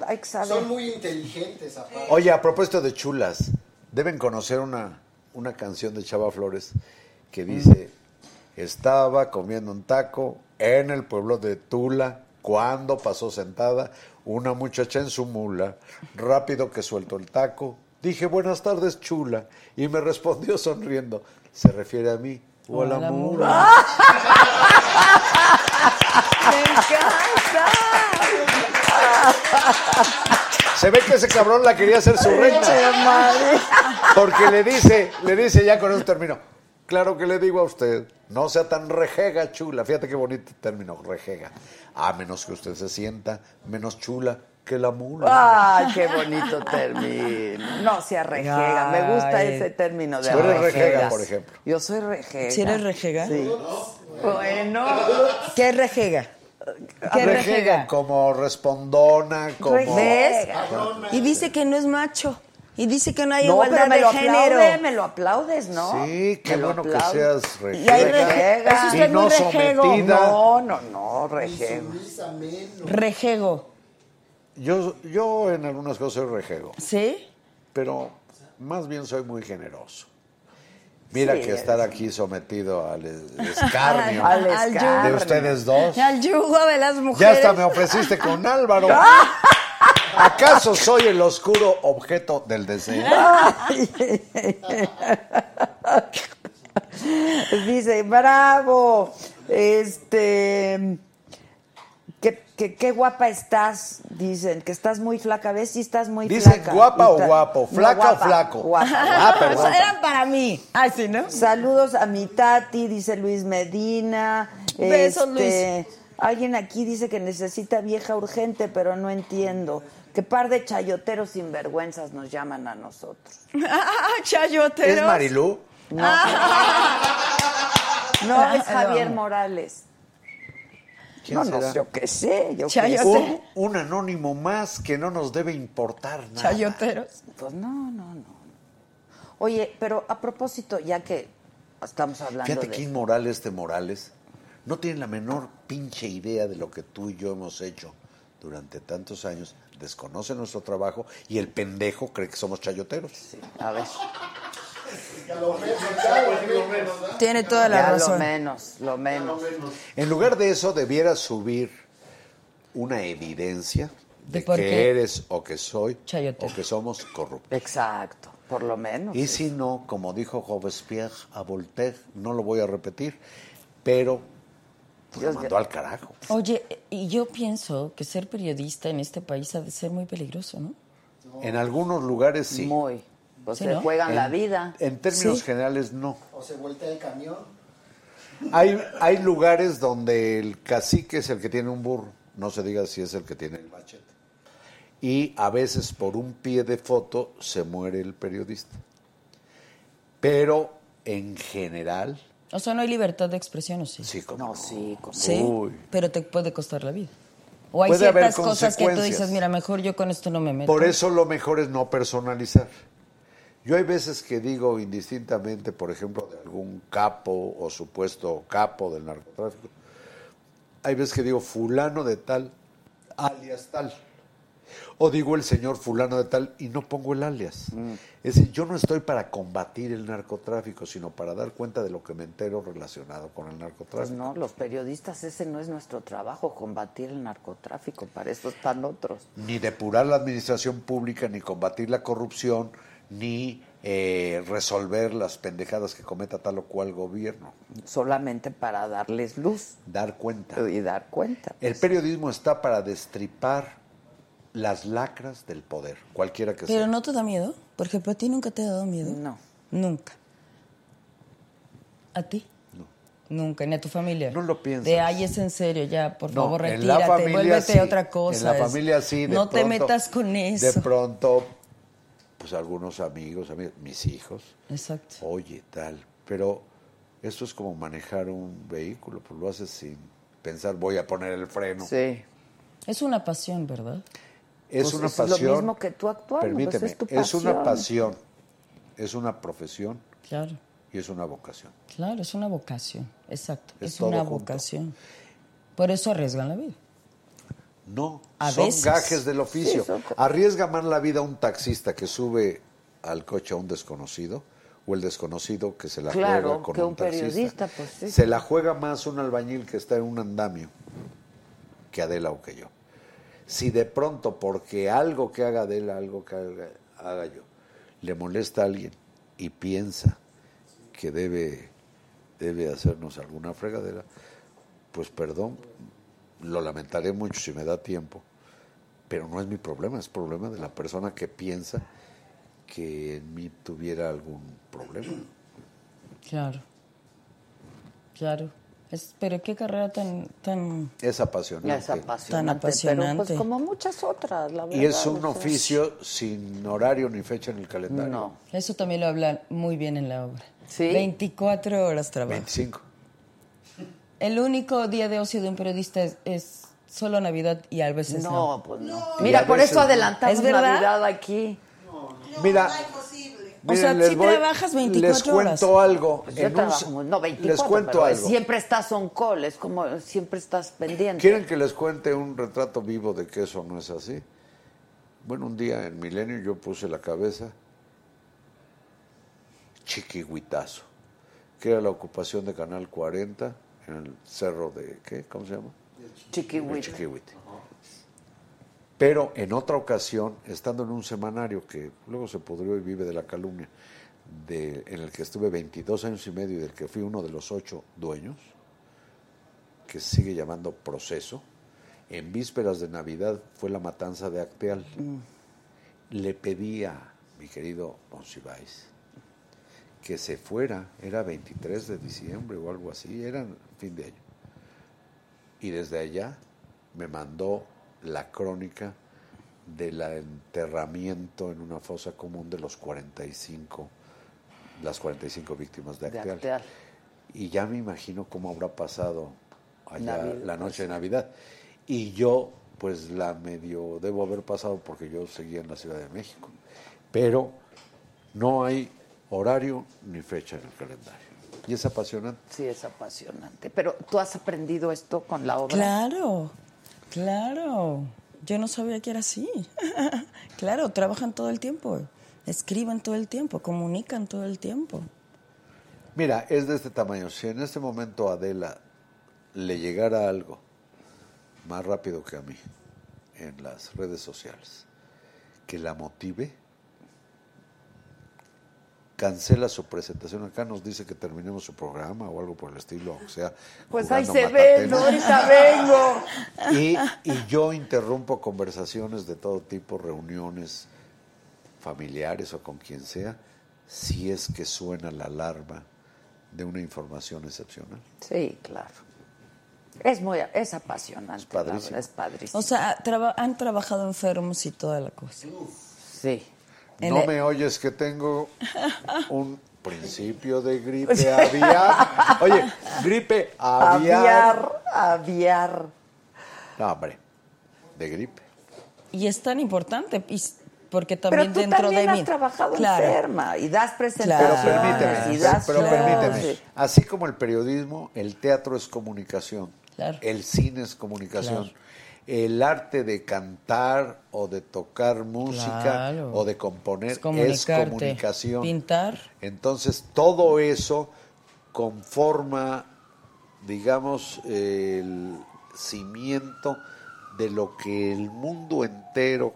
hay que saber. Son muy inteligentes, aparte. Oye, a propósito de chulas, deben conocer una, una canción de Chava Flores que dice, estaba comiendo un taco en el pueblo de Tula cuando pasó sentada una muchacha en su mula, rápido que suelto el taco, dije buenas tardes chula y me respondió sonriendo, se refiere a mí o a la la mula. ¡Me encanta! Se ve que ese cabrón la quería hacer su reina. madre! Porque le dice, le dice ya con eso termino. Claro que le digo a usted, no sea tan rejega chula. Fíjate qué bonito término, rejega. A menos que usted se sienta menos chula que la mula. ¡Ay, qué bonito término! No sea rejega, me gusta Ay. ese término de Tú eres rejegas. rejega, por ejemplo. Yo soy rejega. ¿Sí eres rejega? Sí. Bueno. ¿Qué es rejega? ¿Qué rejega rejega? como respondona, como... ¿Ves? Y dice que no es macho. Y dice que no hay No, igualdad pero me de lo género. aplaude, me lo aplaudes, ¿no? Sí, qué bueno que seas Y hay rejega. usted y muy no rejego. sometida. No, no, no, rejego. Rejego. Yo, yo en algunas cosas soy rejego, ¿Sí? pero más bien soy muy generoso. Mira Sí, que estar aquí sometido al es- escarnio Al Al escarnio. de ustedes dos. Al yugo de las Ya mujeres. hasta me ofreciste con Álvaro. ¿Acaso soy el oscuro objeto del deseo? Dice, bravo. Este. Qué, qué- qué guapa estás, dicen, que estás muy flaca. ¿Ves si estás muy Dicen flaca? guapa o guapo, No, flaca o flaco. Guapa, Ah, guapa, perdón. guapa. Eran para mí. Ay, sí, ¿no? Saludos a mi tati, dice Luis Medina. Besos, Este, Alguien aquí dice que necesita vieja urgente, pero no entiendo. ¿Qué par de chayoteros sinvergüenzas nos llaman a nosotros? Chayoteros. ¿Es Marilú? No, es Javier Morales. ¿Quién No, no, será? yo qué sé, yo qué Chayote. sé. Un, un anónimo más que no nos debe importar nada. Chayoteros. Pues no, no, no. Oye, pero a propósito, ya que estamos hablando Fíjate de... qué inmoral este Morales. No tiene la menor pinche idea de lo que tú y yo hemos hecho durante tantos años. Desconoce nuestro trabajo y el pendejo cree que somos chayoteros. A ver, Tiene toda la ya lo razón. menos, lo menos. En lugar de eso, debiera subir una evidencia ¿De que qué? eres o que soy Chayotero. o que somos corruptos. Exacto, por lo menos. Y si no, como dijo Robespierre a Voltaire, no lo voy a repetir, pero pues, lo Dios mandó mío. al carajo. Oye, y yo pienso que ser periodista en este país ha de ser muy peligroso, ¿no? En algunos lugares sí. Muy. Pues Sí, se ¿no? juegan en, la vida. En términos Sí. generales, no. O se voltea el camión. Hay, hay lugares donde el cacique es el que tiene un burro, no se diga si es el que tiene el machete. Y a veces por un pie de foto se muere el periodista. Pero en general, O sea, no hay libertad de expresión, ¿o sí? sí, como No, sí, como- Sí, Uy. pero te puede costar la vida. O hay Puede haber ciertas cosas que tú dices, mira, mejor yo con esto no me meto. Por eso lo mejor es no personalizar. Yo hay veces que digo indistintamente, por ejemplo, de algún capo o supuesto capo del narcotráfico, hay veces que digo fulano de tal, alias tal. O digo el señor fulano de tal y no pongo el alias. Es decir, yo no estoy para combatir el narcotráfico, sino para dar cuenta de lo que me entero relacionado con el Pues narcotráfico. no, los periodistas, ese no es nuestro trabajo, combatir el narcotráfico, para eso están otros. ni depurar la administración pública, ni combatir la corrupción, ni eh, resolver las pendejadas que cometa tal o cual gobierno. Solamente para darles luz Dar cuenta. y dar cuenta. El periodismo está para destripar las lacras del poder, cualquiera que Pero sea. no te da miedo. Por ejemplo, ¿a ti nunca te ha dado miedo? No. Nunca. ¿A ti? No. Nunca, ni a tu familia. No lo piensas. De ay, es en serio, ya, por No, favor, en la retírate, familia vuélvete sí, a otra cosa. En la es- familia sí. de no te metas con eso. De pronto, pues algunos amigos, amigos mis hijos, Exacto. oye, tal. Pero esto es como manejar un vehículo, pues lo haces sin pensar, voy a poner el freno. Sí. Es una pasión, ¿verdad? Es Pues una es lo pasión. mismo que tú actuando, pues Permíteme, es tu es una pasión. es una profesión Claro, y es una vocación. claro, es una vocación. Exacto, Es una junto. vocación. Por eso arriesgan la vida. No, A son veces. gajes del oficio. Sí, son co- Arriesga más la vida un taxista que sube al coche a un desconocido o el desconocido que se la Claro, juega con que un, un taxista. periodista, pues, sí. Se la juega más un albañil que está en un andamio que Adela o que yo. Si de pronto, porque algo que haga Adela, algo que haga, haga yo, le molesta a alguien y piensa que debe, debe hacernos alguna fregadera, pues perdón, lo lamentaré mucho si me da tiempo, pero no es mi problema, es problema de la persona que piensa que en mí tuviera algún problema. Claro. Claro. Es, pero qué carrera tan, tan... Es apasionante. Es apasionante, Tan pero apasionante. pues como muchas otras, la verdad. Y es un oficio sin horario ni fecha en el calendario. No. Eso también lo hablan muy bien en la obra. Sí. 24 horas trabajo. 25. El único día de ocio de un periodista es, es solo Navidad y a veces no. No, pues no. Y Mira, por veces eso no. adelantamos ¿Es? Navidad aquí. Mira, O sea, miren, les sí voy- trabajas 24 Les cuento horas. algo. Pues yo un trabajo, no 24, les cuento pero algo. siempre estás on call, es como siempre estás pendiente. ¿Quieren que les cuente un retrato vivo de que eso no es así? Bueno, un día en Milenio yo puse la cabeza Chiquihuitazo, que era la ocupación de Canal 40 en el cerro de, ¿qué? ¿Cómo se llama? Chiquihuite. Chiquihuite. Pero en otra ocasión, estando en un semanario que luego se pudrió y vive de la calumnia, de, en el que estuve 22 años y medio y del que fui uno de los ocho dueños, que se sigue llamando Proceso, en vísperas de Navidad fue la matanza de Acteal. Le pedí a mi querido Monsiváis que se fuera, era 23 de diciembre o algo así, era fin de año. Y desde allá me mandó la crónica del enterramiento en una fosa común de los 45, las 45 víctimas de De Acteal. Acteal. Y ya me imagino cómo habrá pasado allá Navidad, la noche de Navidad. Y yo, pues la medio debo haber pasado porque yo seguía en la Ciudad de México. Pero no hay horario ni fecha en el calendario. Y es apasionante. Sí, es apasionante. Pero tú has aprendido esto con la obra. Claro, claro. Yo no sabía que era así. claro, trabajan todo el tiempo, escriben todo el tiempo, comunican todo el tiempo. Mira, es de este tamaño. Si en este momento Adela le llegara algo más rápido que a mí en las redes sociales, que la motive, cancela su presentación acá, nos dice que terminemos su programa o algo por el estilo, o sea, Pues ahí se ve. ¿no? ahorita vengo. Y, y yo interrumpo conversaciones de todo tipo, reuniones familiares o con quien sea, si es que suena la alarma de una información excepcional. Sí, claro. Es muy, es apasionante. Es padrísimo. verdad, Es padrísimo. O sea, traba- han trabajado enfermos y toda la cosa. sí. No el- me oyes que tengo un principio de gripe aviar. Oye, gripe aviar. Aviar, aviar. No, hombre, de gripe. Y es tan importante, porque Pero también tú dentro también de mí. has trabajado Claro. enferma y das Pero presentaciones. Claro. permíteme, y das pero permíteme. Así como el periodismo, el teatro es comunicación, Claro. el cine es comunicación, Claro. El arte de cantar o de tocar música Claro. o de componer Es es, comunicación. pintar. Entonces todo eso conforma, digamos, el cimiento de lo que el mundo entero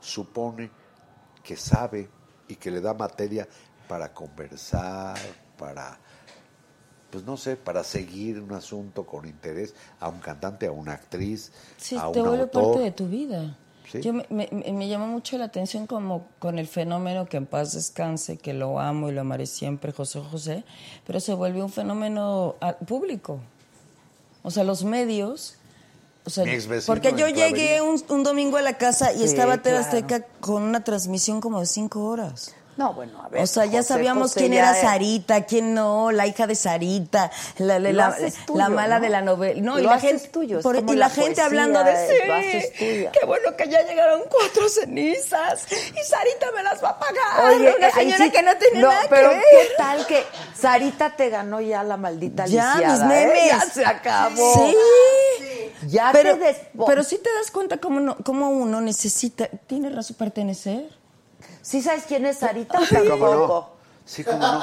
supone que sabe y que le da materia para conversar, para, pues no sé, para seguir un asunto con interés a un cantante, a una actriz, Sí, a te un vuelve autor. parte de tu vida. Sí. Yo me, me- me llamó mucho la atención como con el fenómeno que en paz descanse, que lo amo y lo amaré siempre, José José, pero se volvió un fenómeno ah, público. O sea, los medios... O sea, porque yo llegué un, un domingo a la casa y Sí, estaba TV claro. Azteca con una transmisión como de cinco horas. No, bueno, a ver. O sea, ya José sabíamos José quién ya era es- Sarita, quién no, la hija de Sarita, la, la, Lo la- haces tuyo, la mala ¿no? de la novela. No, y la haces gente, tuyo, por- y la gente poesía, hablando de eh, lo haces sí, tuya". qué bueno que ya llegaron cuatro cenizas y Sarita me las va a pagar. Oye, una ahí señora sí- que no tenía no, nada pero que ver. ¿qué tal que Sarita te ganó ya la maldita Ya, lisiada, mis eh? memes. Ya se acabó. Sí. Ya pero, te pero sí te das cuenta cómo, no- cómo uno necesita, tiene razón pertenecer. ¿Sí sabes quién es Sarita? Sí, cómo no. Tampoco. Sí, cómo no.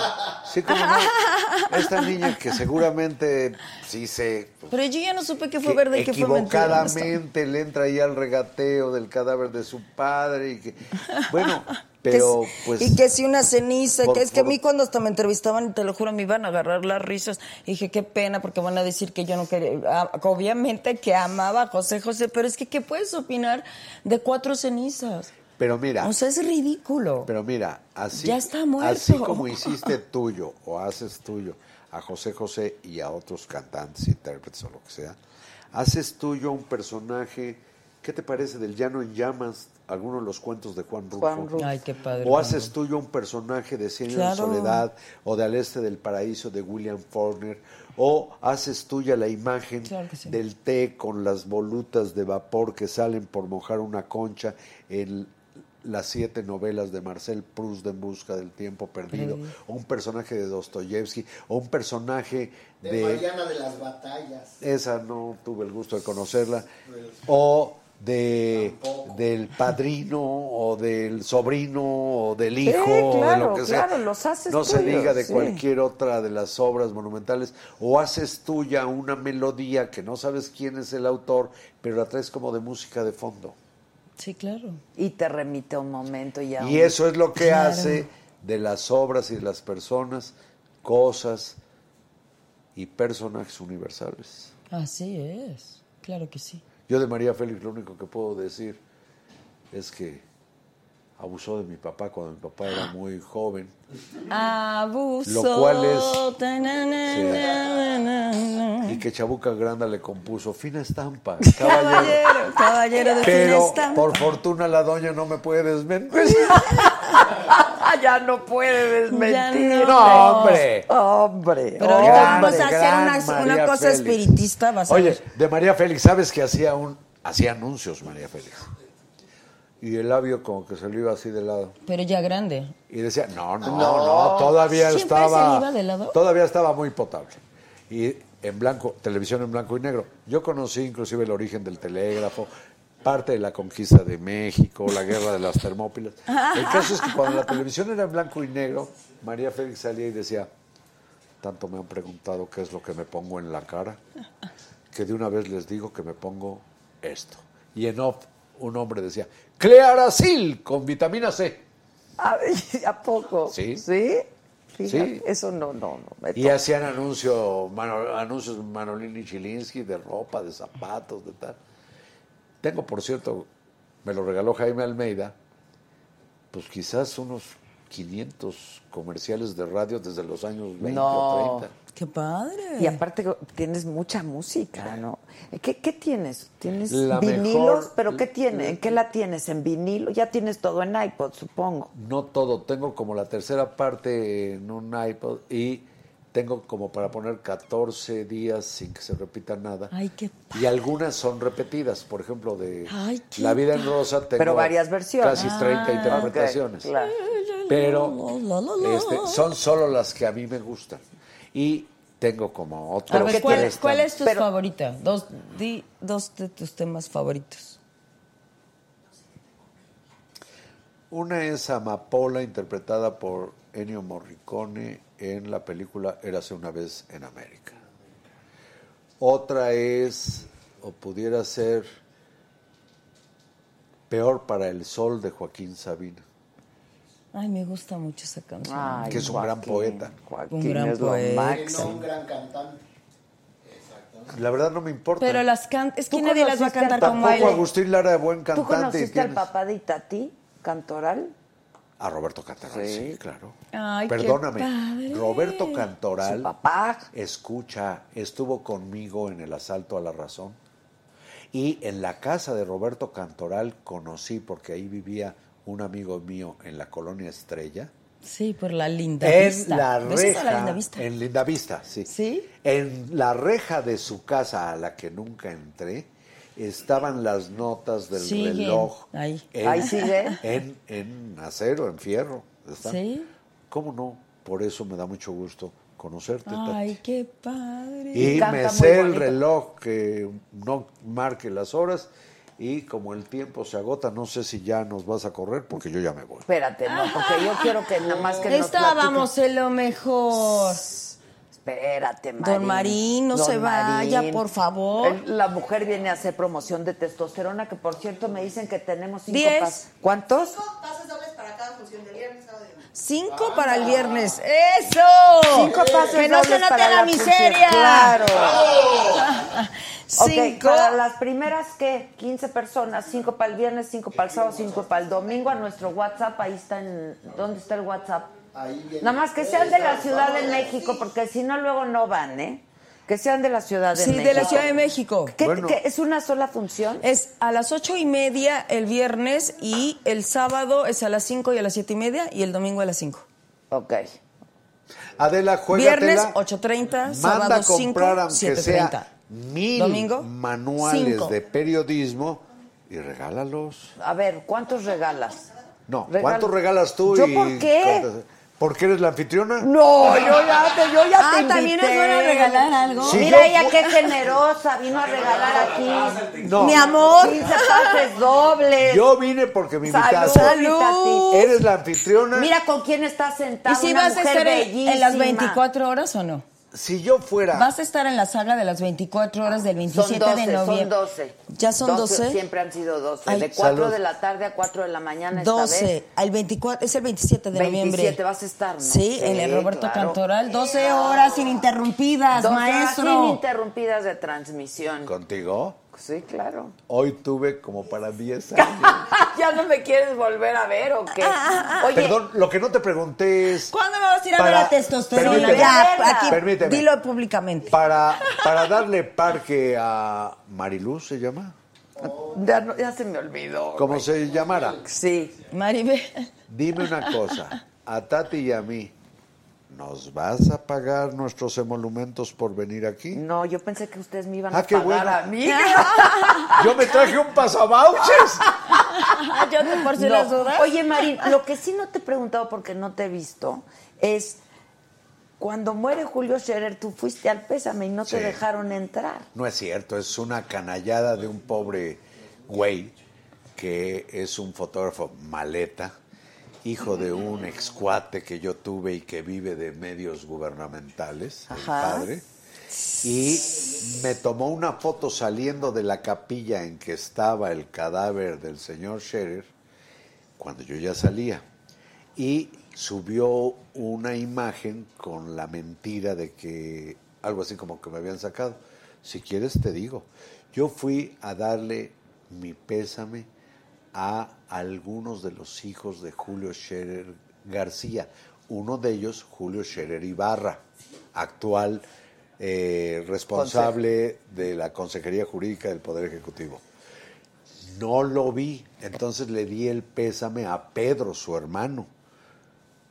Sí, cómo no. Esta niña que seguramente sí se Pero yo ya no supe qué fue que verdad y qué fue mentira. equivocadamente le entra ahí al regateo del cadáver de su padre y que bueno pero Que pues y que si una ceniza, por que es que a mí cuando hasta me entrevistaban, te lo juro, me iban a agarrar las risas. Y dije, qué pena, porque van a decir que yo no quería, obviamente que amaba a José José, pero es que, ¿qué puedes opinar de cuatro cenizas? Pero mira O sea, es ridículo. pero mira así Ya está muerto. así como hiciste tuyo o haces tuyo a José José y a otros cantantes intérpretes o lo que sea haces tuyo un personaje ¿qué te parece del Llano en Llamas algunos de los cuentos de Juan Rulfo Juan Rulfo. Ay, qué padre. O haces tuyo un personaje de Cien Claro. soledad o de Al este del paraíso de William Faulkner o haces tuya la imagen Claro que sí. del té con las volutas de vapor que salen por mojar una concha en las siete novelas de Marcel Proust de En busca del tiempo perdido, o un personaje de Dostoyevsky, o un personaje De, de... Mariana de las Batallas. Esa no tuve el gusto de conocerla. O de del padrino o del sobrino o del hijo o de claro, lo que sea. claro, los haces no se diga de sí. cualquier otra de las obras monumentales o haces tuya una melodía que no sabes quién es el autor, pero la traes como de música de fondo. Sí, claro. Y te remite a un momento y a Y un- eso es lo que Claro. hace de las obras y de las personas cosas y personajes universales. Así es. Claro que sí. Yo de María Félix lo único que puedo decir es que abusó de mi papá cuando mi papá era muy joven. Abuso. Lo cual es- Ta, na, na, na, na, na. Y que Chabuca Granda le compuso fina estampa, caballero. Caballero, de Pero fina estampa. por fortuna la doña no me puede desmentir. ya no puede desmentir. No. No, hombre. Hombre. Pero hombre. vamos a hacer una, cosa Félix. espiritista. Vas a Oye, ver. de María Félix, ¿sabes que hacía un hacía anuncios María Félix? Y el labio como que se le iba así de lado. Pero ya grande. Y decía, no, no, no, todavía ¿Siempre estaba. se iba de lado? Todavía estaba muy potable. Y en blanco, televisión en blanco y negro. Yo conocí inclusive el origen del telégrafo, parte de la conquista de México, la guerra de las Termópilas. El caso es que cuando la televisión era en blanco y negro, María Félix salía y decía, tanto me han preguntado qué es lo que me pongo en la cara, que de una vez les digo que me pongo esto. Y en off, un hombre decía, Clearasil con vitamina C. ¿A, ¿a poco? Sí. ¿Sí? Fíjate, Sí. Eso no, no, no. Y hacían anuncio, Mano- anuncios Manolini Chilinsky de ropa, de zapatos, de tal. Tengo, por cierto, me lo regaló Jaime Almeida, pues quizás unos 500 comerciales de radio desde los años 20 No. o 30. Qué padre. Y aparte tienes mucha música, ¿no? ¿Qué, qué tienes? ¿Tienes La vinilos? mejor- ¿Pero qué tiene? ¿En qué la tienes? ¿En vinilo? Ya tienes todo en iPod, supongo. No todo, tengo como la tercera parte en un iPod y tengo como para poner 14 días sin que se repita nada. Ay, qué Y algunas son repetidas, por ejemplo, de Ay, La vida en rosa tengo Pero varias versiones. Casi 30 interpretaciones. Ok, claro. Pero La, la, la, la. este, son solo las que a mí me gustan. Y tengo como A otros ver, ¿cuál, es tu Pero- favorita? Dos, di dos de tus temas favoritos. Una es Amapola, interpretada por Ennio Morricone en la película Érase una vez en América. Otra es, o pudiera ser, Peor para el Sol de Joaquín Sabina. Ay, me gusta mucho esa canción. Ay, Que es un gran poeta. Joaquín Un gran es lo poeta. No un gran cantante. La verdad no me importa. Pero las can es que ¿Tú nadie las va a cantar al como Tampoco. Agustín Lara de buen ¿Tú cantante. y conociste al papá de Itatí, Cantoral? A Roberto Cantoral, sí, Sí. claro. Ay, qué Perdóname, padre. Roberto Cantoral, Su papá. escucha, estuvo conmigo en el asalto a la razón y en la casa de Roberto Cantoral conocí, porque ahí vivía un amigo mío en la colonia Estrella, Sí, por la linda en vista. la ¿Ves esa la reja, linda vista? en Linda Vista, sí. ¿Sí? En la reja de su casa a la que nunca entré, estaban las notas del reloj. ahí. En, Ahí sigue. En, en acero, en fierro. están. ¿Sí? ¿Cómo no? Por eso me da mucho gusto conocerte. Tati. Ay, qué padre. y canta me sé el reloj que no marque las horas y como el tiempo se agota, no sé si ya nos vas a correr porque yo ya me voy. Espérate, no, porque yo quiero que nada más que nos Estábamos en lo mejor. Espérate, Marín. Don Marín, no se vaya, por favor. La mujer viene a hacer promoción de testosterona, que por cierto me dicen que tenemos cinco Diez. pas- ¿Cuántos? pases dobles para cada función de viernes, sábado y. Cinco para el viernes. ¡Eso! Cinco pases Que no se note la, la miseria. Claro. Cinco. para las primeras, ¿qué? 15 personas, cinco para el viernes, cinco para el sábado, cinco para el domingo. A nuestro WhatsApp, ahí está en... ¿Dónde está el WhatsApp? Ahí viene. Nada más que sean de la Ciudad de México, porque si no, luego no van, ¿eh? Que sean de la Ciudad de Sí, México. de la Ciudad de México. ¿Qué- Bueno. qué- ¿Es una sola función? Es a las ocho y media el viernes y el sábado es a las cinco y a las siete y media y el domingo a las cinco. Ok. Adela, juégatela. Viernes 8.30, Manda sábado a comprar 5, aunque sea 7.30. mil Domingo, manuales cinco. de periodismo y regálalos. A ver, ¿cuántos regalas? No, Regalo. ¿cuánto regalas tú? ¿Yo y por qué? ¿Porque eres la anfitriona? No, yo ya te, yo ya Ah, te invité. ¿también es bueno regalar algo? Sí, Mira yo ella qué generosa, vino a regalar aquí. No. Mi amor. 15 pases dobles. Yo vine porque me Salud, invitaste. Tati. Eres la anfitriona. Mira con quién está sentada ¿Y si una vas a mujer estar en, en las bellísima. 24 horas o no? Si yo fuera. ¿Vas a estar en la saga de las 24 horas del 27 Son 12, de noviembre? son 12. ¿Ya son 12? Siempre han sido 12. Ay, de 4 salud. de la tarde a 4 de la mañana esta 12, vez. al 24, es el 27 de 27 noviembre. vas a estar, ¿no? Sí, en el Sí, Roberto claro. Cantoral, 12 horas ininterrumpidas, 12 horas maestro. ininterrumpidas de transmisión. ¿Contigo? Sí, claro. Hoy tuve como para 10 años. ¿Ya no me quieres volver a ver o qué? Oye, Perdón, lo que no te pregunté es. ¿Cuándo me vas a ir a ver Para- a testosterona? Permíteme. Ya, aquí, Permíteme. dilo públicamente. Para, para darle parque a Mariluz, ¿se llama? ya, no- ya se me olvidó. Como se llamara. Sí. Maribel. Dime una cosa. A Tati y a mí, ¿nos vas a pagar nuestros emolumentos por venir aquí? No, yo pensé que ustedes me iban Ah, a qué pagar bueno. a mí. Yo me traje un pasabauches. Yo te por si No. las dudas. Oye, Marín, lo que sí no te he preguntado porque no te he visto es cuando muere Julio Scherer, tú fuiste al pésame y no te dejaron entrar. No es cierto, es una canallada de un pobre güey que es un fotógrafo maleta, hijo de un excuate que yo tuve y que vive de medios gubernamentales, el padre. Y me tomó una foto saliendo de la capilla en que estaba el cadáver del señor Scherer, cuando yo ya salía. Y subió una imagen con la mentira de que, algo así como que me habían sacado. Si quieres te digo, yo fui a darle mi pésame a algunos de los hijos de Julio Scherer García. Uno de ellos, Julio Scherer Ibarra, actual eh, responsable de la Consejería Jurídica del Poder Ejecutivo. No lo vi, entonces le di el pésame a Pedro, su hermano,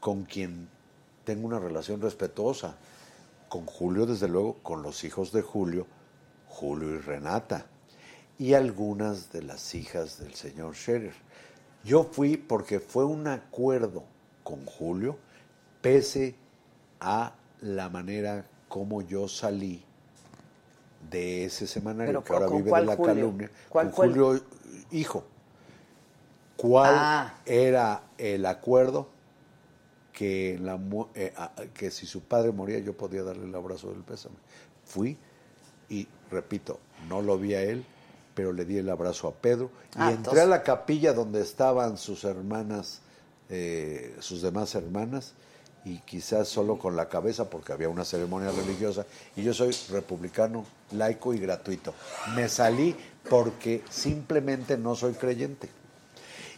con quien tengo una relación respetuosa. Con Julio, desde luego, con los hijos de Julio, Julio y Renata, y algunas de las hijas del señor Scherer. Yo fui porque fue un acuerdo con Julio, pese a la manera como yo salí de ese semanario Pero que ahora ¿con vive de cuál la Julio? calumnia, ¿Cuál con Julio hijo. ¿Cuál Ah. era el acuerdo que, la, mu- eh, a- que si su padre moría yo podía darle el abrazo del pésame? Fui y, repito, no lo vi a él, pero le di el abrazo a Pedro y Ah, entré entonces- a la capilla donde estaban sus hermanas, eh, sus demás hermanas, y quizás solo con la cabeza porque había una ceremonia religiosa, y yo soy republicano, laico y gratuito. Me salí porque simplemente no soy creyente.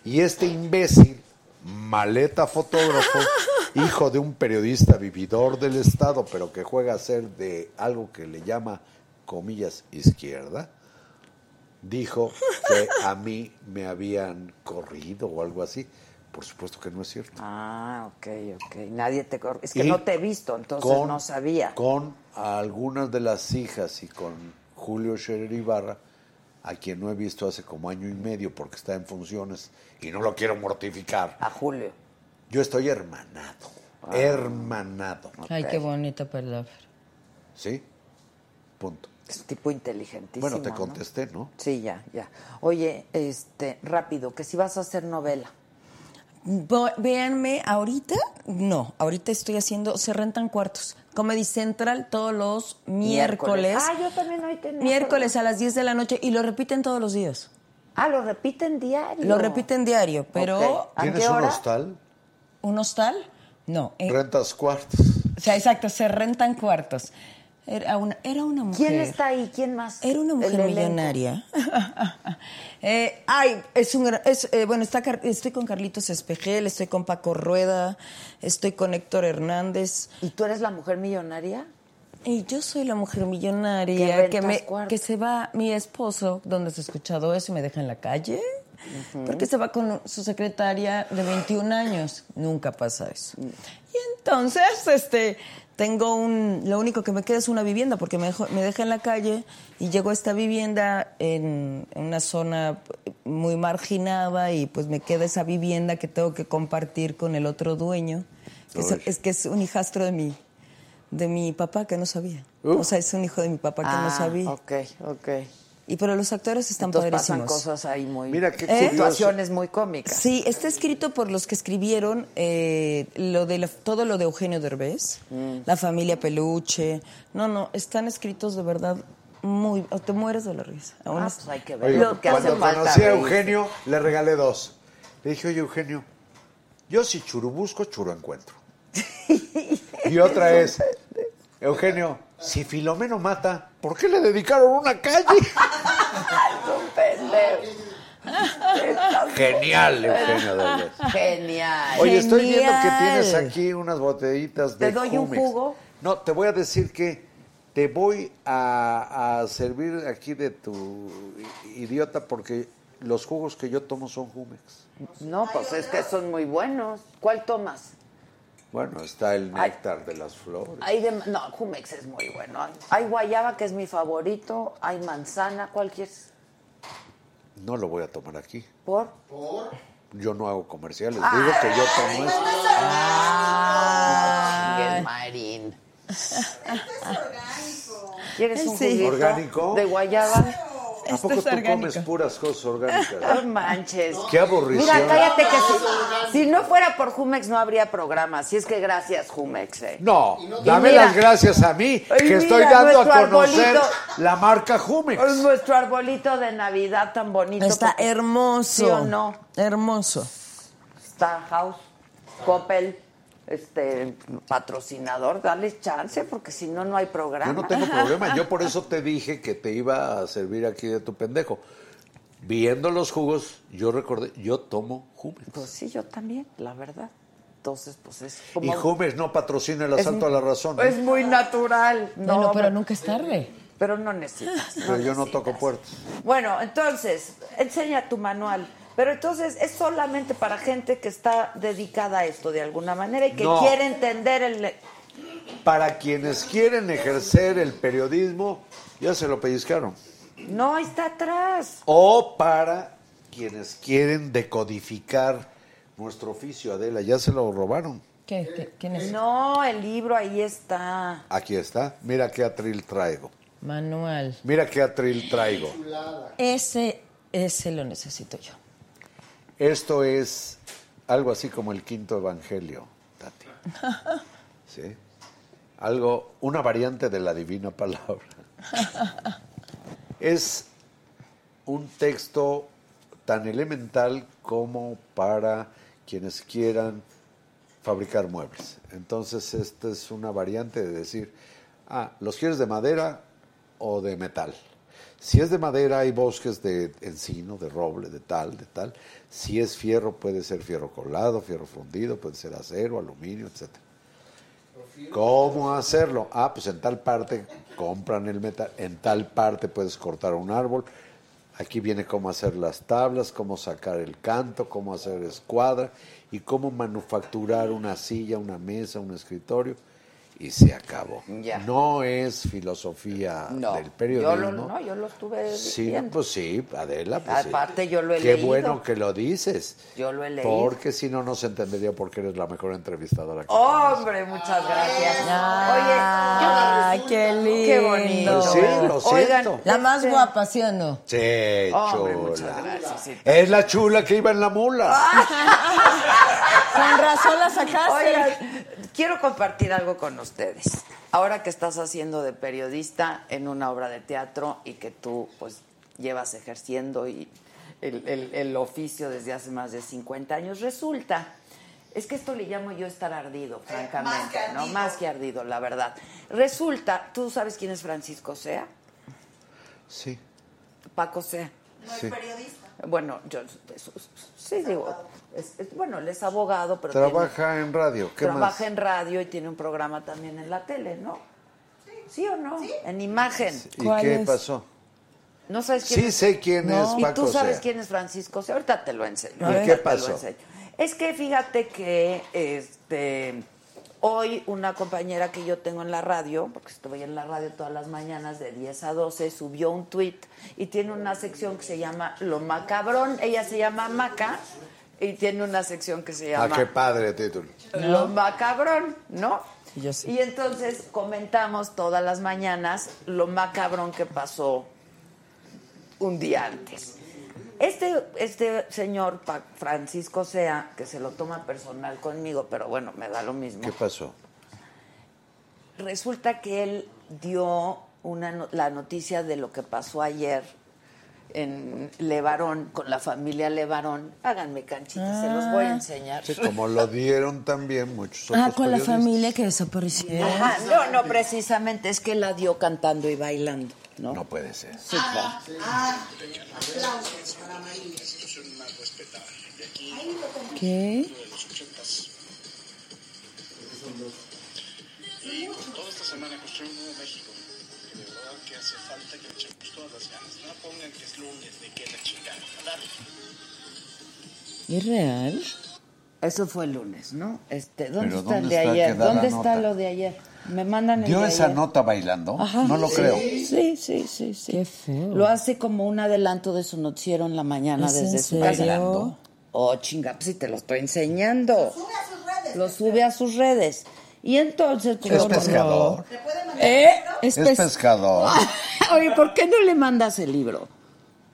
Y este imbécil, maleta fotógrafo, hijo de un periodista vividor del Estado, pero que juega a ser de algo que le llama, comillas, izquierda, dijo que a mí me habían corrido o algo así. Por supuesto que no es cierto. Ah, ok, ok. Nadie te... cor- Es que Y no te he visto, entonces con- no sabía. Con algunas de las hijas y con Julio Scherer Ibarra, a quien no he visto hace como año y medio porque está en funciones y no lo quiero mortificar. A Julio. Yo estoy hermanado, Ah. hermanado. Ay, qué bonita palabra. ¿Sí? Punto. Es un tipo inteligentísimo. Bueno, te contesté, ¿no? Sí, ya, ya. Oye, este, rápido, que si vas a hacer novela. Vo- Véanme, ahorita, no, ahorita estoy haciendo, se rentan cuartos. Comedy Central todos los miércoles. Ah, yo también hoy tenía. Miércoles a las 10 de la noche y lo repiten todos los días. Ah, lo repiten diario. Lo repiten diario, pero Ok. ¿A ¿Tienes qué un hostal? ¿un hostal? No. eh, ¿Rentas cuartos? o sea, exacto, se rentan cuartos. Era una, era una mujer. ¿Quién está ahí? ¿Quién más? Era una mujer millonaria. Eh, ay, es un es, eh, bueno, está, estoy con Carlitos Espejel, estoy con Paco Rueda, estoy con Héctor Hernández. ¿Y tú eres la mujer millonaria? Y yo soy la mujer millonaria que, me, que se va mi esposo, donde has escuchado eso y me deja en la calle. porque se va con su secretaria de 21 años. Nunca pasa eso. Y entonces, este, tengo un, lo único que me queda es una vivienda, porque me, dejo- me dejé en la calle y llego a esta vivienda en, en una zona muy marginada y pues me queda esa vivienda que tengo que compartir con el otro dueño, que es, que es un hijastro de mi, de mi papá que no sabía. Uh. O sea, es un hijo de mi papá que no Ah, sabía. Ok, ok. Y pero los actores están Entonces pasan cosas ahí muy... Mira qué ¿Eh? Situaciones muy cómicas. Sí, está escrito por los que escribieron eh, lo de la- todo lo de Eugenio Derbez, Mm. la familia Peluche. No, no, están escritos de verdad muy... o te mueres de la risa. Aún Ah, es- pues hay que Oye, ver. que hace cuando falta conocí a reírse. Eugenio, le regalé dos. Le dije, oye, Eugenio, yo si churu busco, churu encuentro. y otra es, Eugenio, si Filomeno mata, ¿por qué le dedicaron una calle? Genial, Eugenio Derbez. Genial. Oye, estoy viendo que tienes aquí unas botellitas de ¿Te doy un Jumex. jugo? No, te voy a decir que te voy a, a servir aquí de tu idiota porque los jugos que yo tomo son Jumex. No, pues es que son muy buenos. ¿Cuál tomas? Bueno, está el néctar de las flores. Hay de, no, Jumex es muy bueno. Hay guayaba, que es mi favorito. Hay manzana, ¿cuál quieres? No lo voy a tomar aquí. ¿Por? Yo no hago comerciales. Digo que yo tomo esto. Ah, Marín. ¿Quieres un Sí. juguito ¿Orgánico? de guayaba? ¿A poco es tú orgánico. comes puras cosas orgánicas? No manches. Qué aburrición. Mira, cállate que si, si no fuera por Jumex no habría programa. Si es que gracias, Jumex. eh. No, dame mira- las gracias a mí, que estoy dando a conocer arbolito. la marca Jumex. Es nuestro arbolito de Navidad tan bonito. Está porque- hermoso. ¿Sí o no? Hermoso. Está House, Coppel, este patrocinador, dale chance porque si no no hay programa. Yo no tengo problema, yo por eso te dije que te iba a servir aquí de tu pendejo. Viendo los jugos, yo recordé, yo tomo Jumex. Pues sí, yo también, la verdad. Entonces, pues es Y como Jumex no patrocina el es- asalto a la razón. ¿eh? Es muy natural. No, bueno, pero nunca es tarde. pero no necesitas. Pero yo no toco puertas. Bueno, entonces, enseña tu manual. Pero entonces es solamente para gente que está dedicada a esto de alguna manera y que No. quiere entender el... Para quienes quieren ejercer el periodismo, ya se lo pellizcaron. No, está atrás. O para quienes quieren decodificar nuestro oficio, Adela, ya se lo robaron. ¿Qué? ¿Qué- ¿Quién es? No, el libro ahí está. Aquí está. Mira qué atril traigo. Manual. Mira qué atril traigo. Ese, ese lo necesito yo. Esto es algo así como el quinto evangelio, Tati. ¿Sí? Algo, una variante de la divina palabra. Es un texto tan elemental como para quienes quieran fabricar muebles. Entonces, esta es una variante de decir, ah, ¿los quieres de madera o de metal? Si es de madera, hay bosques de encino, de roble, de tal, de tal. Si es fierro, puede ser fierro colado, fierro fundido, puede ser acero, aluminio, etcétera. ¿Cómo hacerlo? Ah, pues en tal parte compran el metal, en tal parte puedes cortar un árbol. Aquí viene cómo hacer las tablas, cómo sacar el canto, cómo hacer escuadra y cómo manufacturar una silla, una mesa, un escritorio. Y se acabó. Ya. No es filosofía No, del yo periodismo. lo, no, yo lo estuve Sí, viendo. pues sí, Adela. Pues sí. Aparte, yo lo he Qué leído. bueno que lo dices. Yo lo he leído. Porque si no, no se entendería por qué eres la mejor entrevistadora. que Hombre, muchas gracias. Ay, qué lindo. Qué bonito. Pues sí, lo Oigan, siento. La más este- guapa, ¿sí o no? Sí, Hombre, chula. muchas gracias, sí. Es la chula que iba en la mula. Con razón la sacaste. Oigan, quiero compartir algo con ustedes. Ahora que estás haciendo de periodista en una obra de teatro y que tú pues llevas ejerciendo y el, el- el oficio desde hace más de 50 años, resulta, es que esto le llamo yo estar ardido, francamente, más que ¿no? Más que ardido, la verdad. Resulta, ¿tú sabes quién es Francisco Sea? Sí, Paco Sea. No es Sí. periodista. Bueno, yo sí digo, es- es- bueno, él es abogado, pero tiene- trabaja en radio. ¿Qué trabaja más? en radio y tiene un programa también en la tele, ¿no? ¿Sí o no? En imagen. ¿Y ¿Cuál qué es? pasó? ¿No sabes quién Sí es? sé quién es ¿Y Paco tú sabes Sea. quién es Francisco Sea? Ahorita te lo enseño. ¿Y qué te lo pasó? enseño. Es que fíjate que este hoy una compañera que yo tengo en la radio, porque estoy en la radio todas las mañanas de 10 a 12, subió un tweet y tiene una sección que se llama Lo Macabrón. Ella se llama Maca y tiene una sección que se Ah, llama qué padre título. lo macabrón, ¿no? Yo sí. Y entonces comentamos todas las mañanas lo macabrón que pasó un día antes. Este, este señor Francisco Sea, que se lo toma personal conmigo, pero bueno, me da lo mismo. ¿Qué pasó? Resulta que él dio una, no- la noticia de lo que pasó ayer en Levarón, con la familia Levarón. Háganme canchitas, se los voy a enseñar. Sí, como lo dieron también muchos otros Ah, con la familia que desapareció. Ajá, no, no, precisamente es que la dio cantando y bailando, ¿no? No puede ser. Sí, claro. ¿Qué? Toda esta semana construye un nuevo México. Que de verdad que hace falta que le echemos todas las ganas. No pongan que es lunes, de que la chingada. Ojalá. ¿Es real? Eso fue el lunes, ¿no? Este, ¿dónde está el ¿dónde de está ayer? ¿Dónde está nota? lo de ayer? Me mandan el ¿Dio de esa ayer. nota bailando? Ajá. No lo Sí, creo. Sí, sí, sí, sí. Qué feo. Lo hace como un adelanto de su noticiero en la mañana ¿Es desde en su casa. ¿Bailando? Oh, chinga, pues sí te lo estoy enseñando. Sube a sus redes. Lo sube a sus redes. Y entonces... pues, Es lo- pescador. ¿Le puede mandar ¿Eh? Es, Es pes- pescador. Oye, ¿por qué no le mandas el libro?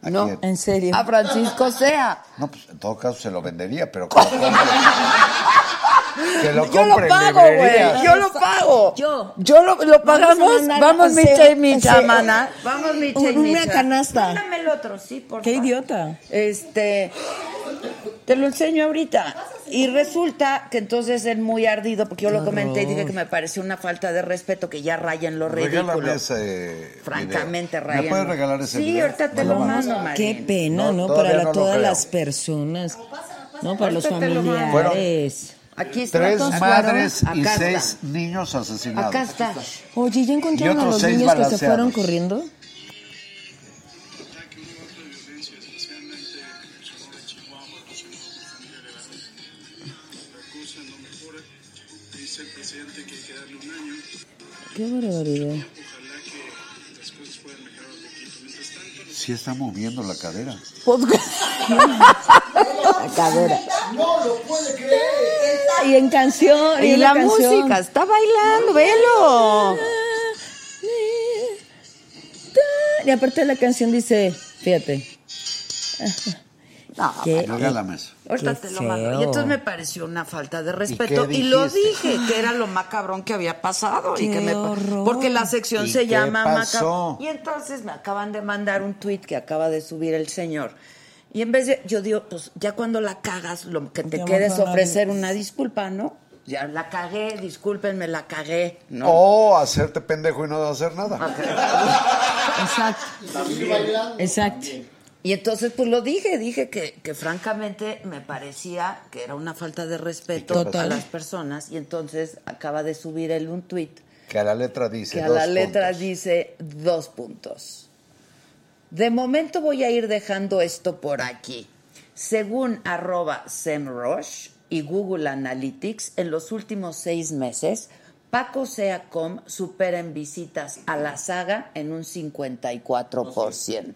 ¿A No. quién? ¿En serio? A Francisco Sea. No, pues en todo caso se lo vendería, pero que lo compre. que lo Yo lo compre pago, güey. Yo lo pago. Yo. Yo lo, lo pagamos. Vamos Vamos, Micha y Micha, sí. mana. Vamos, Micha y Una Micha. canasta. Mándame el otro, sí, por Qué idiota. Este, te lo enseño ahorita. Y resulta que entonces él muy ardido, porque yo lo comenté y dije que me pareció una falta de respeto que ya raya en lo ridículo. Regálame ese Francamente, video. ¿Me puedes regalar ese Sí, video? ahorita te lo mando. Qué pena, No, ¿no? Para no lo todas creo. las personas. No, para los familiares. Aquí está. Tres madres y Acá seis está. niños asesinados. Acá está. Oye, ¿ya encontraron a los niños que se fueron corriendo? Tanto, los Sí está moviendo la cadera. La cadera. No lo puede creer. Y en canción. Y la canción. música, está bailando, velo. Y aparte la canción dice, fíjate. No, ¿Qué? Regálame eso. Ahorita Qué te lo mando. Y entonces me pareció una falta de respeto. Y, lo dije, que era lo macabrón que había pasado. y que me. Porque la sección ¿Y se qué llama? Macabrón. Y entonces me acaban de mandar un tuit que acaba de subir el señor. Y en vez de, yo digo, pues ya cuando la cagas, lo que te queda es ofrecer una disculpa, ¿no? Ya la cagué, discúlpenme, la cagué, ¿no? O hacerte pendejo y no hacer nada. Exacto. Exacto. Y entonces, pues lo dije, dije que, que francamente me parecía que era una falta de respeto Total. a las personas. Y entonces acaba de subir él un tuit Que a la letra dice. que a dos la letra puntos. dice dos puntos. De momento voy a ir dejando esto por aquí. Según arroba SEMrush y Google Analytics, en los últimos seis meses, Paco Seacom supera en visitas a la saga en un 54%.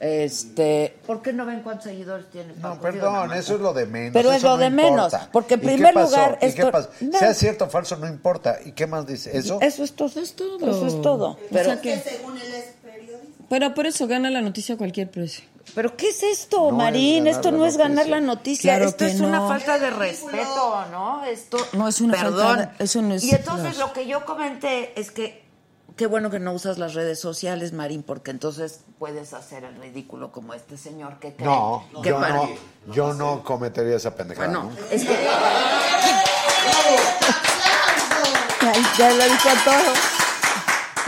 Este, ¿por qué no ven cuántos seguidores tiene Paco? No, perdón, eso es lo de menos. Pero es lo no de menos, porque en ¿Y qué primer pasó? lugar, ¿Y esto- qué pasó? no. Sea cierto o falso, no importa. ¿Y qué más dice? ¿Eso? Eso es todo. Eso es todo. Eso es todo. Pero, sea que- según él es periodista. Pero por eso gana la noticia a cualquier precio. ¿Pero qué es esto, No Marín? es Esto no es ganar la noticia. Claro esto es una falta de respeto, ¿no? Esto. No, es una Perdón. falta de- eso no es- Y entonces lo que yo comenté es que. Qué bueno que no usas las redes sociales, Marín, porque entonces puedes hacer el ridículo como este señor que cree No, que yo para- no, yo no cometería esa pendejada. Bueno, ¿no? es que ya lo dijo todo.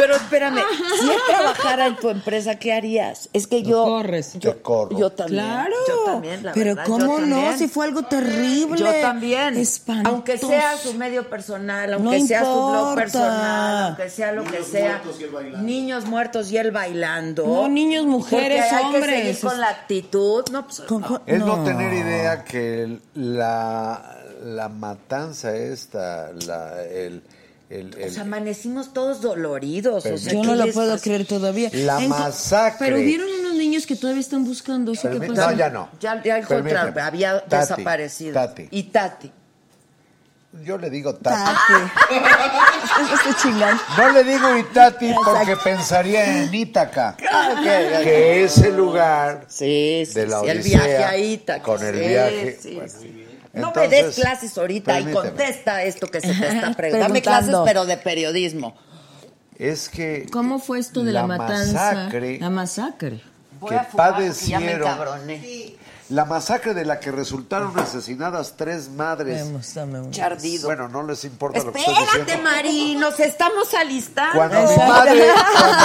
Pero espérame, si él trabajara en tu empresa, ¿qué harías? Es que yo. corres. Yo, Te corro. yo también. Claro. Yo también, la Pero verdad, yo ¿cómo no? también. Si fue algo terrible. Yo también. Espantoso. Aunque sea su medio personal, No aunque sea su blog personal, aunque sea lo que sea. muertos y él bailando. Niños muertos y él bailando. No, niños, mujeres, Porque hay hombres. Que seguir con la actitud. No, pues, Con- con- Es no. tener idea que la, la matanza esta, la, el, el- el- Pues amanecimos todos doloridos. O sea, Yo ¿qué no lo les puedo pasa? creer todavía. La En- masacre. Pero hubieron unos niños que todavía están buscando eso. ¿Qué Permí- pasó? no, ya no. Ya, ya encontraron, Permíteme. había Tati, desaparecido. Tati. Y Tati. Yo le digo Tati. Tati. Estoy chingando. No le digo Itati porque pensaría en Ítaca, que es el lugar Sí, sí, de la sí, el Odisea, viaje a Ítaca. con el Sí, viaje. sí, Bueno, No me des clases ahorita y contesta esto que se te está preguntando. Dame clases, pero de periodismo. Es que ¿Cómo fue esto de la, matanza? masacre La masacre. Voy que a fumar porque ya me padecieron, la masacre de la que resultaron asesinadas tres madres. Chardido. Bueno, no les importa lo que estoy Espérate, diciendo. Mari, nos estamos alistando. Cuando mi madre, cuando,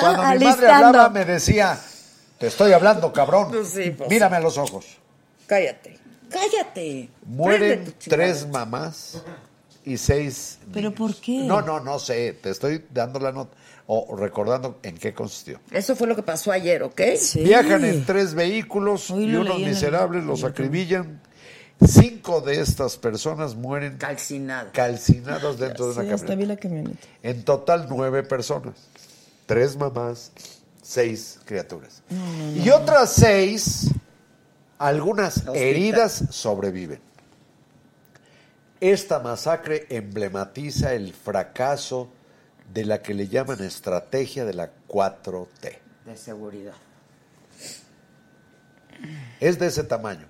cuando mi madre Alistando. hablaba me decía, te estoy hablando, cabrón. Pues sí, pues Mírame a los ojos. Cállate, cállate. Mueren tres mamás y seis. ¿Pero por qué? No, no, no sé. Te estoy dando la nota o recordando en qué consistió. Eso fue lo que pasó ayer, ¿ok? Sí. Viajan en tres vehículos Hoy y unos el- miserables los acribillan. Cinco de estas personas mueren Calcinado. calcinados dentro de una camioneta. la camioneta. En total nueve personas. Tres mamás, seis criaturas. y otras seis, algunas heridas sobreviven. Esta masacre emblematiza el fracaso de la que le llaman estrategia de la 4T. De seguridad. Es de ese tamaño.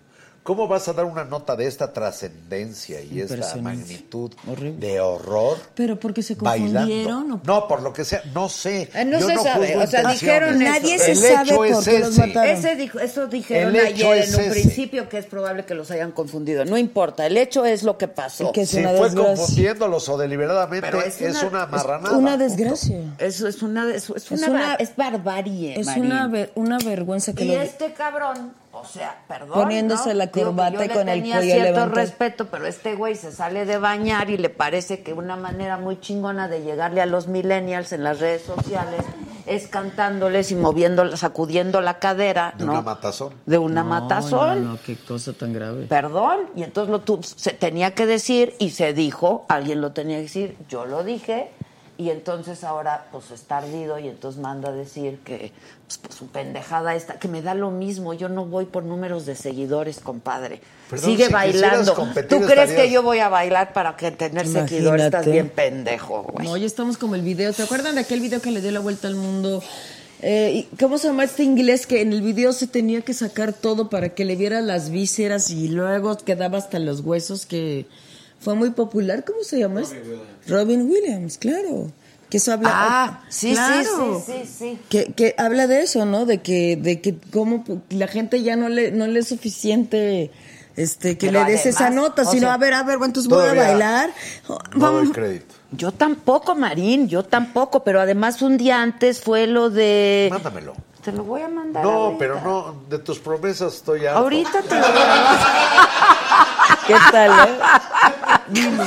¿Cómo vas a dar una nota de esta trascendencia y esta magnitud Horrible. de horror? ¿Pero porque se bailando. confundieron? o- No, por lo que sea, no sé. Ah, no Yo se sabe, juzgo o sea, dijeron eso. Nadie se El sabe por es qué los ese. mataron. Ese dijo, eso dijeron ayer es en un ese. principio que es probable que los hayan confundido. No importa, el hecho es lo que pasó. Que es Si una fue desgracia. confundiéndolos o deliberadamente, Pero es es una, una- marranada. Una desgracia. Eso es una, es Es una, una- bar- es barbarie. Es Marín. una, ver- una vergüenza que Y lo... este cabrón, o sea, perdón. Poniéndose ¿no? la corbata y con el tenía cuello cierto levantado. respeto, pero este güey se sale de bañar y le parece que una manera muy chingona de llegarle a los millennials en las redes sociales es cantándoles y moviendo, sacudiendo la cadera, De ¿no? una matazón. De una No, matazón. No, no, qué cosa tan grave. Perdón, y entonces lo tu- se tenía que decir y se dijo, alguien lo tenía que decir, yo lo dije, y entonces ahora pues está ardido y entonces manda a decir que pues, pues, su pendejada esta, que me da lo mismo, yo no voy por números de seguidores, compadre. Perdón, Sigue si bailando. ¿Tú crees estarías- que yo voy a bailar para que tener seguidores? Estás bien pendejo, güey. No, ya estamos como el video. ¿Te acuerdan de aquel video que le dio la vuelta al mundo? Eh, ¿y ¿Cómo se llama este inglés que en el video se tenía que sacar todo para que le viera las vísceras y luego quedaba hasta los huesos que fue muy popular? ¿Cómo se llama? Robin Williams. Robin Williams, claro. Que eso habla. Ah, sí, Claro. sí, sí, sí, sí. Que, que habla de eso, ¿no? De que, de que cómo la gente ya no le, no le es suficiente este que Pero le des esa nota, sino sea, a ver, a ver, bueno, entonces voy a bailar. Oh, No vamos- doy crédito. Yo tampoco, Marín, yo tampoco, pero además un día antes fue lo de... Mándamelo. Te lo voy a mandar. No, ahorita. pero no, de tus promesas estoy harto. Ahorita te lo voy a ¿Qué tal, eh? Dime.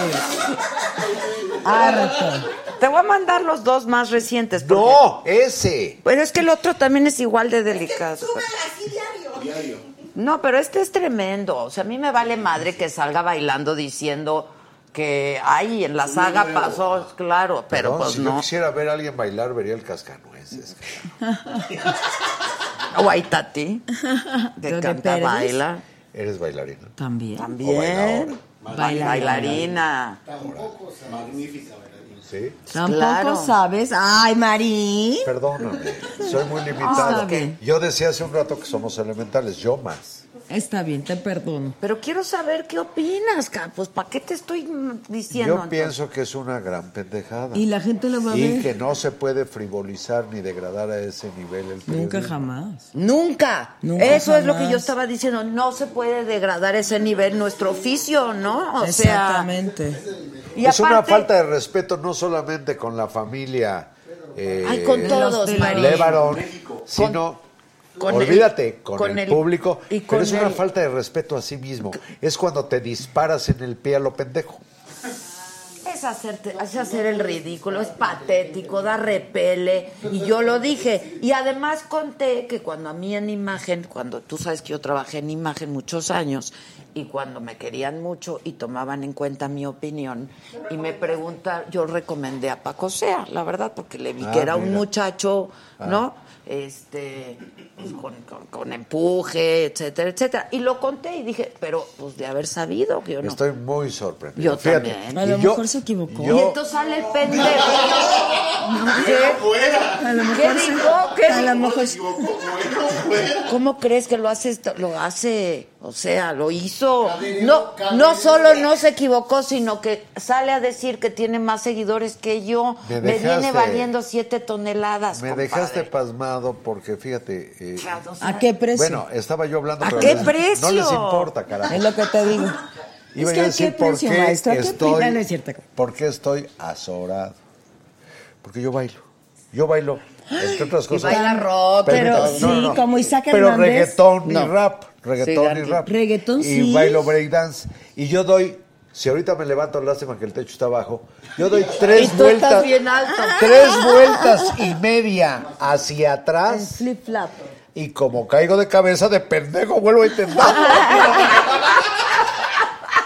Harto. Te voy a mandar los dos más recientes. porque- No, ese. Pero es que el otro también es igual de delicado. Así diario. No, pero este es tremendo. O sea, a mí me vale madre que salga bailando diciendo que, ay, en la saga pasó, claro, pero Perdón, pues si yo no. quisiera ver a alguien bailar, vería el cascanueces. O Aitati, que ¿Tú de canta, baila. Eres bailarina. También. También. bailadora. Baila- Bailarina. Magnífica bailarina. ¿Sí? Tampoco Claro. sabes. Ay, Marín. Perdóname, soy muy limitado. bien. Yo decía hace un rato que somos elementales, yo más. Está bien, te perdono. Pero quiero saber qué opinas, Ca- Pues, ¿para qué te estoy diciendo? Yo pienso que es una gran pendejada. Y la gente lo va a Y ver. que no se puede frivolizar ni degradar a ese nivel el periodismo. Nunca jamás. Nunca. Nunca Eso es lo que yo estaba diciendo. No se puede degradar ese nivel nuestro oficio, ¿no? O sea. Exactamente. y es una falta de respeto no solamente con la familia eh, Ay, con todos. Levarón, sino con el- olvídate con, con el, el- público, y pero con es una el- falta de respeto a sí mismo. Es cuando te disparas en el pie a lo pendejo. Es, hacerte, es hacer el ridículo, es patético, da repele. Y yo lo dije. Y además conté que cuando a mí en imagen, cuando tú sabes que yo trabajé en imagen muchos años, y cuando me querían mucho y tomaban en cuenta mi opinión, y me preguntaron, yo recomendé a Paco Sea, la verdad, porque le vi Ah, que era un muchacho, ¿no? Este, pues, con, con- con empuje, etcétera, etcétera. Y lo conté y dije, pero pues de haber sabido que yo no. Estoy muy sorprendido. Yo Fíjate, también. A lo y yo- mejor se equivocó. yo- Y entonces sale el pendejo. ¿Qué? A lo mejor ¿Qué se- dijo? ¿Qué a lo dijo? mejor ¿Cómo crees que lo hace esto? Lo hace, o sea, lo hizo. No, no solo no se equivocó, sino que sale a decir que tiene más seguidores que yo. Me Me, viene valiendo siete toneladas. me compadre. dejaste pasmado porque fíjate. eh, ¿A qué precio? bueno, estaba yo hablando. ¿A pero qué no- precio? No les importa, carajo. Es lo que te digo. Iba Es que a ¿a decir qué por precio, qué maestro? ¿A qué estoy? No es cierto. por qué estoy azorado. Porque yo bailo. Yo bailo, entre otras cosas. baila rock, pero sí, como Isaac Pero Hernández. reggaetón y No. rap. Reggaetón y Gandhi. rap. Reggaetón, y sí. bailo breakdance. Y yo doy, si ahorita me levanto, lástima que el techo está abajo, yo doy tres Y tú vueltas. estás bien alto. Tres vueltas y media hacia En atrás. flip flap. Y como caigo de cabeza de pendejo, vuelvo a intentarlo.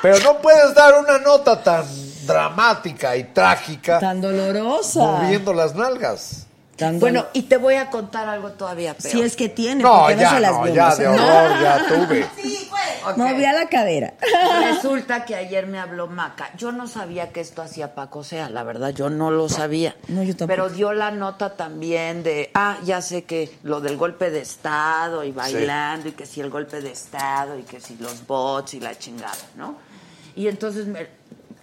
Pero no puedes dar una nota tan dramática y trágica Tan dolorosa. moviendo las nalgas. Bueno, y te voy a contar algo todavía peor. si es que tiene, No, porque no ya, se las no, ya, de horror, ya tuve. Sí. Movía la cadera. Resulta que ayer me habló Maca. Yo no sabía que esto hacía Paco Sea, la verdad, yo no lo sabía. No, yo tampoco. Pero dio la nota también de, ah, ya sé que lo del golpe de Estado y bailando y que si el golpe de Estado y que si los bots y la chingada, ¿no? Y entonces me-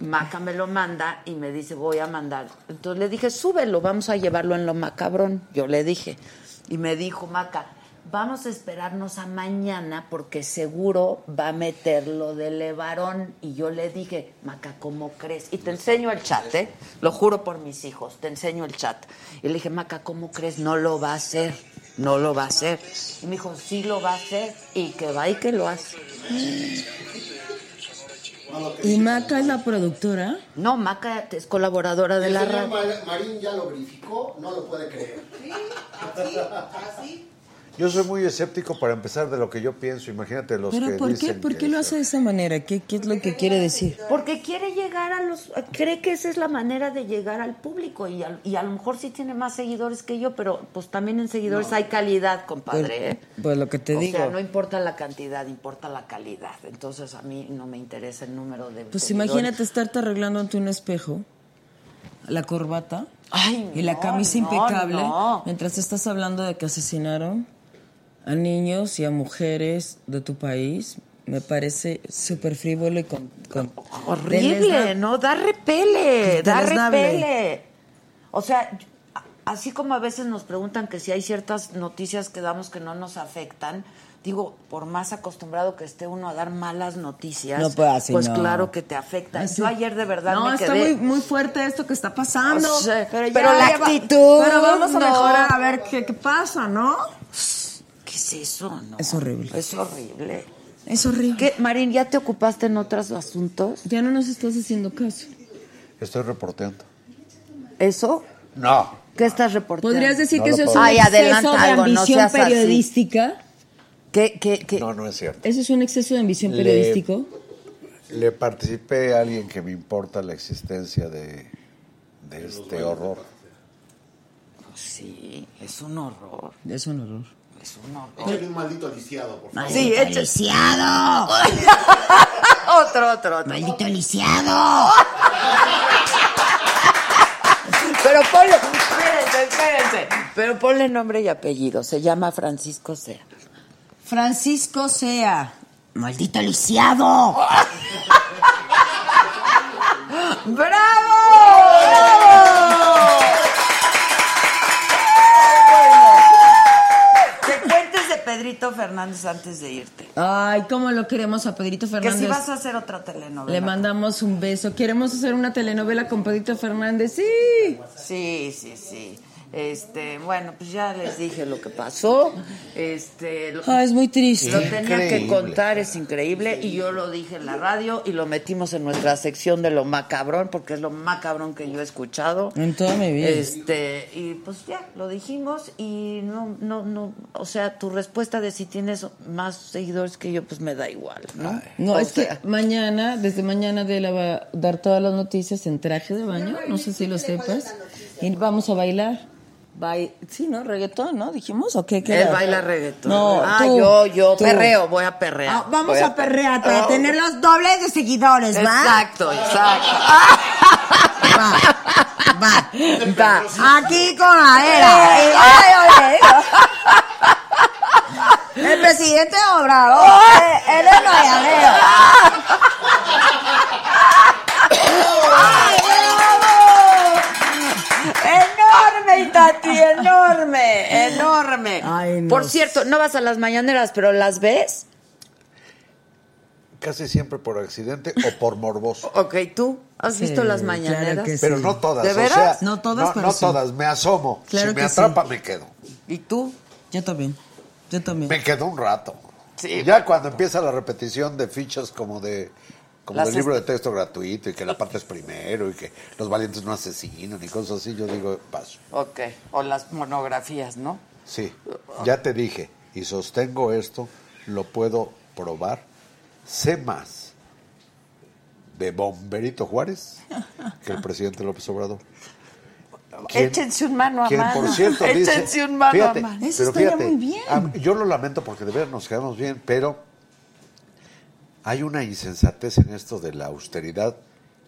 Maca me lo manda y me dice, voy a mandar. Entonces le dije, súbelo, vamos a llevarlo en lo macabrón. Yo le dije. Y me dijo Maca, vamos a esperarnos a mañana porque seguro va a meter lo de Levarón. Y yo le dije, Maca, ¿cómo crees? Y te enseño el chat, ¿eh? Lo juro por mis hijos, te enseño el chat. Y le dije, Maca, ¿cómo crees? No lo va a hacer. No lo va a hacer. Y me dijo, sí lo va a hacer. Y que va y que lo hace. ¿Y Maca es la productora? No, Maca es colaboradora de El la radio. Mar- Marín ya lo verificó, no lo puede creer. Así, así. Yo soy muy escéptico para empezar de lo que yo pienso. Imagínate los que ¿Pero por qué? dicen ¿Por que qué lo hace de esa manera? ¿Qué, qué es lo que quiere decir? Porque quiere llegar a los... Cree que esa es la manera de llegar al público y a, y a lo mejor sí tiene más seguidores que yo, pero pues también en seguidores hay calidad, compadre. ¿eh? Pues lo que te o digo. sea, no importa la cantidad, importa la calidad. Entonces a mí no me interesa el número de Pues seguidores. imagínate estarte arreglando ante un espejo, la corbata Ay, y la no, camisa no, impecable, no. mientras estás hablando de que asesinaron a niños y a mujeres de tu país. Me parece súper frívolo y con... con Horrible, ¿no? Da repele, da repele. O sea, así como a veces nos preguntan que si hay ciertas noticias que damos que no nos afectan, digo, por más acostumbrado que esté uno a dar malas noticias, No, pues, así pues no. claro que te afecta. Así. Yo ayer de verdad no, me está quedé... muy, muy fuerte esto que está pasando. O sea, pero, pero ya- la ya va- actitud, Pero vamos a no. mejorar a ver qué, qué pasa, ¿no? ¿Qué es eso? No? Es horrible. Es horrible. Es horrible. ¿Qué, Marín, ya te ocupaste en otros asuntos? Ya no nos estás haciendo caso. Estoy reporteando. ¿Eso? No. ¿Qué estás reportando? ¿Podrías decir No que eso es un Ay, exceso de algo, no ambición periodística? ¿Qué, qué, qué? No, no es cierto. ¿Eso es un exceso de ambición Le- periodístico? Le participé a alguien que me importa la existencia de, de este horror. Sí, es un horror. Es un horror. Es un horror. Échale un maldito lisiado, por favor. Sí, echa- ¡Lisiado! otro, otro, otro. ¡Maldito lisiado! Pero ponle, espérense, espérense. Pero ponle nombre y apellido. Se llama Francisco Sea. Francisco Sea. ¡Maldito lisiado! ¡Bravo! ¡Bravo! Pedrito Fernández antes de irte. Ay, cómo lo queremos a Pedrito Que Fernández. si vas a hacer otra telenovela. Le mandamos un beso. Queremos hacer una telenovela con Pedrito Fernández. Sí. Sí, sí, sí. Este, bueno, pues ya les dije lo que pasó. Este, lo, Ah, es muy triste. lo tenía que contar, es increíble. Y yo lo dije en la radio y lo metimos en nuestra sección de lo macabrón, porque es lo macabrón que yo he escuchado. En toda mi vida. Este, y pues ya, lo dijimos y no, no, no, o sea, tu respuesta de si tienes más seguidores que yo, pues me da igual, ¿no? No, O es sea, que mañana, desde mañana Adela va a dar todas las noticias en traje de baño, no sé si lo sepas, y vamos a bailar. Bai- sí, ¿no? Reggaetón, ¿no? Dijimos, ¿o qué? ¿Qué Él era? baila reggaetón. No, ah, tú, yo, yo tú. perreo, voy a perrear. Ah, vamos Voy a perrear para Oh. tener los dobles de seguidores, ¿va? Exacto, exacto. Va, va. Va. Aquí con Adela. Y- ay, ay, ay. El presidente Obrador. eh, Él es mayanero. ¡Ay, Enorme, Itati, enorme, enorme. Ay, no. Por cierto, no vas a las mañaneras, pero las ves. Casi siempre por accidente o por morboso. Ok, ¿tú has Sí, visto las claro mañaneras? que sí. Pero no todas. ¿De o veras? sea, No todas, no, pero no sí. todas, me asomo. Claro si me que sí. atrapa, me quedo. ¿Y tú? Yo también, yo también. Me quedo un rato. Sí. Ya cuando empieza la repetición de fichas como de como Las del libro de texto gratuito y que la parte es primero y que los valientes no asesinan y cosas así, yo digo, paso. Ok, o las monografías, ¿no? Sí, ya te dije, y sostengo esto, lo puedo probar. Sé más de Bomberito Juárez que el presidente López Obrador. ¿Quién- Échense un mano a quien, mano. por cierto, dice, Échense un mano fíjate, a mano. Eso pero estaría fíjate, muy bien. a- yo lo lamento porque de ver nos quedamos bien, pero hay una insensatez en esto de la austeridad,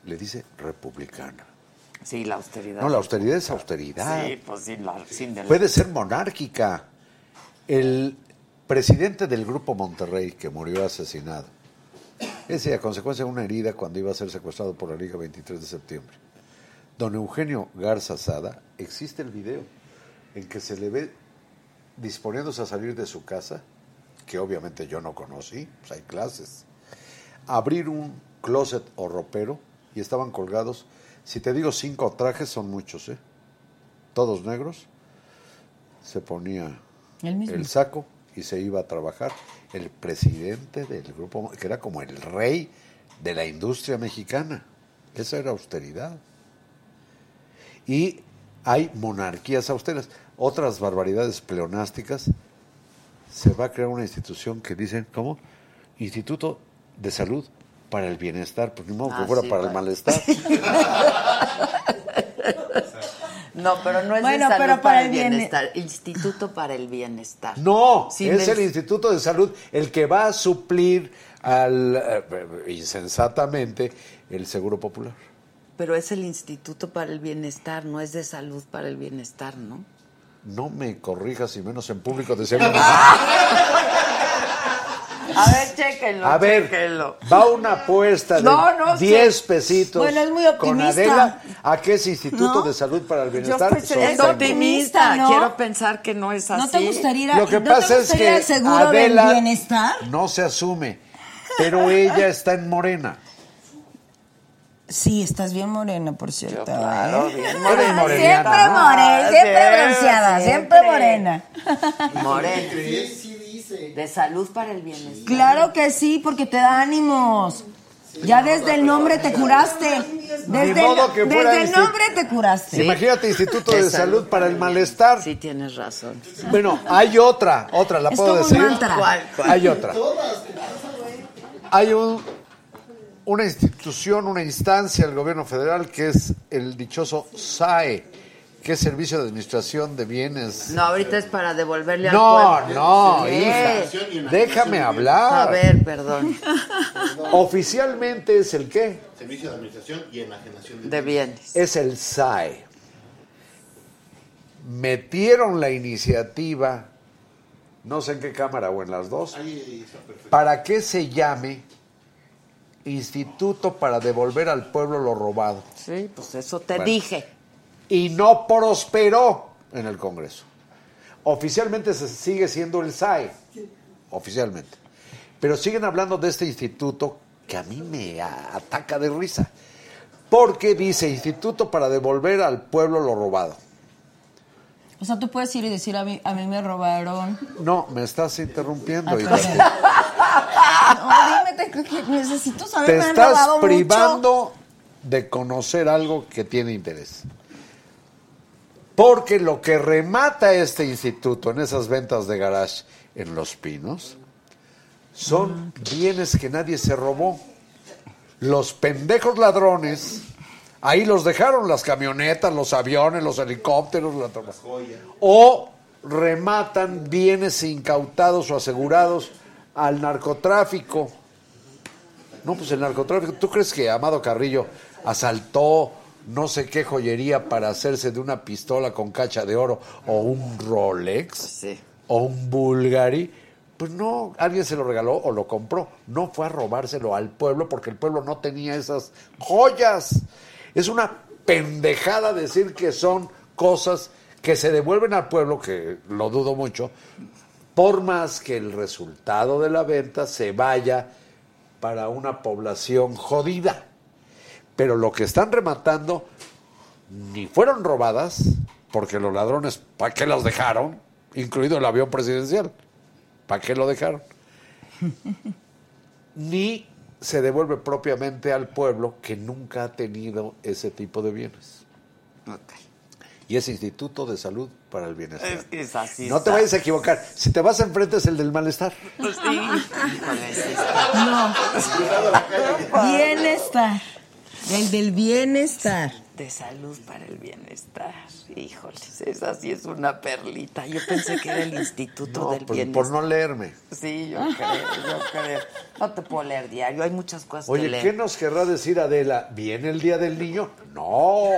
le dice republicana. Sí, la austeridad. No, la austeridad es austeridad. Sí, pues sin, la, sin del- Puede ser monárquica. El presidente del Grupo Monterrey, que murió asesinado, ese a consecuencia de una herida cuando iba a ser secuestrado por la Liga 23 de septiembre. Don Eugenio Garza Sada, existe el video en que se le ve disponiéndose a salir de su casa, que obviamente yo no conocí, pues hay clases, abrir un closet o ropero y estaban colgados, si te digo cinco trajes son muchos, ¿eh? todos negros, se ponía El mismo. el saco y se iba a trabajar. El presidente del grupo, que era como el rey de la industria mexicana. Esa era austeridad. Y hay monarquías austeras. Otras barbaridades pleonásticas. Se va a crear una institución que dicen, ¿cómo? Instituto de Salud para el Bienestar. Pues ni modo Ah, que fuera sí, para el malestar. No, pero no es Bueno, de salud pero para, para el el bien- bienestar. Instituto para el bienestar. No, Sin es del- el Instituto de Salud el que va a suplir al eh, insensatamente el Seguro Popular. Pero es el Instituto para el Bienestar, no es de salud para el bienestar, ¿no? No me corrijas y menos en público de. A ver, chéquenlo, A ver, chéquenlo. va una apuesta de No, no sé. 10 pesitos Bueno, es muy con. Adela a que es Instituto ¿No? de Salud para el Yo Bienestar. pensé- Es optimista, ¿no? quiero pensar que no es así. ¿No te gustaría ir a- Lo que ¿no te pasa es gustaría que el seguro Adela del bienestar? no se asume, pero ella está en Morena. Sí, estás bien morena, por cierto. claro, ¿eh? bien morena, Siempre ¿no? morena, siempre Siempre, bronceada, siempre siempre. morena. Morena. Sí. De salud para el bienestar. Claro que sí, porque te da ánimos. Ya desde el nombre te curaste. Desde, modo el, que fuera desde el nombre te curaste. Imagínate Instituto De de, salud Salud para el Malestar. Sí, tienes razón. Bueno, hay otra, otra, ¿la Es puedo como un decir? mantra. ¿Cuál, cuál? Hay otra. Hay un, una institución, una instancia del gobierno federal que es el dichoso SAE, es Servicio de Administración de Bienes. No, ahorita es para devolverle al No, pueblo. no, Sí. hija, déjame A hablar. ver, perdón. Oficialmente es el qué? Servicio de Administración y Enajenación de De bienes. Es el SAE. Metieron la iniciativa, no sé en qué cámara o en las dos, Ahí está perfecto. para que se llame Instituto para devolver al pueblo lo robado. Sí, pues eso te Bueno. dije. Y no prosperó en el Congreso. Oficialmente se sigue siendo el SAE, oficialmente. Pero siguen hablando de este instituto que a mí me ataca de risa. Porque dice Instituto para devolver al pueblo lo robado. O sea, tú puedes ir y decir, a mí, a mí me robaron. No, me estás interrumpiendo. Ah. No, dime, te, necesito saber, te me han estás mucho. privando de conocer algo que tiene interés. Porque lo que remata este instituto en esas ventas de garage en Los Pinos son bienes que nadie se robó. Los pendejos ladrones, ahí los dejaron las camionetas, los aviones, los helicópteros, la o rematan bienes incautados o asegurados al narcotráfico. No, pues el narcotráfico. ¿Tú crees que Amado Carrillo asaltó no sé qué joyería para hacerse de una pistola con cacha de oro o un Rolex? Sí. O un Bulgari. Pues no, alguien se lo regaló o lo compró. No fue a robárselo al pueblo porque el pueblo no tenía esas joyas. Es una pendejada decir que son cosas que se devuelven al pueblo, que lo dudo mucho, por más que el resultado de la venta se vaya para una población jodida. Pero lo que están rematando ni fueron robadas, porque los ladrones, ¿para qué las dejaron? Incluido el avión presidencial. ¿Para qué lo dejaron? Ni se devuelve propiamente al pueblo que nunca ha tenido ese tipo de bienes. Y es Instituto de Salud para el Bienestar. Es que es así. no te vayas a equivocar. Si te vas enfrente es el del malestar. Pues sí. Híjole, sí está. No. Bienestar. El del bienestar. De salud para el bienestar. Híjoles, esa sí es una perlita. Yo pensé que era el Instituto No, del pues, Bienestar. por no leerme. Sí, yo creo, yo creo. No te puedo leer diario, hay muchas cosas que Oye, leer. ¿qué nos querrá decir Adela? ¿Viene el Día del Niño? No.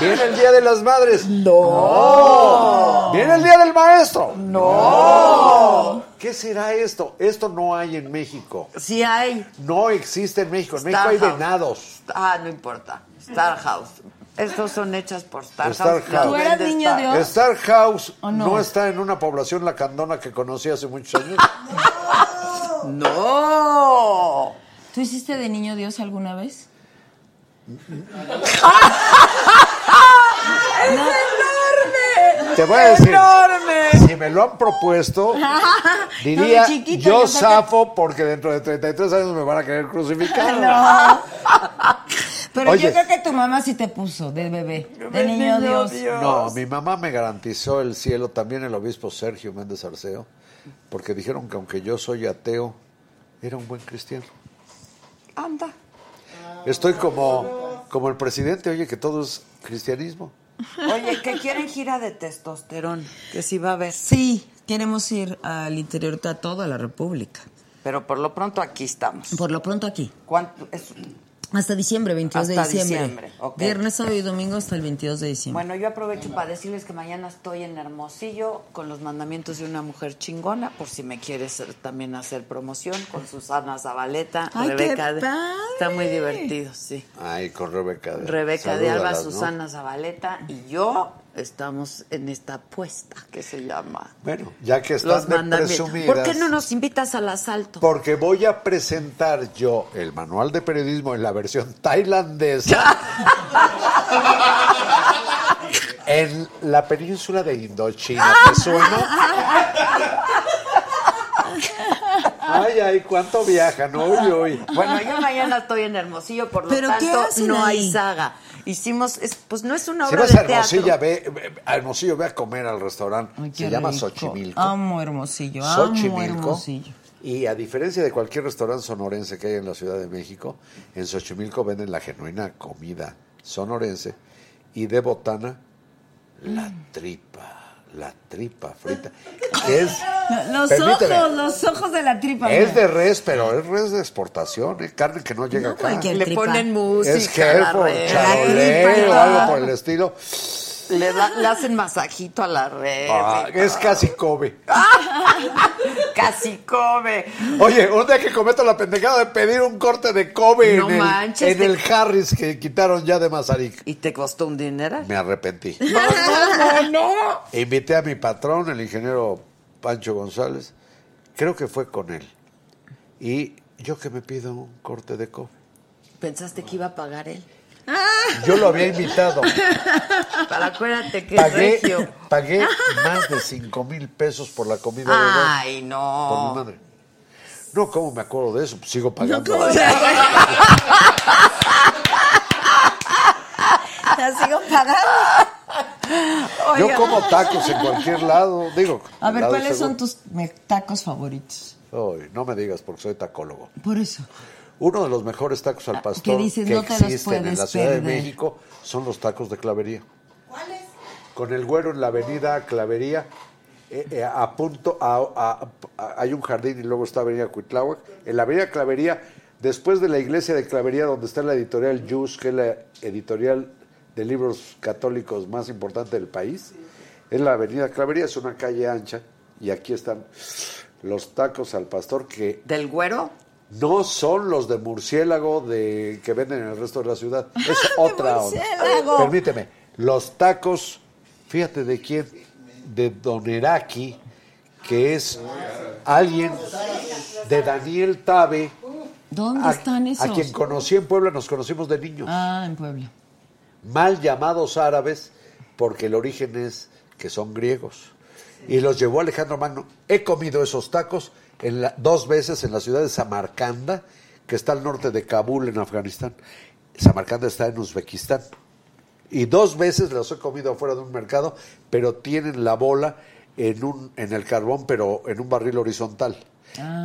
¿Viene el Día de las Madres? No. ¿Viene el Día del Maestro? No. ¿Qué será esto? Esto no hay en México. Sí hay. No existe en México. En México hay venados. Ah, no importa. Star House. Estos son hechas por Star, Star House. House. ¿Tú eras niño Star- de Star House ¿O no? no? está en una población lacandona que conocí hace muchos años. ¡No! ¿Tú hiciste de niño Dios alguna vez? Te voy a decir. ¡Enorme! Si me lo han propuesto, diría No, de chiquita, yo zafo porque dentro de 33 años me van a querer crucificar. Pero Oye. yo creo que tu mamá sí te puso de bebé, de niño Dios. No, mi mamá me garantizó el cielo, también el obispo Sergio Méndez Arceo, porque dijeron que aunque yo soy ateo, era un buen cristiano. Anda. Estoy como, como el presidente, oye, que todo es cristianismo. Oye, que quieren gira de testosterón, que sí va a haber. Sí, queremos ir al interior de toda la República. Pero por lo pronto aquí estamos. Por lo pronto aquí. ¿Cuánto? Es- Hasta diciembre, 22 Hasta de diciembre. diciembre, ok. Viernes, sábado y domingo hasta el 22 de diciembre. Bueno, yo aprovecho para decirles que mañana estoy en Hermosillo con los mandamientos de una mujer chingona, por si me quieres también hacer promoción, con Susana Zabaleta, Ay, qué Rebeca. de- padre. Está muy divertido, sí. Ay, con Rebeca. de- Rebeca de Alba. Susana Zabaleta y yo estamos en esta apuesta que se llama Bueno, ya que Los están de presumidas. ¿Por qué no nos invitas al asalto? Porque voy a presentar yo el manual de periodismo en la versión tailandesa en la península de Indochina. ¿Te suena? Ay, ay, cuánto viajan, uy, uy. Bueno, yo mañana estoy en Hermosillo, por lo ¿Pero qué tanto no hay saga. Hicimos, es- pues no es una Si obra vas de a Hermosilla, teatro. ve, ve- a Hermosillo, ve a comer al restaurante. Ay, Se llama. Xochimilco. Amo Hermosillo, amo Xochimilco. Hermosillo. Y a diferencia de cualquier restaurante sonorense que hay en la Ciudad de México, en Xochimilco venden la genuina comida sonorense y de botana la tripa, la tripa frita. que es, Los ojos, los ojos de la tripa. es mira. de res, pero es res de exportación, es carne que no llega No acá. Le tripa. ponen música. Es o algo por el estilo. Le, da- le hacen masajito a la red. Ah, es casi Kobe. Casi come. Oye, un día que cometo la pendejada de pedir un corte de Kobe No en, el, manches, en te- el Harris que quitaron ya de Mazarik. ¿Y te costó un dinero? Me arrepentí. No, no, no, no. Invité a mi patrón, el ingeniero Pancho González. Creo que fue con él. Y yo que me pido un corte de Kobe. ¿Pensaste que iba a pagar él? Yo lo había invitado. Pero acuérdate que es Pagué, regio. pagué más de 5 mil pesos por la comida de Ay, Por mi no. madre. No, ¿cómo me acuerdo de eso? Pues sigo pagando. La sigo pagando. Yo como tacos en cualquier lado. Digo, A ver, ¿cuáles son tus tacos favoritos? Ay, no me digas porque soy tacólogo. Por eso. Uno de los mejores tacos al pastor ¿qué dices? que No te los existen en la Ciudad de. México son los tacos de clavería. ¿Cuáles? Con el güero en la avenida Clavería, eh, eh, a punto, a- a- a- hay un jardín y luego está Avenida Cuitláhuac. En la Avenida Clavería, después de la iglesia de Clavería, donde está la editorial Jus, que es la editorial de libros católicos más importante del país, es la Avenida Clavería, es una calle ancha, y aquí están los tacos al pastor que ¿Del güero? No son los de murciélago de que venden en el resto de la ciudad. Es otra onda. murciélago. Permíteme. Los tacos, fíjate de quién, de Don Eraki, que es alguien de Daniel Tabe, ¿Dónde a, están esos? a quien conocí en Puebla, nos conocimos de niños. Ah, en Puebla. Mal llamados árabes, porque el origen es que son griegos. Y los llevó Alejandro Magno. He comido esos tacos en la- dos veces en la ciudad de Samarcanda, que está al norte de Kabul, en Afganistán. Samarcanda está en Uzbekistán. Y dos veces los he comido afuera de un mercado, pero tienen la bola en, un, en el carbón, pero en un barril horizontal.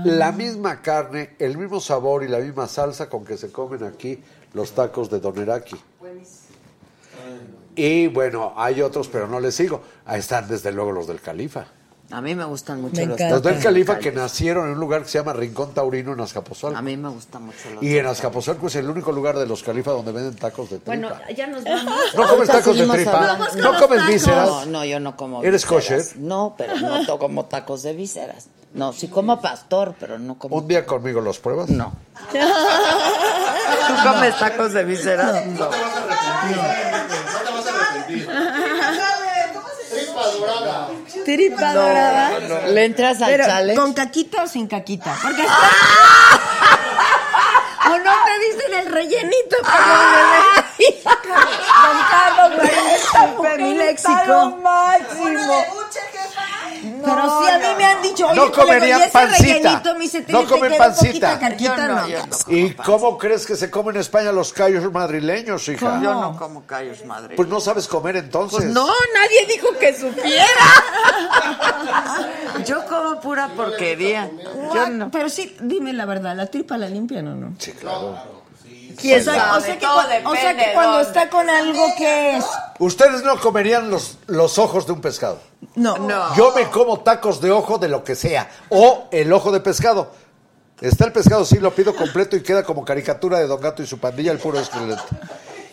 La misma carne, el mismo sabor y la misma salsa con que se comen aquí los tacos de Doneraki. Y bueno, hay otros, pero no les sigo. Ahí están desde luego los del Califa. A mí me gustan mucho Me los encanta. Los del Califa que nacieron en un lugar que se llama Rincón Taurino en Azcapotzalco. A mí me gustan mucho los Y en. Azcapotzalco es el único lugar de los Califa donde venden tacos de tripa. Bueno, ya nos vamos. ¿No comes tacos de tripa? ¿No comes vísceras? No, no, yo no como ¿Eres vísceras. kosher? No, pero no como tacos de vísceras. No, sí como pastor, pero no como... ¿Un día conmigo los pruebas? No. ¿Tú comes tacos de vísceras? No. Tripa dorada. Tripa dorada. ¿Le entras al Pero, challenge? ¿con caquita o sin caquita? Porque ¿O no te dicen el rellenito? Don Carlos, Disculpe mi léxico. máximo. Pero sí a mí me han dicho, oye, No comerían ¿y ese pancita. me dice, No comen pancita. Yo no, no. no. ¿Y cómo crees que se come en España los callos madrileños, hija? Yo no como callos, madre. Pues no sabes comer entonces. Pues no, nadie dijo que supiera. Yo como pura porquería. Yo no. Pero sí, dime la verdad, ¿la tripa la limpian o no? Sí, claro. O sea, sabe, o sea que, o sea cuando está con algo que es... Ustedes no comerían los, los ojos de un pescado. No. No. Yo me como tacos de ojo de lo que sea. O el ojo de pescado. Está el pescado, sí, lo pido completo y queda como caricatura de Don Gato y su pandilla, el puro esqueleto.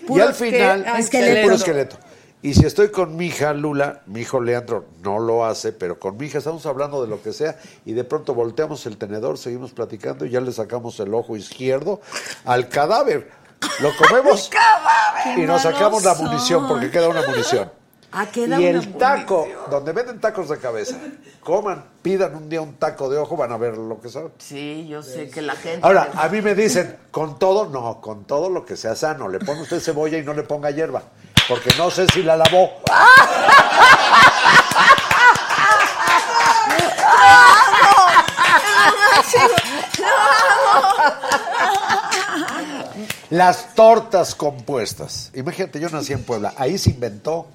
y ¿Puro al final, el puro esqueleto. Y si estoy con mi hija Lula, mi hijo Leandro no lo hace, pero con mi hija estamos hablando de lo que sea y de pronto volteamos el tenedor, seguimos platicando y ya le sacamos el ojo izquierdo al cadáver. Lo comemos y nos sacamos la munición son. porque queda una munición. Ah, queda Y el taco, donde venden tacos de cabeza, coman, pidan un día un taco de ojo, van a ver lo que saben. Sí, yo sé que la gente... Ahora, a mí me dicen, con todo, no, con todo lo que sea sano. Le pone usted cebolla y no le ponga hierba, porque no sé si la lavó. Las tortas compuestas. Imagínate, yo nací en Puebla, ahí se inventó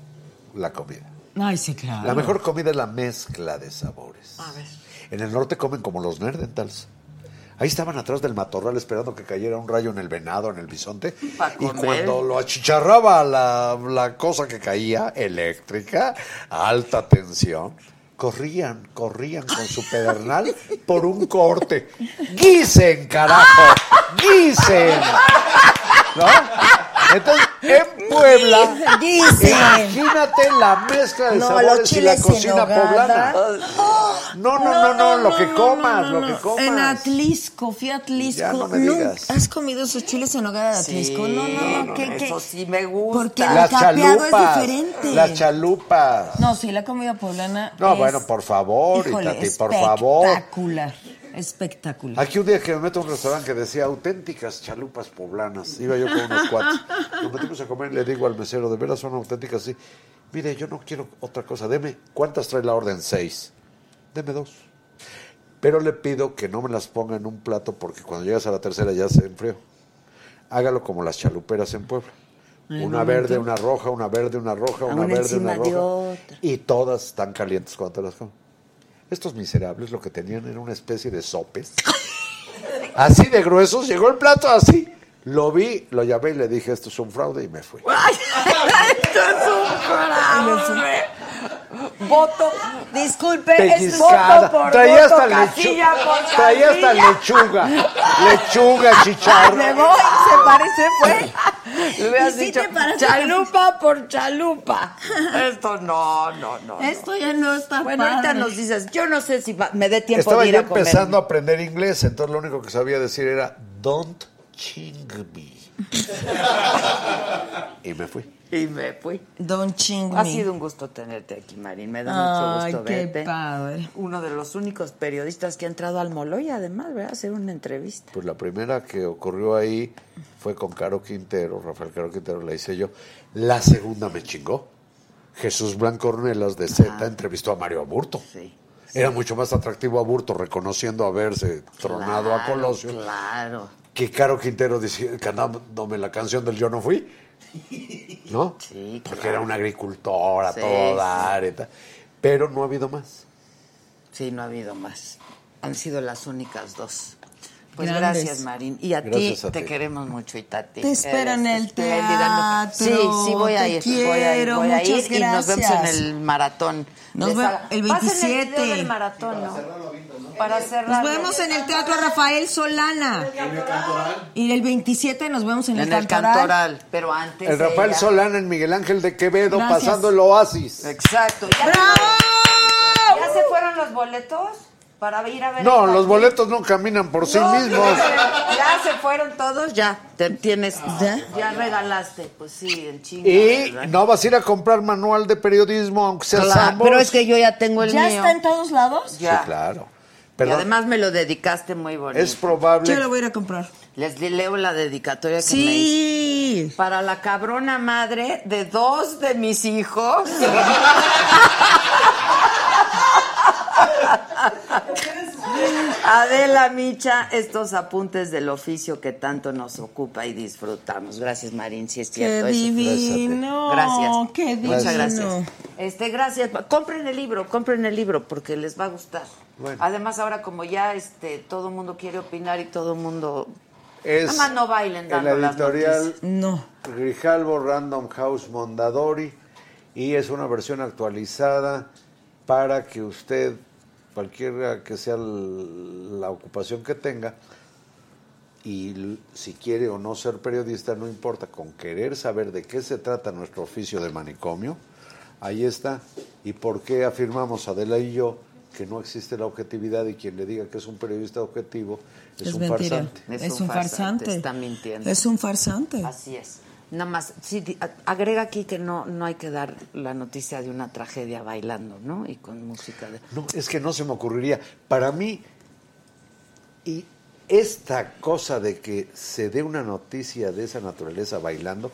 la comida. Ay, sí, claro. La mejor comida es la mezcla de sabores. En el norte comen como los Nerdentals. Ahí estaban atrás del matorral esperando que cayera un rayo en el venado, en el bisonte. Y cuando lo achicharraba la, la cosa que caía, eléctrica, a alta tensión, corrían, corrían con su pedernal por un corte. ¡Guisen, carajo! ¡Guisen! ¿No? Entonces, en Puebla, imagínate la mezcla de No, sabores y la cocina poblana. No, no, no, no, lo que comas, lo que comas. En Atlisco, fui a Atlisco. Ya no me digas. ¿Has comido esos chiles en nogada de Atlisco? no, no, no. ¿qué, qué? Eso sí me gusta. Porque el Las capeado chalupas. es diferente. Las chalupas. No, sí, la comida poblana No, es, bueno, por favor, híjole, Itati, por favor. espectacular. Espectacular. Aquí un día que me meto a un restaurante que decía auténticas chalupas poblanas, iba yo con unos cuates. Nos metimos a comer y le digo al mesero, ¿de veras son auténticas? Sí. Mire, yo no quiero otra cosa, deme, ¿cuántas trae la orden? Seis. Deme dos. Pero le pido que no me las ponga en un plato porque cuando llegas a la tercera ya se enfrió. Hágalo como las chaluperas en Puebla. Ay, Una verde, una roja, una verde, una roja, una, Una verde, una roja. Y todas están calientes cuando te las comes. Estos miserables lo que tenían era una especie de sopes. Así de gruesos, llegó el plato así. Lo vi, lo llamé y le dije, esto es un fraude y me fui. Esto es un fraude. Voto, disculpe, es voto por Traía voto, hasta, casilla por traía hasta lechuga. Lechuga, chicharro. Me voy, se parece, fue. Le hubieras ¿Y sí dicho te parece chalupa por chalupa. Esto no, no, no. Esto ya no está Bueno, ahorita padre. nos dices, yo no sé si va- me dé tiempo Estaba de ir yo a comer. empezando a aprender inglés, entonces lo único que sabía decir era don't ching me. y me fui. Y me fui. Don Ching Ha sido un gusto tenerte aquí, Marín. Me da mucho Ay, gusto qué verte. padre. Uno de los únicos periodistas que ha entrado al Moloy, además, ¿verdad? A hacer una entrevista. Pues la primera que ocurrió ahí fue con Caro Quintero, Rafael Caro Quintero, la hice yo. La segunda me chingó. Jesús Blanco Ornelas de Z entrevistó a Mario Aburto. Sí. Era mucho más atractivo Aburto reconociendo haberse tronado a Colosio Claro. que Caro Quintero decía, cantándome la canción del Yo no fui. ¿No? Sí, Porque claro. era una agricultora, Sí, todo sí. dar y tal. Pero no ha habido más. Sí, no ha habido más. Han sido las únicas dos. Pues Grandes. gracias, Marín. Y a ti te queremos mucho, Itati. Te espero en el teatro. Sí, sí, voy a ir. voy a ir, quiero, voy a ir muchas y nos vemos en gracias. el maratón. Nos de ve- Saga. el Pasen 27. video del maratón, ¿no? Para cerrar. Nos vemos en el Teatro Rafael Solana. Y el 27 nos vemos en el, En el Cantoral. cantoral, pero antes. El Rafael ella- Solana en Miguel Ángel de Quevedo Gracias. pasando el oasis. Exacto. ¿Ya, ¡Bravo! ¿Ya se fueron los boletos? Para ir a ver. No, el los boletos no caminan por sí mismos. Ya se fueron todos, ya. Te tienes. ¿Ya? Ya regalaste. Pues sí, en chinga. Y ¿verdad? no vas a ir a comprar manual de periodismo, aunque sea Claro, pero es que yo ya tengo el ¿Ya mío. está en todos lados? Sí, Ya. Y además me lo dedicaste muy bonito. es probable. Yo lo voy a ir a comprar. Les leo la dedicatoria que me hice. Sí. Para la cabrona madre de dos de mis hijos. Adela Micha, estos apuntes del oficio que tanto nos ocupa y disfrutamos. Gracias, Marín, si es Qué cierto eso. divino. Gracias. Qué divino. Muchas gracias. Este, gracias. Compren el libro, compren el libro porque les va a gustar. Bueno. Además, ahora como ya este todo el mundo quiere opinar y todo el mundo Es Nada más no bailen en dando la las editorial noticias. No. Grijalbo Random House Mondadori y es una versión actualizada para que usted, cualquiera que sea la ocupación que tenga, y si quiere o no ser periodista, no importa, con querer saber de qué se trata nuestro oficio de manicomio, ahí está. ¿Y por qué afirmamos Adela y yo que no existe la objetividad y quien le diga que es un periodista objetivo es, Es, un mentira. farsante? Es un farsante, farsante. está mintiendo. Es un farsante. Así es. Nada más, sí, agrega aquí que no, no hay que dar la noticia de una tragedia bailando, ¿no? Y con música de... No, es que no se me ocurriría. Para mí, y esta cosa de que se dé una noticia de esa naturaleza bailando,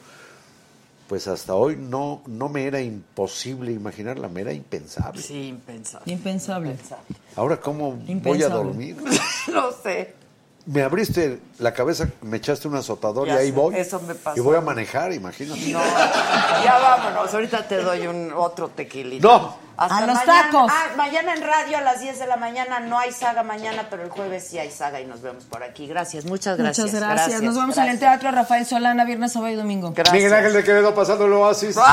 pues hasta hoy no, no me era imposible imaginarla, me era impensable. Sí, impensable. Impensable. Ahora, ¿cómo voy a Impensable. dormir? no sé. Me abriste la cabeza, me echaste un azotador Ya y ahí sé, voy. eso me pasó. Y voy a manejar, imagínate. No, ya vámonos. Ahorita te doy un otro tequilito. No. Hasta A los mañana. tacos. Ah, mañana en radio a las 10 de la mañana. No hay saga mañana, pero el jueves sí hay saga y nos vemos por aquí. Gracias, muchas gracias. Muchas gracias. Nos vemos en el. Teatro Rafael Solana, viernes, sábado y domingo. Gracias. Miguel Ángel de Quevedo pasando el oasis.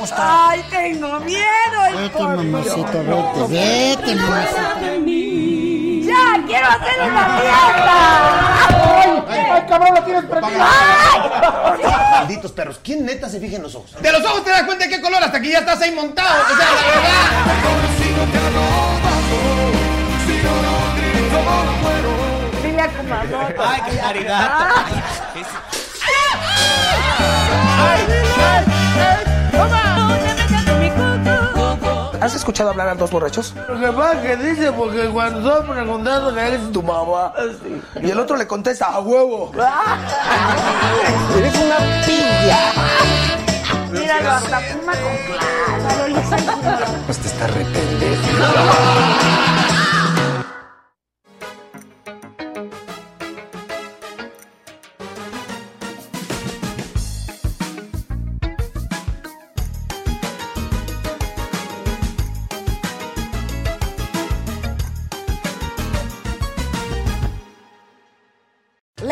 gustar. Ay, tengo miedo. el Vete, mamacita, vete, vete, mamacita. Ya, quiero hacer una fiesta. ¡Ay, cabrón, lo tienes prendido! Malditos perros, ¿quién neta se fija en los ojos? De los ojos te das cuenta de qué color hasta que ya estás ahí montado. O sea, la verdad. Dile Kumamoto. Ay, qué arigato. ¿Has escuchado hablar a dos borrachos? Lo que pasa es que dice, porque cuando estoy preguntando que eres tu mamá. Y el otro le contesta, a huevo. Eres una pilla. Míralo, hasta fuma con. Pues te está re